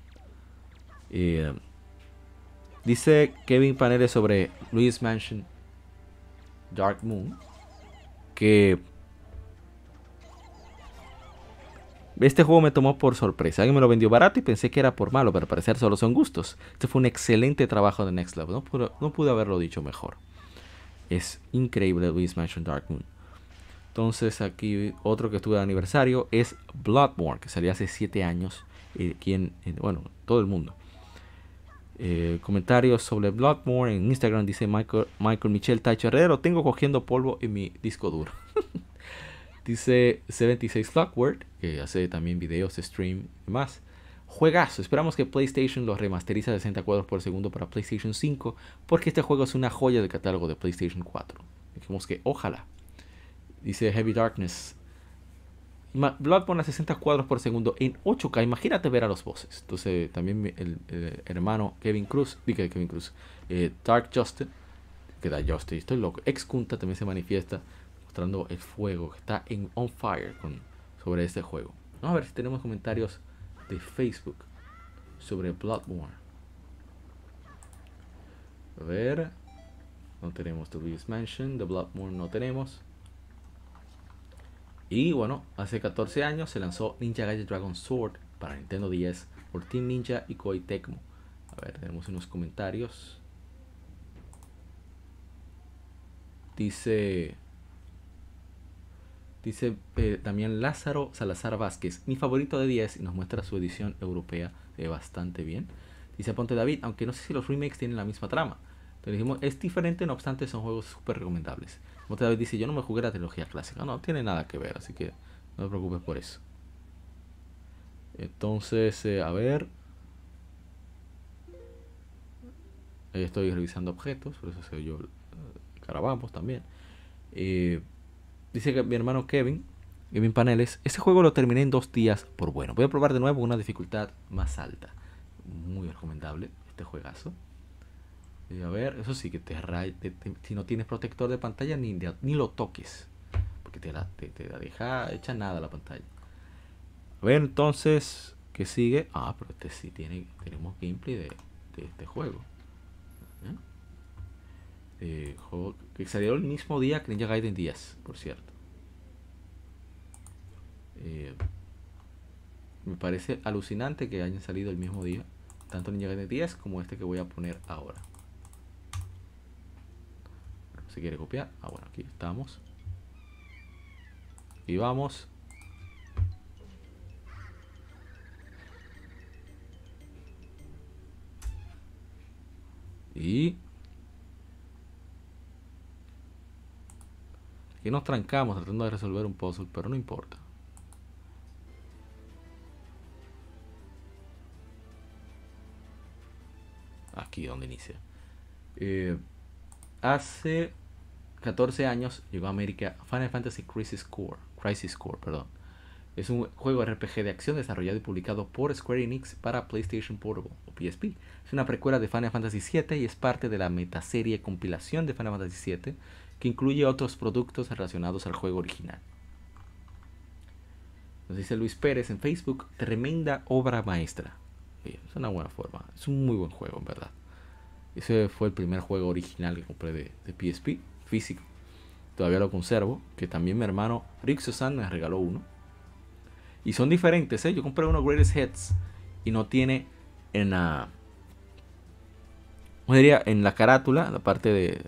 Eh, dice Kevin Paneles sobre Luis Mansion Dark Moon que este juego me tomó por sorpresa. Alguien me lo vendió barato y pensé que era por malo, pero al parecer solo son gustos. Este fue un excelente trabajo de Next Level. No pude, no pude haberlo dicho mejor. Es increíble Luis Mansion Dark Moon. Entonces aquí otro que estuve de aniversario es Bloodborne, que salió hace 7 años eh, bueno, todo el mundo. Eh, comentarios sobre Bloodborne en Instagram dice Michael, Michael Michel Tacho Herrero, tengo cogiendo polvo en mi disco duro. dice 76 Clockwork, que hace también videos, stream y más. Juegazo, esperamos que PlayStation lo remasteriza a 60 cuadros por segundo para PlayStation 5, porque este juego es una joya del catálogo de PlayStation 4. Dijimos que ojalá. Dice Heavy Darkness. Bloodborne a 60 cuadros por segundo en 8K. Imagínate ver a los bosses. Entonces, también el, hermano Kevin Cruz, diga Kevin Cruz, eh, Dark Justice, que da Justice, estoy loco. Ex Kunta también se manifiesta mostrando el fuego que está en on fire con, sobre este juego. Vamos a ver si tenemos comentarios de Facebook sobre Bloodborne. A ver, no tenemos The Luigi's Mansion, The Bloodborne no tenemos. Y bueno, hace 14 años se lanzó Ninja Gaiden Dragon Sword para Nintendo 10 por Team Ninja y Koei Tecmo. A ver, tenemos unos comentarios. Dice. Dice eh, también Lázaro Salazar Vázquez, mi favorito de 10 y nos muestra su edición europea de bastante bien. Dice Ponte David, aunque no sé si los remakes tienen la misma trama. Dijimos, es diferente, no obstante son juegos súper recomendables. Otra vez dice, yo no me jugué la trilogía clásica. No, tiene nada que ver, así que no te preocupes por eso. Entonces, eh, a ver. Ahí estoy revisando objetos, por eso se yo eh, también. Eh, dice que mi hermano Kevin, Kevin Paneles, ese juego lo terminé en dos días por bueno. Voy a probar de nuevo una dificultad más alta. Muy recomendable este juegazo. A ver, eso sí que te, si no tienes protector de pantalla ni, ni lo toques. Porque te la, te, deja hecha nada la pantalla. A ver entonces, ¿qué sigue? Ah, pero este sí tiene, tenemos gameplay de, este juego. Eh, juego que salió el mismo día que Ninja Gaiden 10, por cierto. Eh, me parece alucinante que hayan salido el mismo día, tanto Ninja Gaiden 10 como este que voy a poner ahora se quiere copiar. Ah, bueno, aquí estamos. Y vamos. Y aquí nos trancamos tratando de resolver un puzzle, pero no importa. Aquí donde inicia. Eh, hace 14 años llegó a América Final Fantasy Crisis Core, Crisis Core, perdón. Es un juego RPG de acción desarrollado y publicado por Square Enix para PlayStation Portable o PSP. Es una precuela de Final Fantasy VII y es parte de la metaserie compilación de Final Fantasy VII que incluye otros productos relacionados al juego original. Nos dice Luis Pérez en Facebook, tremenda obra maestra. Es una buena forma, es un muy buen juego en verdad. Ese fue el primer juego original que compré de, PSP, físico. Todavía lo conservo, que también mi hermano Rick Susan me regaló uno. Y son diferentes, ¿eh? Yo compré uno Greatest Hits y no tiene en la... diría? En la carátula, la parte de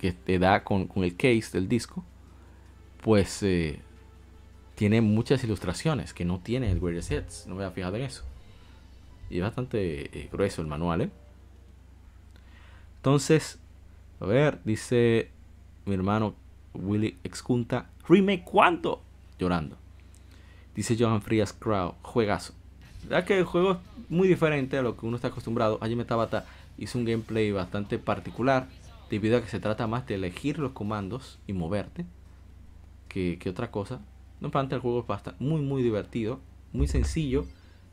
que te da con, el case del disco, pues eh, tiene muchas ilustraciones que no tiene el Greatest Hits. No me había fijado en eso. Y es bastante eh, grueso el manual. Entonces, a ver, dice mi hermano Willy Excunta, remake cuánto? Llorando. Dice Johan Frías Crow, juegazo. Ya que el juego es muy diferente a lo que uno está acostumbrado. Hajime Tabata hizo un gameplay bastante particular, debido a que se trata más de elegir los comandos y moverte que, otra cosa. No obstante, el juego es bastante, muy, muy divertido, muy sencillo.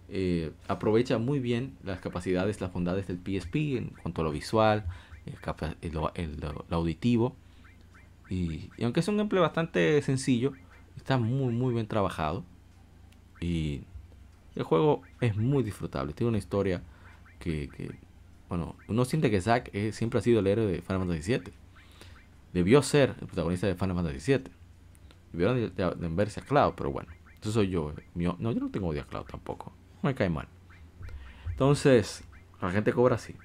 Eh, aprovecha muy bien las capacidades, las bondades del PSP en cuanto a lo visual, el, auditivo. Y, aunque es un gameplay bastante sencillo, está muy, muy bien trabajado. Y el juego es muy disfrutable. Tiene una historia que, bueno, uno siente que Zack siempre ha sido el héroe de Final Fantasy VII. Debió ser el protagonista de Final Fantasy VII. Debieron de, verse a Cloud, pero bueno, eso soy yo. no, yo no tengo odio a Cloud tampoco. No me cae mal. Entonces, la gente cobra así.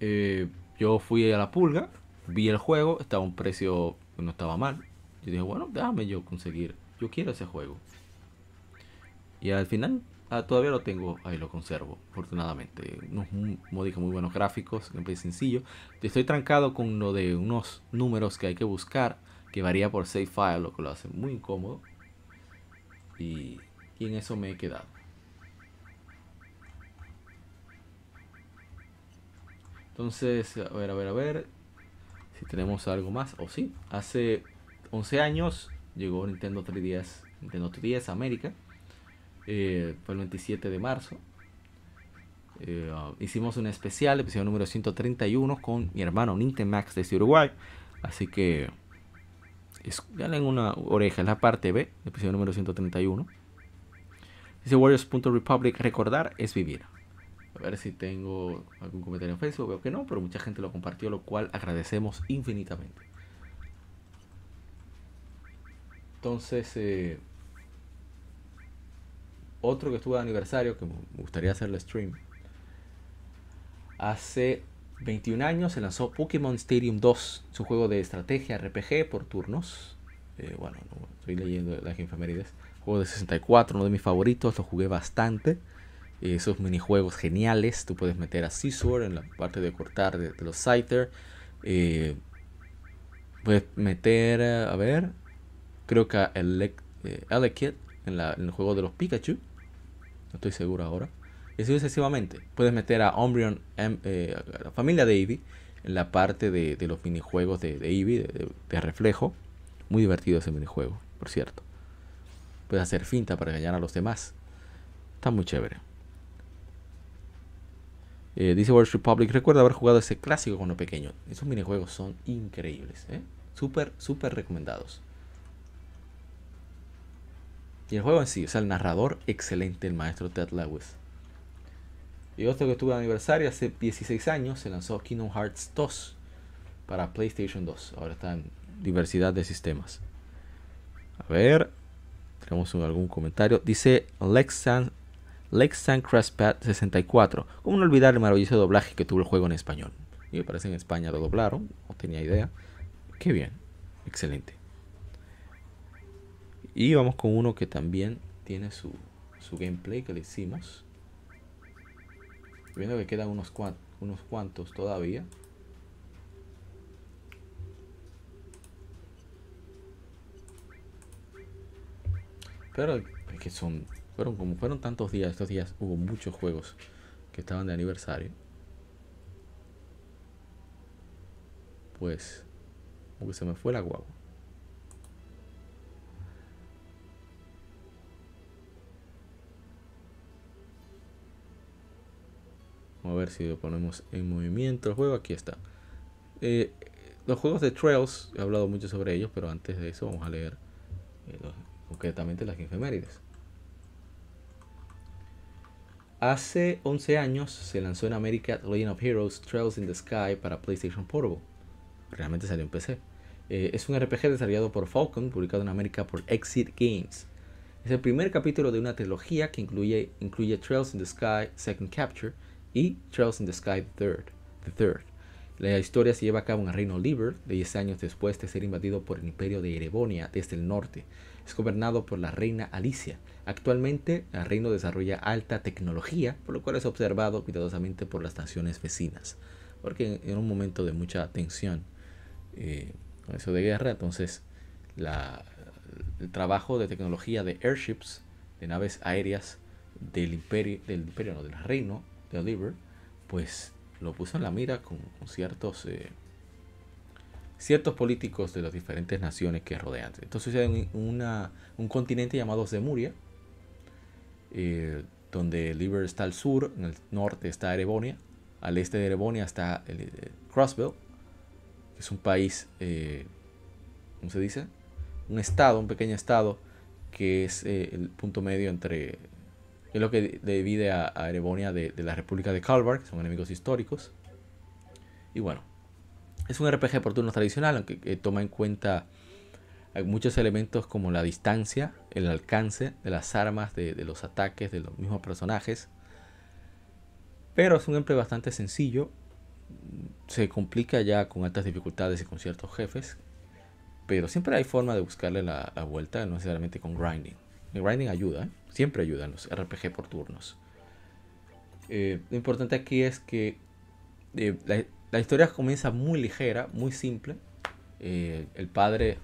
Eh, yo fui a la pulga, vi el juego, estaba a un precio que no estaba mal. Y dije, bueno, déjame yo conseguir. Yo quiero ese juego. Y al final ah, todavía lo tengo, ahí lo conservo, afortunadamente. Unos módicos muy buenos gráficos, gameplay sencillo. Estoy trancado con lo de unos números que hay que buscar, que varía por save file, lo que lo hace muy incómodo. Y en eso me he quedado. Entonces, a ver, a ver, a ver. Si tenemos algo más. O sí, hace 11 años llegó Nintendo 3DS, Nintendo 3DS a América. Eh, fue el 27 de marzo. Eh, uh, hicimos un especial, episodio número 131, con mi hermano Nintemax desde Uruguay. Así que dale en una oreja, es la parte B, episodio número 131. Dice Warriors.republic, recordar es vivir. A ver si tengo algún comentario en Facebook. Veo que no, pero mucha gente lo compartió, lo cual agradecemos infinitamente. Entonces, eh, otro que estuvo de aniversario, que me gustaría hacerle stream. Hace 21 años se lanzó Pokémon Stadium 2. Es un juego de estrategia RPG por turnos. Eh, bueno, estoy leyendo las infemérides. Juego de 64, uno de mis favoritos, lo jugué bastante esos minijuegos geniales. Tú puedes meter a Scizor en la parte de cortar de, los Scyther. Eh, puedes meter, a ver, creo que el eh, Elekid en, el juego de los Pikachu. No estoy seguro ahora. Y así sucesivamente. Puedes meter a Umbreon, em, eh, la familia de Eevee, en la parte de, los minijuegos de, de Eevee, de, reflejo. Muy divertido ese minijuego, por cierto. Puedes hacer finta para engañar a los demás. Está muy chévere. Eh, dice World Republic, recuerda haber jugado ese clásico cuando pequeño. Esos minijuegos son increíbles, ¿eh? Súper, súper recomendados. Y el juego en sí, o sea, el narrador excelente, el maestro Ted Lewis. Y otro que tuve de aniversario hace 16 años, se lanzó Kingdom Hearts 2 para PlayStation 2. Ahora está en diversidad de sistemas. A ver, tenemos algún comentario. Dice Lexan Lexan Crestpad 64. ¿Cómo no olvidar el maravilloso doblaje que tuvo el juego en español? Y me parece en España lo doblaron, no tenía idea. Qué bien, excelente. Y vamos con uno que también tiene su, su gameplay que le hicimos. Viendo que quedan unos, unos cuantos todavía. Pero es que son. Fueron como fueron tantos días, estos días hubo muchos juegos que estaban de aniversario. Pues. Como que se me fue la guagua. Vamos a ver si lo ponemos en movimiento el juego. Aquí está. Eh, los juegos de Trails, he hablado mucho sobre ellos, pero antes de eso vamos a leer eh, concretamente las efemérides. Hace 11 años se lanzó en América Legend of Heroes Trails in the Sky para PlayStation Portable. Realmente salió en PC. Eh, es un RPG desarrollado por Falcon, publicado en América por Exit Games. Es el primer capítulo de una trilogía que incluye, Trails in the Sky Second Capture y Trails in the Sky. The Third. La historia se lleva a cabo en el reino Liber, 10 años después de ser invadido por el imperio de Erebonia desde el norte. Es gobernado por la reina Alicia. Actualmente el reino desarrolla alta tecnología, por lo cual es observado cuidadosamente por las naciones vecinas. Porque en un momento de mucha tensión eh, con eso de guerra, entonces el trabajo de tecnología de airships, de naves aéreas del imperio, del imperio, no, del reino de Oliver, pues lo puso en la mira con, ciertos eh, ciertos políticos de las diferentes naciones que rodean. Entonces en un continente llamado Zemuria, eh, donde Oliver está al sur, en el norte está Erebonia, al este de Erebonia está el, eh, que es un país, ¿cómo se dice? Un estado, un pequeño estado, que es el punto medio entre es lo que divide a, Erebonia de, la República de Calvar, que son enemigos históricos. Y bueno, es un RPG por turnos tradicional, aunque toma en cuenta muchos elementos como la distancia, el alcance de las armas, de, los ataques de los mismos personajes. Pero es un gameplay bastante sencillo. Se complica ya con altas dificultades y con ciertos jefes. Pero siempre hay forma de buscarle la, vuelta, no necesariamente con grinding. El grinding ayuda, ¿eh? siempre ayuda en los RPG por turnos. Eh, lo importante aquí es que eh, historia comienza muy ligera, muy simple. el padre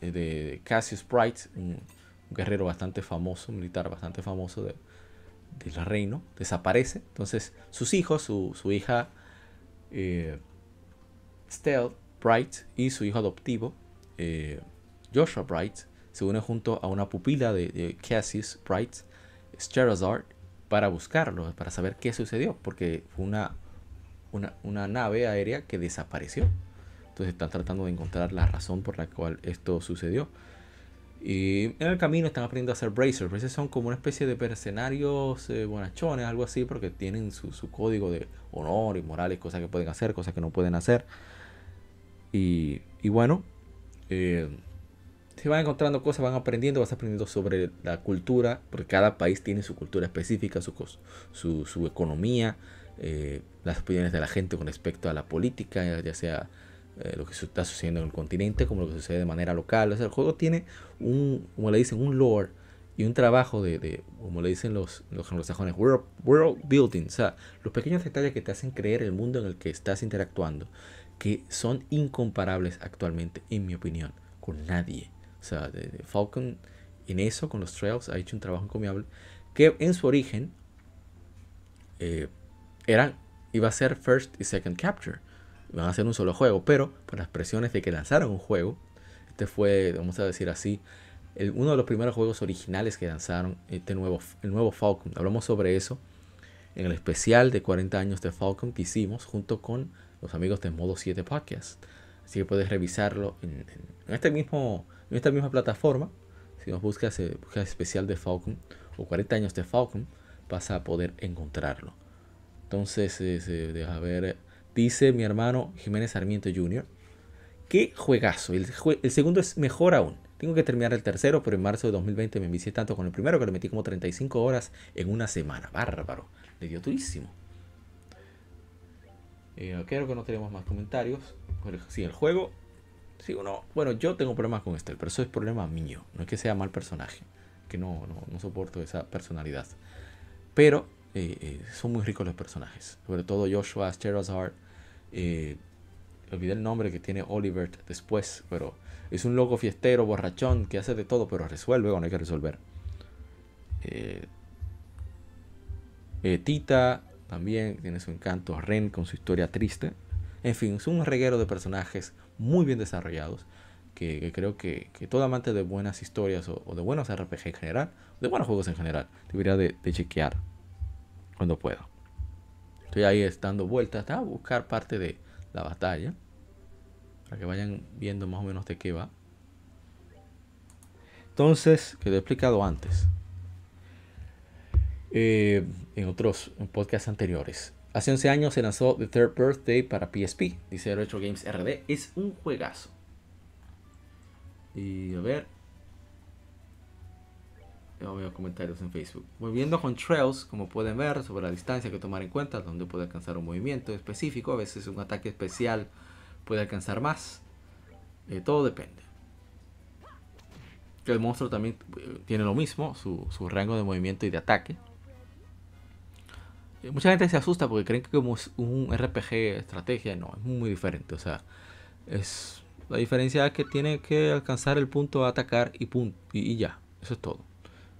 de Cassius Bright, un, guerrero bastante famoso, un militar bastante famoso del reino, desaparece. Entonces sus hijos, su, hija Stell Bright y su hijo adoptivo Joshua Bright, se une junto a una pupila de, Cassius Bright, Scherazard, para buscarlo, para saber qué sucedió, porque fue una, una, nave aérea que desapareció. Entonces están tratando de encontrar la razón por la cual esto sucedió. Y en el camino están aprendiendo a hacer bracers. Bracers son como una especie de mercenarios eh, bonachones, algo así, porque tienen su, código de honor y morales, cosas que pueden hacer, cosas que no pueden hacer. Y, y bueno, eh, se van encontrando cosas, van aprendiendo, vas aprendiendo sobre la cultura, porque cada país tiene su cultura específica, su, su, economía, eh, las opiniones de la gente con respecto a la política, ya sea eh, lo que está sucediendo en el continente, como lo que sucede de manera local. O sea, el juego tiene un, como le dicen, un lore y un trabajo de, como le dicen los, los anglosajones, world, world building, o sea, los pequeños detalles que te hacen creer el mundo en el que estás interactuando, que son incomparables actualmente, en mi opinión, con nadie. O sea, Falcon en eso, con los Trails, ha hecho un trabajo encomiable. Que en su origen eh, eran, iba a ser First y Second Capture. Iban a ser un solo juego, pero por las presiones de que lanzaron un juego, este fue, vamos a decir así, uno de los primeros juegos originales que lanzaron, este nuevo, el nuevo Falcon. Hablamos sobre eso en el especial de 40 años de Falcon que hicimos junto con los amigos de Modo 7 Podcast. Así que puedes revisarlo en este mismo en esta misma plataforma, si nos buscas, eh, buscas especial de Falcon o 40 años de Falcon, vas a poder encontrarlo. Entonces, eh, deja ver. Dice mi hermano Jiménez Sarmiento Jr. Qué juegazo. El, segundo es mejor aún. Tengo que terminar el tercero, pero en marzo de 2020 me envicié tanto con el primero que le metí como 35 horas en una semana. Bárbaro. Le dio durísimo. Eh, creo que no tenemos más comentarios. Sí, el juego si uno, bueno, yo tengo problemas con este, pero eso es problema mío. No es que sea mal personaje, que no, no, soporto esa personalidad. Pero eh, eh, son muy ricos los personajes. Sobre todo Joshua Sherazard. Eh, olvidé el nombre que tiene Oliver después, pero es un loco fiestero, borrachón, que hace de todo, pero resuelve cuando hay que resolver. Tita también tiene su encanto. Ren con su historia triste. En fin, es un reguero de personajes muy bien desarrollados. Que, creo que, todo amante de buenas historias o, de buenos RPG en general, de buenos juegos en general, debería de, de chequear cuando pueda. Estoy ahí dando vueltas a buscar parte de la batalla. Para que vayan viendo más o menos de qué va. Entonces, que lo he explicado antes. Eh, en otros podcasts anteriores. Hace 11 años se lanzó The Third Birthday para PSP. Dice Retro Games RD. Es un juegazo. Y a ver, veo comentarios en Facebook. Volviendo con trails, como pueden ver, sobre la distancia que tomar en cuenta, donde puede alcanzar un movimiento específico, a veces un ataque especial puede alcanzar más. Eh, todo depende. El monstruo también eh, tiene lo mismo, su, rango de movimiento y de ataque. Eh, mucha gente se asusta porque creen que como es un RPG estrategia, no, es muy diferente. O sea, es la diferencia es que tiene que alcanzar el punto a atacar y, punto, y ya. Eso es todo.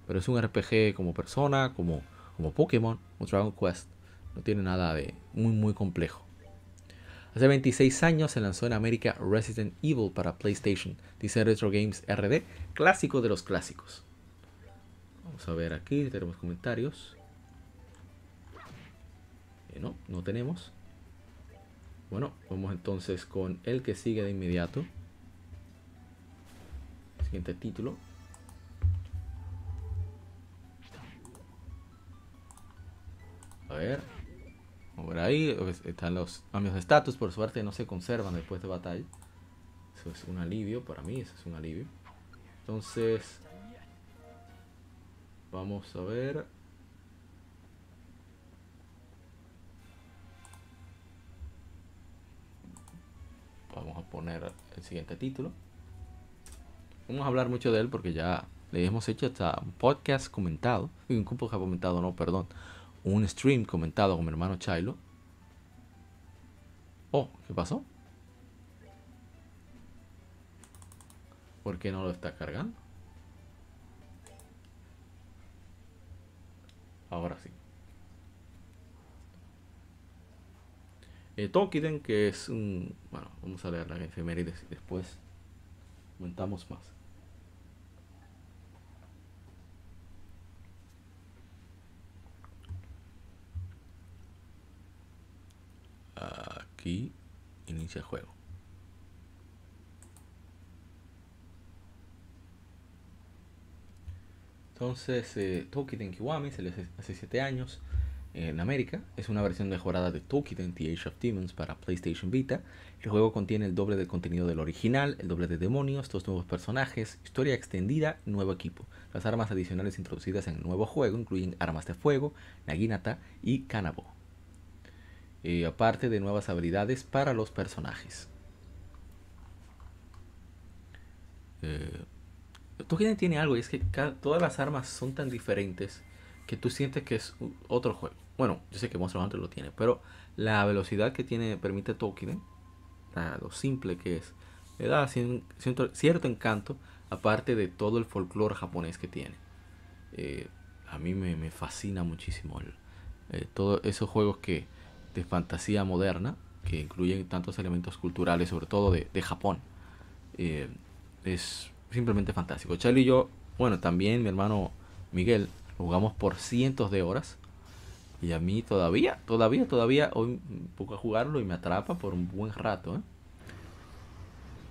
Pero es un RPG como persona, como, como Pokémon o Dragon Quest. No tiene nada de muy muy complejo. Hace 26 años se lanzó en América Resident Evil para PlayStation, dice Retro Games RD, clásico de los clásicos. Vamos a ver aquí, tenemos comentarios. Eh, no, no tenemos. Bueno, vamos entonces con el que sigue de inmediato. Siguiente título. Ver. Por ahí están los cambios de estatus. Por suerte no se conservan después de batalla. Eso es un alivio. Para mí eso es un alivio. Entonces. Vamos a ver. Vamos a poner el siguiente título. Vamos a hablar mucho de él porque ya le hemos hecho hasta un podcast comentado. Un podcast comentado, no, perdón un stream comentado con mi hermano Chilo. Oh, ¿qué pasó? ¿Por qué no lo está cargando? Ahora sí. Eh, Tokiden, que es un... Bueno, vamos a leer la efemérides y después comentamos más. Aquí inicia el juego. Entonces, eh, Tokiden Kiwami se hace 7 años en América. Es una versión mejorada de Tokiden The Age of Demons para PlayStation Vita. El juego contiene el doble de contenido del original, el doble de demonios, dos nuevos personajes, historia extendida, nuevo equipo. Las armas adicionales introducidas en el nuevo juego incluyen armas de fuego, Naginata y Kanabo. Eh, aparte de nuevas habilidades para los personajes. Eh, tiene algo y es que todas las armas son tan diferentes que tú sientes que es otro juego. Bueno, yo sé que Monster Hunter lo tiene, pero la velocidad que tiene permite Tokiden, lo simple que es, le da cierto, encanto, aparte de todo el folclore japonés que tiene. Eh, a mí me, fascina muchísimo eh, todos esos juegos que de fantasía moderna, que incluyen tantos elementos culturales, sobre todo de, Japón. Eh, es simplemente fantástico. Charlie y yo, bueno, también mi hermano Miguel, jugamos por cientos de horas. Y a mí todavía, todavía, todavía, hoy poco a jugarlo y me atrapa por un buen rato. ¿eh?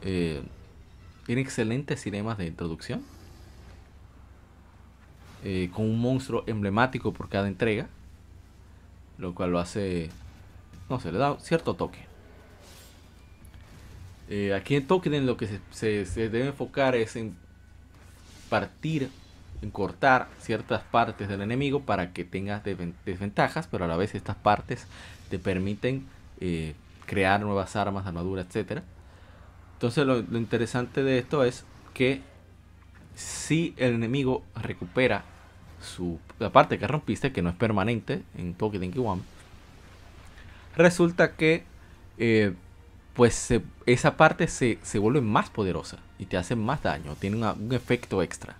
Eh, tiene excelentes cinemas de introducción. con un monstruo emblemático por cada entrega. Lo cual lo hace no se le da cierto toque. Eh, aquí en Tokiden lo que se, debe enfocar es en partir, en cortar ciertas partes del enemigo para que tengas desventajas, pero a la vez estas partes te permiten eh, crear nuevas armas, armadura, etc. Entonces lo, interesante de esto es que si el enemigo recupera su, la parte que rompiste, que no es permanente en Toki Denki One, resulta que eh, pues esa parte se, se, vuelve más poderosa y te hace más daño, tiene un efecto extra.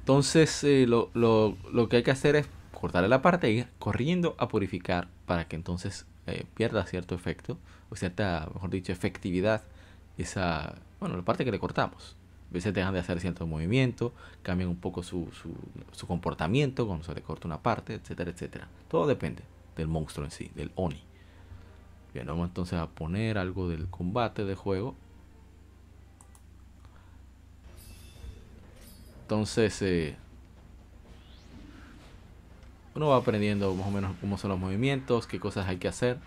Entonces eh, lo, lo, lo, que hay que hacer es cortarle la parte e ir corriendo a purificar para que entonces eh, pierda cierto efecto, o cierta, mejor dicho, efectividad, esa, bueno, la parte que le cortamos. A veces dejan de hacer cierto movimiento, cambian un poco su, su, su comportamiento cuando se le corta una parte, etcétera, etcétera. Todo depende del monstruo en sí, del Oni. Bien, vamos entonces a poner algo del combate de juego. Entonces, eh, uno va aprendiendo más o menos cómo son los movimientos, qué cosas hay que hacer.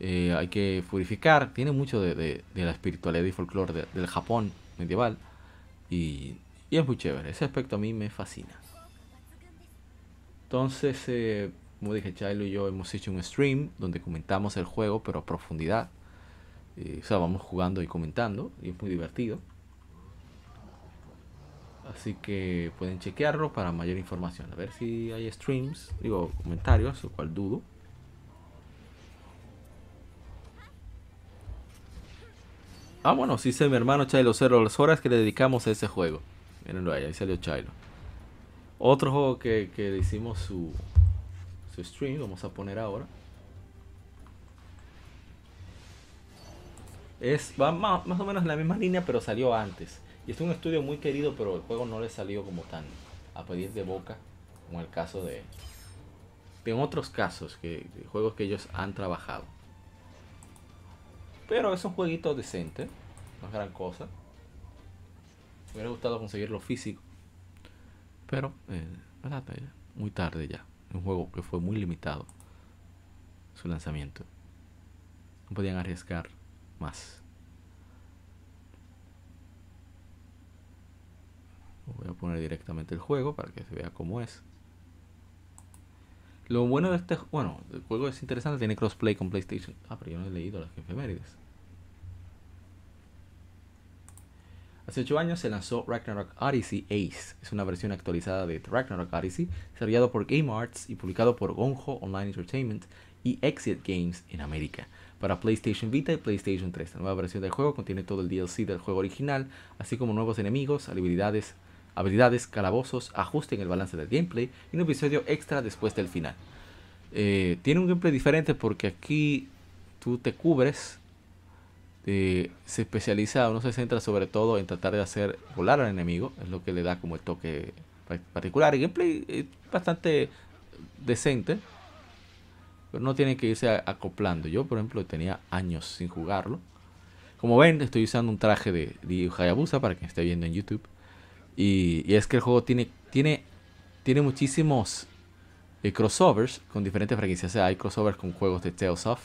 Eh, hay que purificar. Tiene mucho de, la espiritualidad y folclore del Japón medieval. Y, es muy chévere. Ese aspecto a mí me fascina. Entonces, eh, como dije, Chilo y yo hemos hecho un stream donde comentamos el juego, pero a profundidad. Eh, o sea, vamos jugando y comentando, y es muy divertido. Así que pueden chequearlo para mayor información. A ver si hay streams, digo, comentarios, lo cual dudo. Ah, bueno, sí sé mi hermano Chilo Cero, las horas que le dedicamos a ese juego. Mírenlo ahí, ahí salió Chilo. Otro juego que, que hicimos su, su stream, vamos a poner ahora. Es, va más, más o menos en la misma línea, pero salió antes. Y es un estudio muy querido, pero el juego no le salió como tan a pedir de boca, como el caso de, en otros casos, que, juegos que ellos han trabajado. Pero es un jueguito decente, no es gran cosa. Me hubiera gustado conseguirlo físico, pero eh, muy tarde ya. Un juego que fue muy limitado su lanzamiento. No podían arriesgar más. Voy a poner directamente el juego para que se vea cómo es. Lo bueno de este bueno, el juego es interesante, tiene crossplay con PlayStation. Ah, pero yo no he leído las efemérides. Hace 8 años se lanzó Ragnarok Odyssey Ace. Es una versión actualizada de Ragnarok Odyssey, desarrollado por Game Arts y publicado por Gonjo Online Entertainment y Exit Games en América. Para PlayStation Vita y PlayStation 3. La nueva versión del juego contiene todo el DLC del juego original, así como nuevos enemigos, habilidades, calabozos, ajuste en el balance del gameplay y un episodio extra después del final. Eh, tiene un gameplay diferente porque aquí tú te cubres eh, se especializa, uno se centra sobre todo en tratar de hacer volar al enemigo, es lo que le da como el toque particular. El gameplay es bastante decente, pero no tiene que irse acoplando. Yo, por ejemplo, tenía años sin jugarlo. Como ven, estoy usando un traje de Ryu Hayabusa para quien esté viendo en YouTube. Y, es que el juego tiene, tiene, tiene muchísimos eh, crossovers con diferentes franquicias. O sea, hay crossovers con juegos de Tales of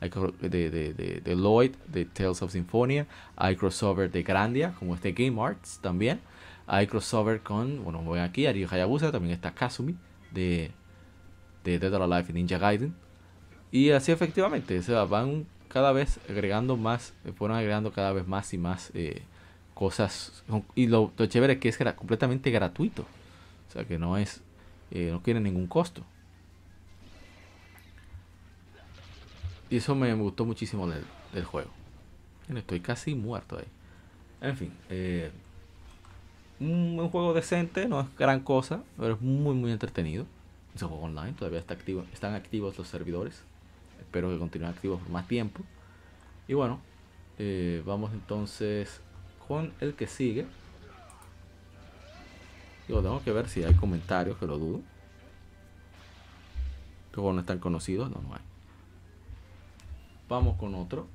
hay de, de, de, Lloyd, de Tales of Symphonia, hay crossover de Grandia, como este Game Arts también, hay crossover con, bueno, voy aquí, Ario Hayabusa, también está Kazumi, de, de Dead or Alive y Ninja Gaiden, y así efectivamente, se van cada vez agregando más, fueron agregando cada vez más y más eh, cosas, y lo, chévere es que es completamente gratuito, o sea que no es, eh, no tiene ningún costo. Y eso me gustó muchísimo del, juego. Estoy casi muerto ahí. En fin, eh, un, juego decente, no es gran cosa, pero es muy muy entretenido. Es un juego online, todavía está activo, están activos los servidores. Espero que continúen activos por más tiempo. Y bueno, eh, vamos entonces con el que sigue. Digo, tengo que ver si hay comentarios, que lo dudo. Estos juegos no están conocidos, no, no hay. Vamos con otro.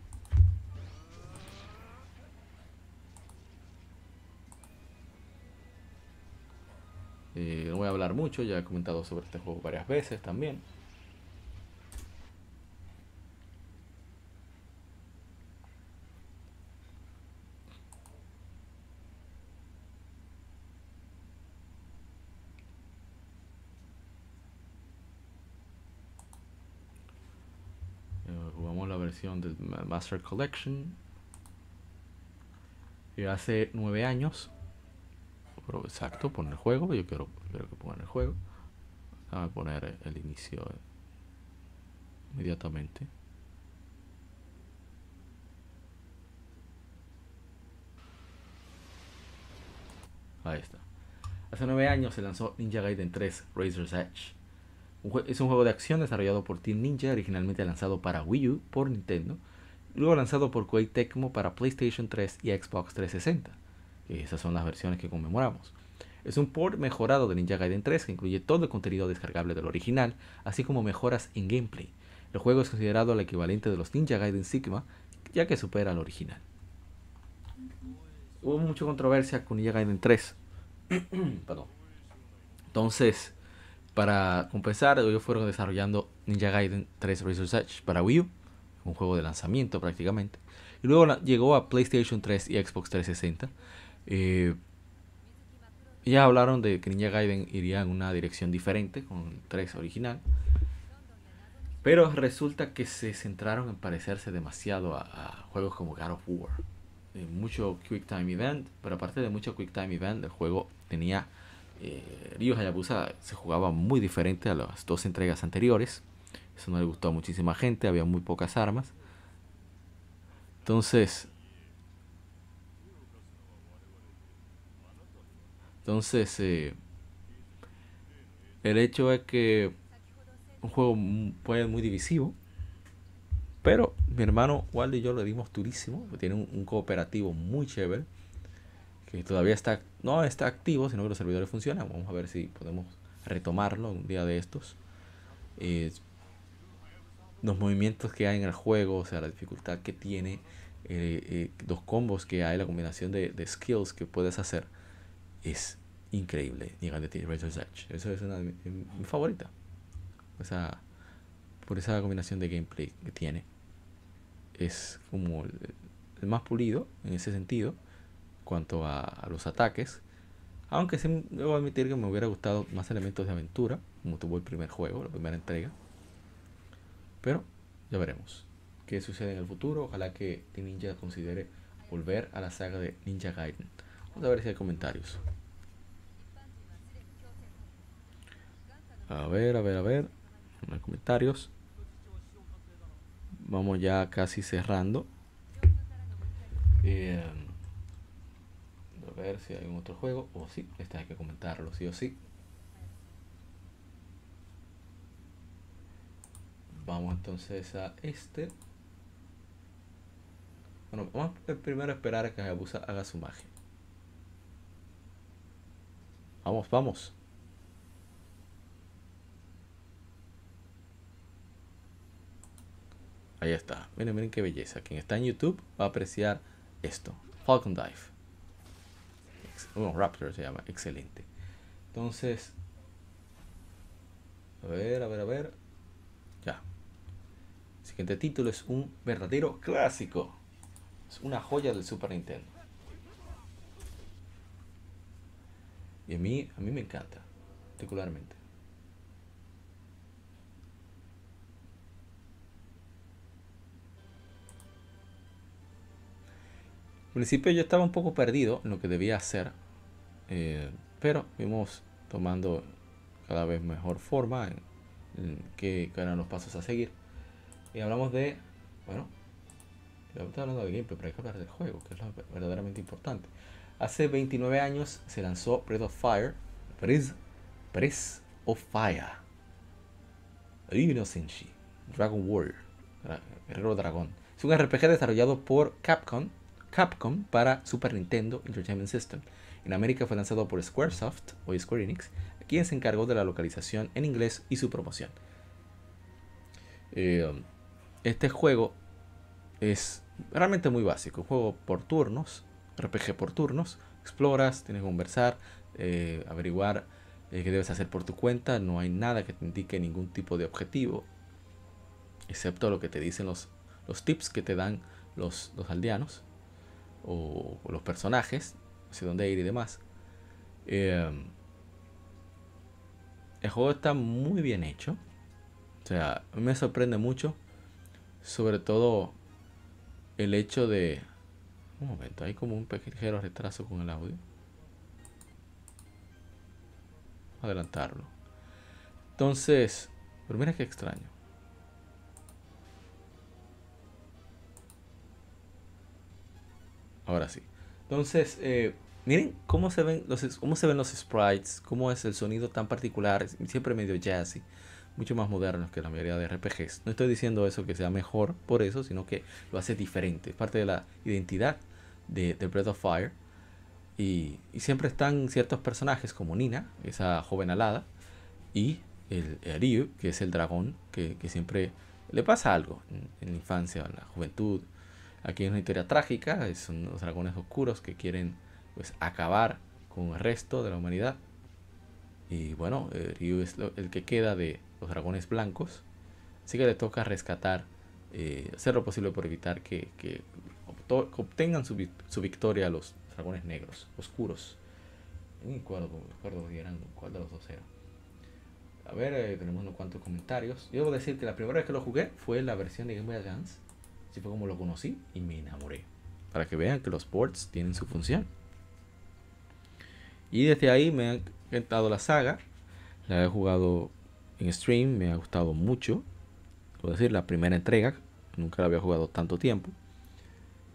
Eh, no voy a hablar mucho, ya he comentado sobre este juego varias veces también. Master Collection. Y hace nueve años pero exacto, poner el juego. Yo quiero, quiero que pongan el juego. Déjame poner el inicio inmediatamente. Ahí está. Hace nueve años se lanzó Ninja Gaiden 3 Razor's Edge. Es un juego de acción desarrollado por Team Ninja, originalmente lanzado para Wii U por Nintendo, luego lanzado por Koei Tecmo para PlayStation 3 y Xbox 360. Esas son las versiones que conmemoramos. Es un port mejorado de Ninja Gaiden 3 que incluye todo el contenido descargable del original, así como mejoras en gameplay. El juego es considerado el equivalente de los Ninja Gaiden Sigma, ya que supera al original. Hubo mucha controversia con Ninja Gaiden 3. Entonces, para compensar, ellos fueron desarrollando Ninja Gaiden 3 Razor's Edge para Wii U, un juego de lanzamiento prácticamente. Y luego llegó a PlayStation 3 y Xbox 360. Eh, ya hablaron de que Ninja Gaiden iría en una dirección diferente con el 3 original. Pero resulta que se centraron en parecerse demasiado a juegos como God of War mucho Quick Time Event, pero aparte de mucho Quick Time Event, el juego tenía eh, Ryu se jugaba muy diferente a las dos entregas anteriores. Eso no le gustó a muchísima gente, había muy pocas armas. Entonces, entonces eh, el hecho es que un juego puede muy divisivo pero mi hermano Waldo y yo le dimos durísimo. Tiene un, cooperativo muy chévere. Que todavía está, no está activo, sino que los servidores funcionan. Vamos a ver si podemos retomarlo un día de estos. los movimientos que hay en el juego, o sea, la dificultad que tiene, eh, eh, los combos que hay, la combinación de, skills que puedes hacer, es increíble. Razor's Edge. Eso es una mi, mi favorita. O sea, por esa combinación de gameplay que tiene es como el, más pulido en ese sentido, cuanto a, los ataques. Aunque sí debo admitir que me hubiera gustado más elementos de aventura, como tuvo el primer juego, la primera entrega. Pero ya veremos qué sucede en el futuro. Ojalá que Ninja considere volver a la saga de Ninja Gaiden. Vamos a ver si hay comentarios. A ver, a ver, a ver. No hay comentarios vamos ya casi cerrando. Eh, a ver si hay un otro juego. O si sí, este hay que comentarlo, sí o sí. Vamos entonces a este. Bueno, vamos primero a esperar a que Hayabusa haga su magia. Vamos, vamos. Ahí está. Miren, miren qué belleza. Quien está en YouTube va a apreciar esto. Falcon Dive. Bueno, Raptor se llama. Excelente. Entonces. A ver, a ver, a ver. Ya. El siguiente título es un verdadero clásico. Es una joya del Super Nintendo. Y a mí, a mí me encanta. Particularmente. Al principio yo estaba un poco perdido en lo que debía hacer, eh, pero fuimos tomando cada vez mejor forma en, qué, eran los pasos a seguir. Y hablamos de, bueno, estamos hablando de gameplay, pero hay que hablar del juego, que es lo verdaderamente importante. Hace 29 años se lanzó Breath of Fire, Breath, Breath of Fire, Innocence, Dragon Warrior, Guerrero Dragón. Es un RPG desarrollado por Capcom Capcom para Super Nintendo Entertainment System. En América fue lanzado por Squaresoft o Square Enix, quien se encargó de la localización en inglés y su promoción. Eh, este juego es realmente muy básico, un juego por turnos, RPG por turnos, exploras, tienes que conversar, eh, averiguar eh, qué debes hacer por tu cuenta, no hay nada que te indique ningún tipo de objetivo, excepto lo que te dicen los, los tips que te dan los, los aldeanos o, los personajes, hacia dónde ir y demás. Em, el juego está muy bien hecho. O sea, me sorprende mucho. Sobre todo el hecho de... Un momento, hay como un pequeño retraso con el audio. adelantarlo. Entonces, pero mira qué extraño. Ahora sí. Entonces, eh, miren cómo se ven los cómo se ven los sprites, cómo es el sonido tan particular, siempre medio jazzy, mucho más moderno que la mayoría de RPGs. No estoy diciendo eso que sea mejor por eso, sino que lo hace diferente, es parte de la identidad de, Breath of Fire. Y, siempre están ciertos personajes como Nina, esa joven alada, y el, Ryu, que es el dragón, que, siempre le pasa algo en, en, la infancia, en la juventud. Aquí es una historia trágica, son los dragones oscuros que quieren pues acabar con el resto de la humanidad. Y bueno, eh, Ryu es el que queda de los dragones blancos. Así que le toca rescatar, eh, hacer lo posible por evitar que, obtengan su, victoria los dragones negros, oscuros. No me acuerdo, eran, cuál de los dos era. A ver, eh, tenemos unos cuantos comentarios. Yo debo decir que la primera vez que lo jugué fue la versión de Game Boy Advance. Así fue como lo conocí y me enamoré. Para que vean que los ports tienen su función. Y desde ahí me ha encantado la saga. La he jugado en stream, me ha gustado mucho. Puedo decir, la primera entrega, nunca la había jugado tanto tiempo.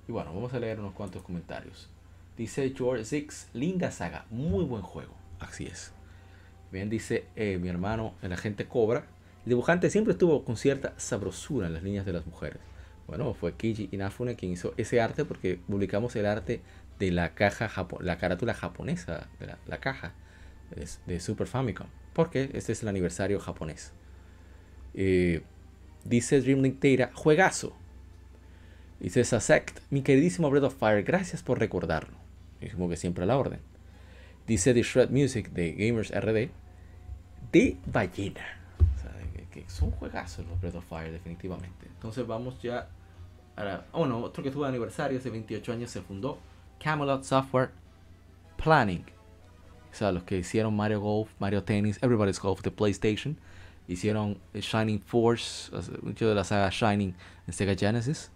Y bueno, vamos a leer unos cuantos comentarios. Dice George Six, linda saga, muy buen juego. Así es. Bien, dice eh, mi hermano, el agente Cobra. El dibujante siempre estuvo con cierta sabrosura en las líneas de las mujeres. Bueno, fue Kiji Inafune quien hizo ese arte porque publicamos el arte de la caja la carátula japonesa de la, caja de, Super Famicom porque este es el aniversario japonés. Eh, dice Dreamlink Data juegazo dice Sasect mi queridísimo Breath of Fire gracias por recordarlo mismo que siempre a la orden. Dice The Shred Music de Gamers RD de ballena que, son juegazos los Breath of Fire definitivamente. Entonces vamos ya a oh no otro que tuvo aniversario hace 28 años se fundó Camelot Software Planning. O sea, los que hicieron Mario Golf, Mario Tennis, Everybody's Golf de PlayStation. Hicieron Shining Force, mucho de la saga Shining en Sega Genesis.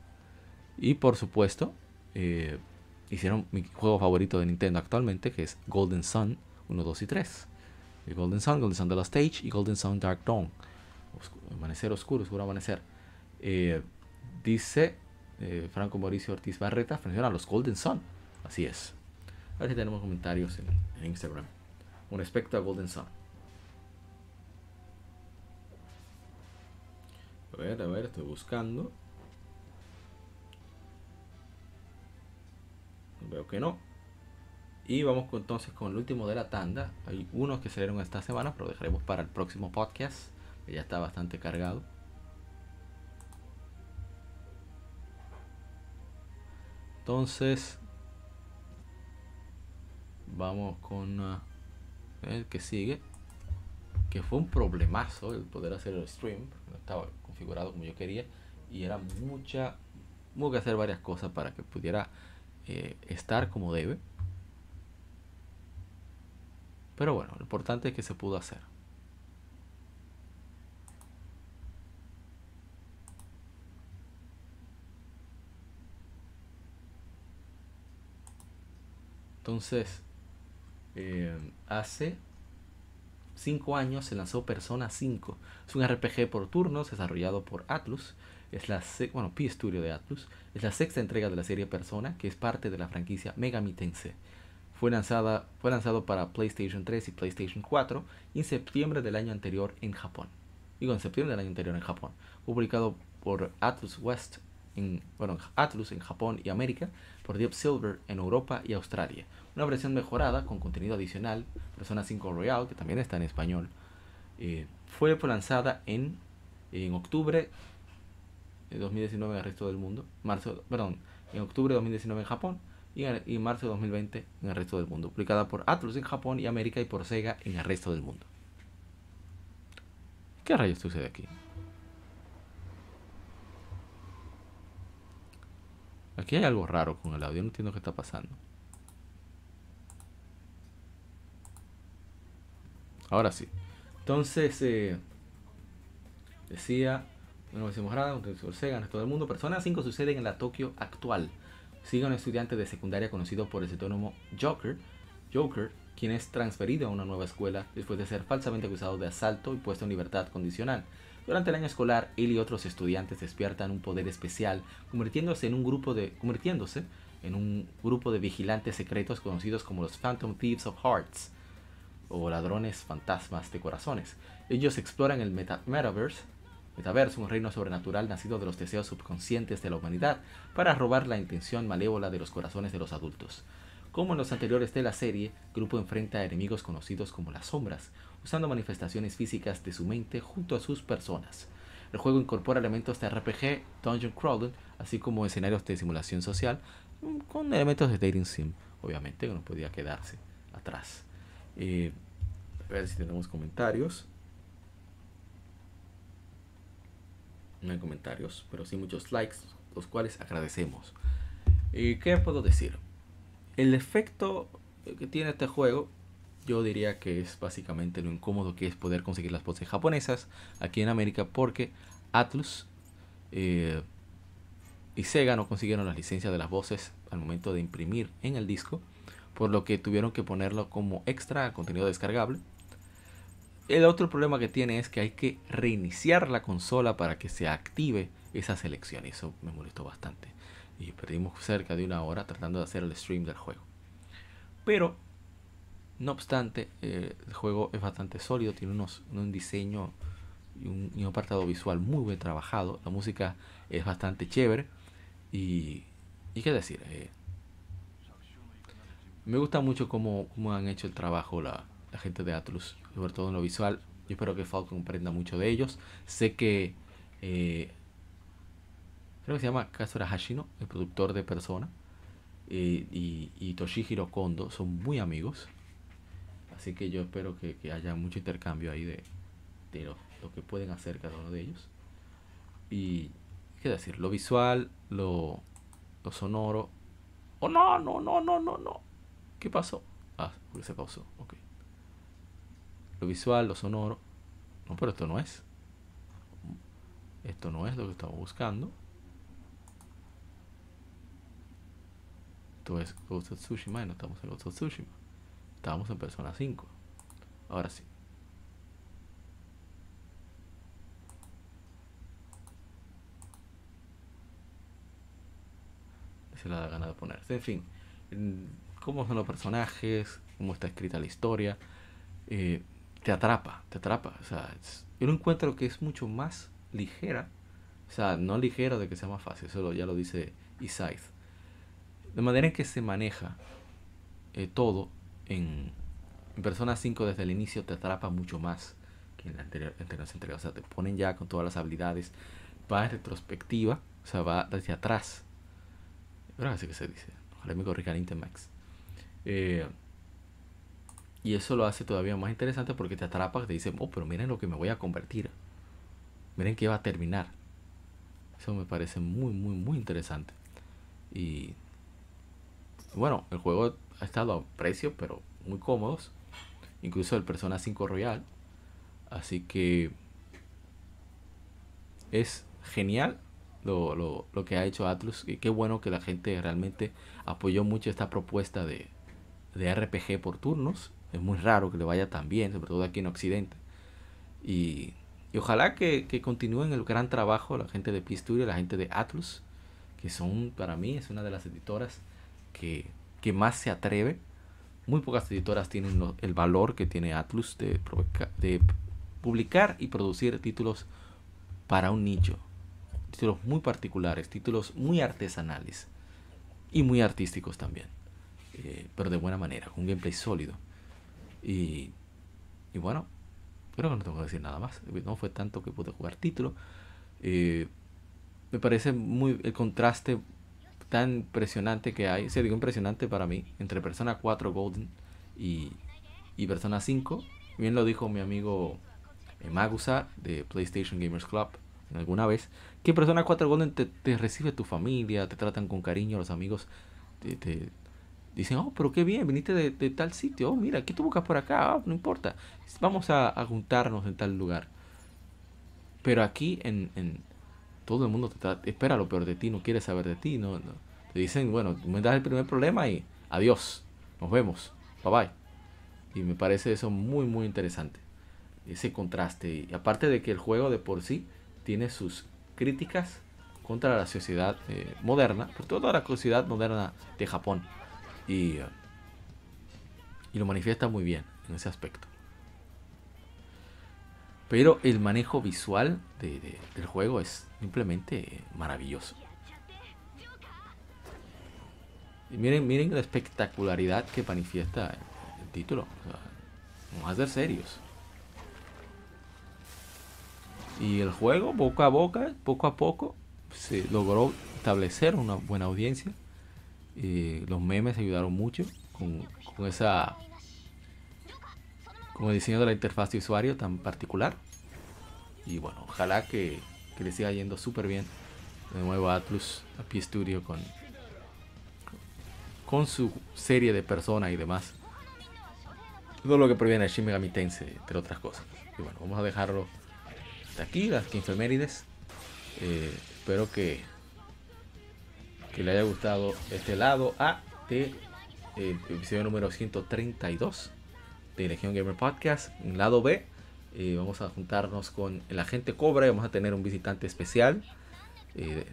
Y por supuesto, eh, hicieron mi juego favorito de Nintendo actualmente, que es Golden Sun 1, 2 y 3. Golden Sun, Golden Sun de la Stage y Golden Sun Dark Dawn. amanecer oscuro, oscuro amanecer. Eh, dice eh, Franco Mauricio Ortiz Barreta, a los Golden Sun. Así es. A ver si tenemos comentarios en, Instagram. Con respecto a Golden Sun. A ver, a ver, estoy buscando. Veo que no. Y vamos entonces con el último de la tanda. Hay unos que salieron esta semana, pero dejaremos para el próximo podcast, que ya está bastante cargado. Entonces, vamos con uh, el que sigue que fue un problemazo el poder hacer el stream no estaba configurado como yo quería y era mucha hubo que hacer varias cosas para que pudiera eh, estar como debe. Pero bueno lo importante es que se pudo hacer. Entonces eh, hace 5 años se lanzó Persona 5. Es un RPG por turnos desarrollado por Atlus. Es la bueno, P Studio de Atlus. Es la sexta entrega de la serie Persona, que es parte de la franquicia Megami Tensei. Fue, lanzada, fue lanzado para PlayStation 3 y PlayStation 4 en septiembre del año anterior en Japón. Digo, en septiembre del año anterior en Japón. Publicado por Atlus West en, bueno, Atlus en Japón y América, por Deep Silver en Europa y Australia. Una versión mejorada con contenido adicional, Persona 5 Royal, que también está en español, eh, fue lanzada en, en octubre de 2019 en el resto del mundo, marzo, perdón, en octubre de 2019 en Japón y en, marzo de 2020 en el resto del mundo, publicada por Atlus en Japón y América y por Sega en el resto del mundo. ¿Qué rayos sucede aquí? Aquí hay algo raro con el audio, no entiendo qué está pasando. Ahora sí. Entonces, eh, decía, bueno, decimos nada, en todo el mundo. Persona 5 sucede en la Tokio actual. Sigue un estudiante de secundaria conocido por el seudónimo Joker, Joker, quien es transferido a una nueva escuela después de ser falsamente acusado de asalto y puesto en libertad condicional. Durante el año escolar, él y otros estudiantes despiertan un poder especial, convirtiéndose en un grupo de convirtiéndose en un grupo de vigilantes secretos conocidos como los Phantom Thieves of Hearts o ladrones fantasmas de corazones. Ellos exploran el metaverse, metaverse, un reino sobrenatural nacido de los deseos subconscientes de la humanidad, para robar la intención malévola de los corazones de los adultos. Como en los anteriores de la serie, el grupo enfrenta a enemigos conocidos como las sombras, usando manifestaciones físicas de su mente junto a sus personas. El juego incorpora elementos de RPG, dungeon crawling, así como escenarios de simulación social, con elementos de dating sim, obviamente, que no podía quedarse atrás. Eh, a ver si tenemos comentarios. No hay comentarios, pero sí muchos likes, los cuales agradecemos. ¿Y qué puedo decir? El efecto que tiene este juego, yo diría que es básicamente lo incómodo que es poder conseguir las voces japonesas aquí en América porque Atlus eh, y Sega no consiguieron las licencias de las voces al momento de imprimir en el disco, por lo que tuvieron que ponerlo como extra contenido descargable. El otro problema que tiene es que hay que reiniciar la consola para que se active esa selección. Y eso me molestó bastante y perdimos cerca de una hora tratando de hacer el stream del juego. Pero, no obstante, eh, el juego es bastante sólido, tiene unos, un diseño y un, apartado visual muy bien trabajado. La música es bastante chévere y, y qué decir, eh, me gusta mucho cómo, cómo, han hecho el trabajo la, la, gente de Atlus, sobre todo en lo visual. Yo espero que Falcon aprenda mucho de ellos. Sé que eh, creo que se llama Kazura Hashino, el productor de Persona, y, y, Toshihiro Kondo son muy amigos. Así que yo espero que, haya mucho intercambio ahí de, lo, que pueden hacer cada uno de ellos. Y, ¿qué decir? Lo visual, lo, lo sonoro. Oh, no, no, no, no, no, no. ¿Qué pasó? Ah, se pausó. Ok. Lo visual, lo sonoro. No, pero esto no es. Esto no es lo que estamos buscando. Esto es Ghost of Tsushima y no estamos en Ghost of Tsushima. Estábamos en Persona 5. Ahora sí. Se le da gana de ponerse. En fin, cómo son los personajes, cómo está escrita la historia, eh, te atrapa, te atrapa. O sea, yo lo encuentro que es mucho más ligera. O sea, no ligera de que sea más fácil, eso ya lo dice Isaith de manera en que se maneja eh, todo en, Persona 5 desde el inicio te atrapa mucho más que en la anterior, entrega. O sea, te ponen ya con todas las habilidades. Va en retrospectiva, o sea, va desde atrás. Ahora sé que se dice. Ojalá me corrija Max. Eh, y eso lo hace todavía más interesante porque te atrapa, te dice, oh, pero miren lo que me voy a convertir. Miren que va a terminar. Eso me parece muy, muy, muy interesante. Y bueno, el juego ha estado a precio, pero muy cómodos. Incluso el Persona 5 Royal. Así que es genial lo, lo, lo, que ha hecho Atlus. Y qué bueno que la gente realmente apoyó mucho esta propuesta de, de RPG por turnos. Es muy raro que le vaya tan bien, sobre todo aquí en Occidente. Y, y ojalá que, que, continúen el gran trabajo la gente de P-Studio, la gente de Atlus, que son, para mí, es una de las editoras que, más se atreve. Muy pocas editoras tienen el valor que tiene Atlus de, de publicar y producir títulos para un nicho. Títulos muy particulares, títulos muy artesanales y muy artísticos también. Eh, pero de buena manera, con un gameplay sólido. Y, y bueno, creo que no tengo que decir nada más. No fue tanto que pude jugar título. Eh, me parece muy el contraste tan impresionante que hay, se digo impresionante para mí, entre Persona 4 Golden y, y Persona 5. Bien lo dijo mi amigo eh, Magusa de PlayStation Gamers Club alguna vez, que Persona 4 Golden te, te, recibe tu familia, te tratan con cariño, los amigos te, dicen, oh, pero qué bien, viniste de, tal sitio, oh, mira, ¿qué tú buscas por acá? Ah, no importa, vamos a, juntarnos en tal lugar. Pero aquí en, todo el mundo te espera lo peor de ti, no quiere saber de ti, no, Te dicen, bueno, me das el primer problema y adiós, nos vemos, bye bye. Y me parece eso muy, muy interesante. Ese contraste. Y aparte de que el juego de por sí tiene sus críticas contra la sociedad eh, moderna, por toda la sociedad moderna de Japón. Y, y lo manifiesta muy bien en ese aspecto. Pero el manejo visual del juego es simplemente maravilloso. Y miren, miren la espectacularidad que manifiesta el, título. vamos a ser serios. Y el juego, poco a poco, poco a poco, se logró establecer una buena audiencia. Y los memes ayudaron mucho con, esa con el diseño de la interfaz de usuario tan particular. Y bueno, ojalá que, le siga yendo súper bien de nuevo a Atlus, a P Studio con, con su serie de personas y demás. Todo lo que proviene de Shin Megami Tensei, entre otras cosas. Y bueno, vamos a dejarlo hasta aquí, las 15 efemérides. Eh, espero que, que le haya gustado este lado A de eh, episodio número 132 de Legion Gamer Podcast. En lado B, eh, vamos a juntarnos con el agente Cobra y vamos a tener un visitante especial. Eh,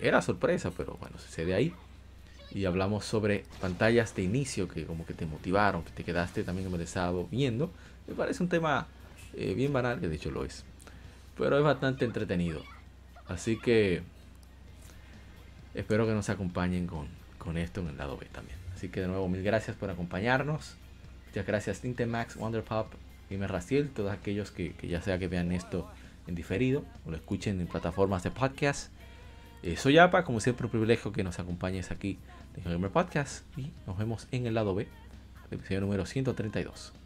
era sorpresa, pero bueno, se de ahí. Y hablamos sobre pantallas de inicio que como que te motivaron, que te quedaste también embelesado viendo. Me parece un tema eh, bien banal, que de hecho lo es. Pero es bastante entretenido. Así que espero que nos acompañen con, con esto en el lado B también. Así que de nuevo, mil gracias por acompañarnos. Muchas gracias Tintemax, Wonderpop, Gamer Raciel, todos aquellos que, ya sea que vean esto en diferido o lo escuchen en plataformas de podcast. Eh, soy APA, como siempre un privilegio que nos acompañes aquí en Gamer Podcast y nos vemos en el lado B, episodio número 132.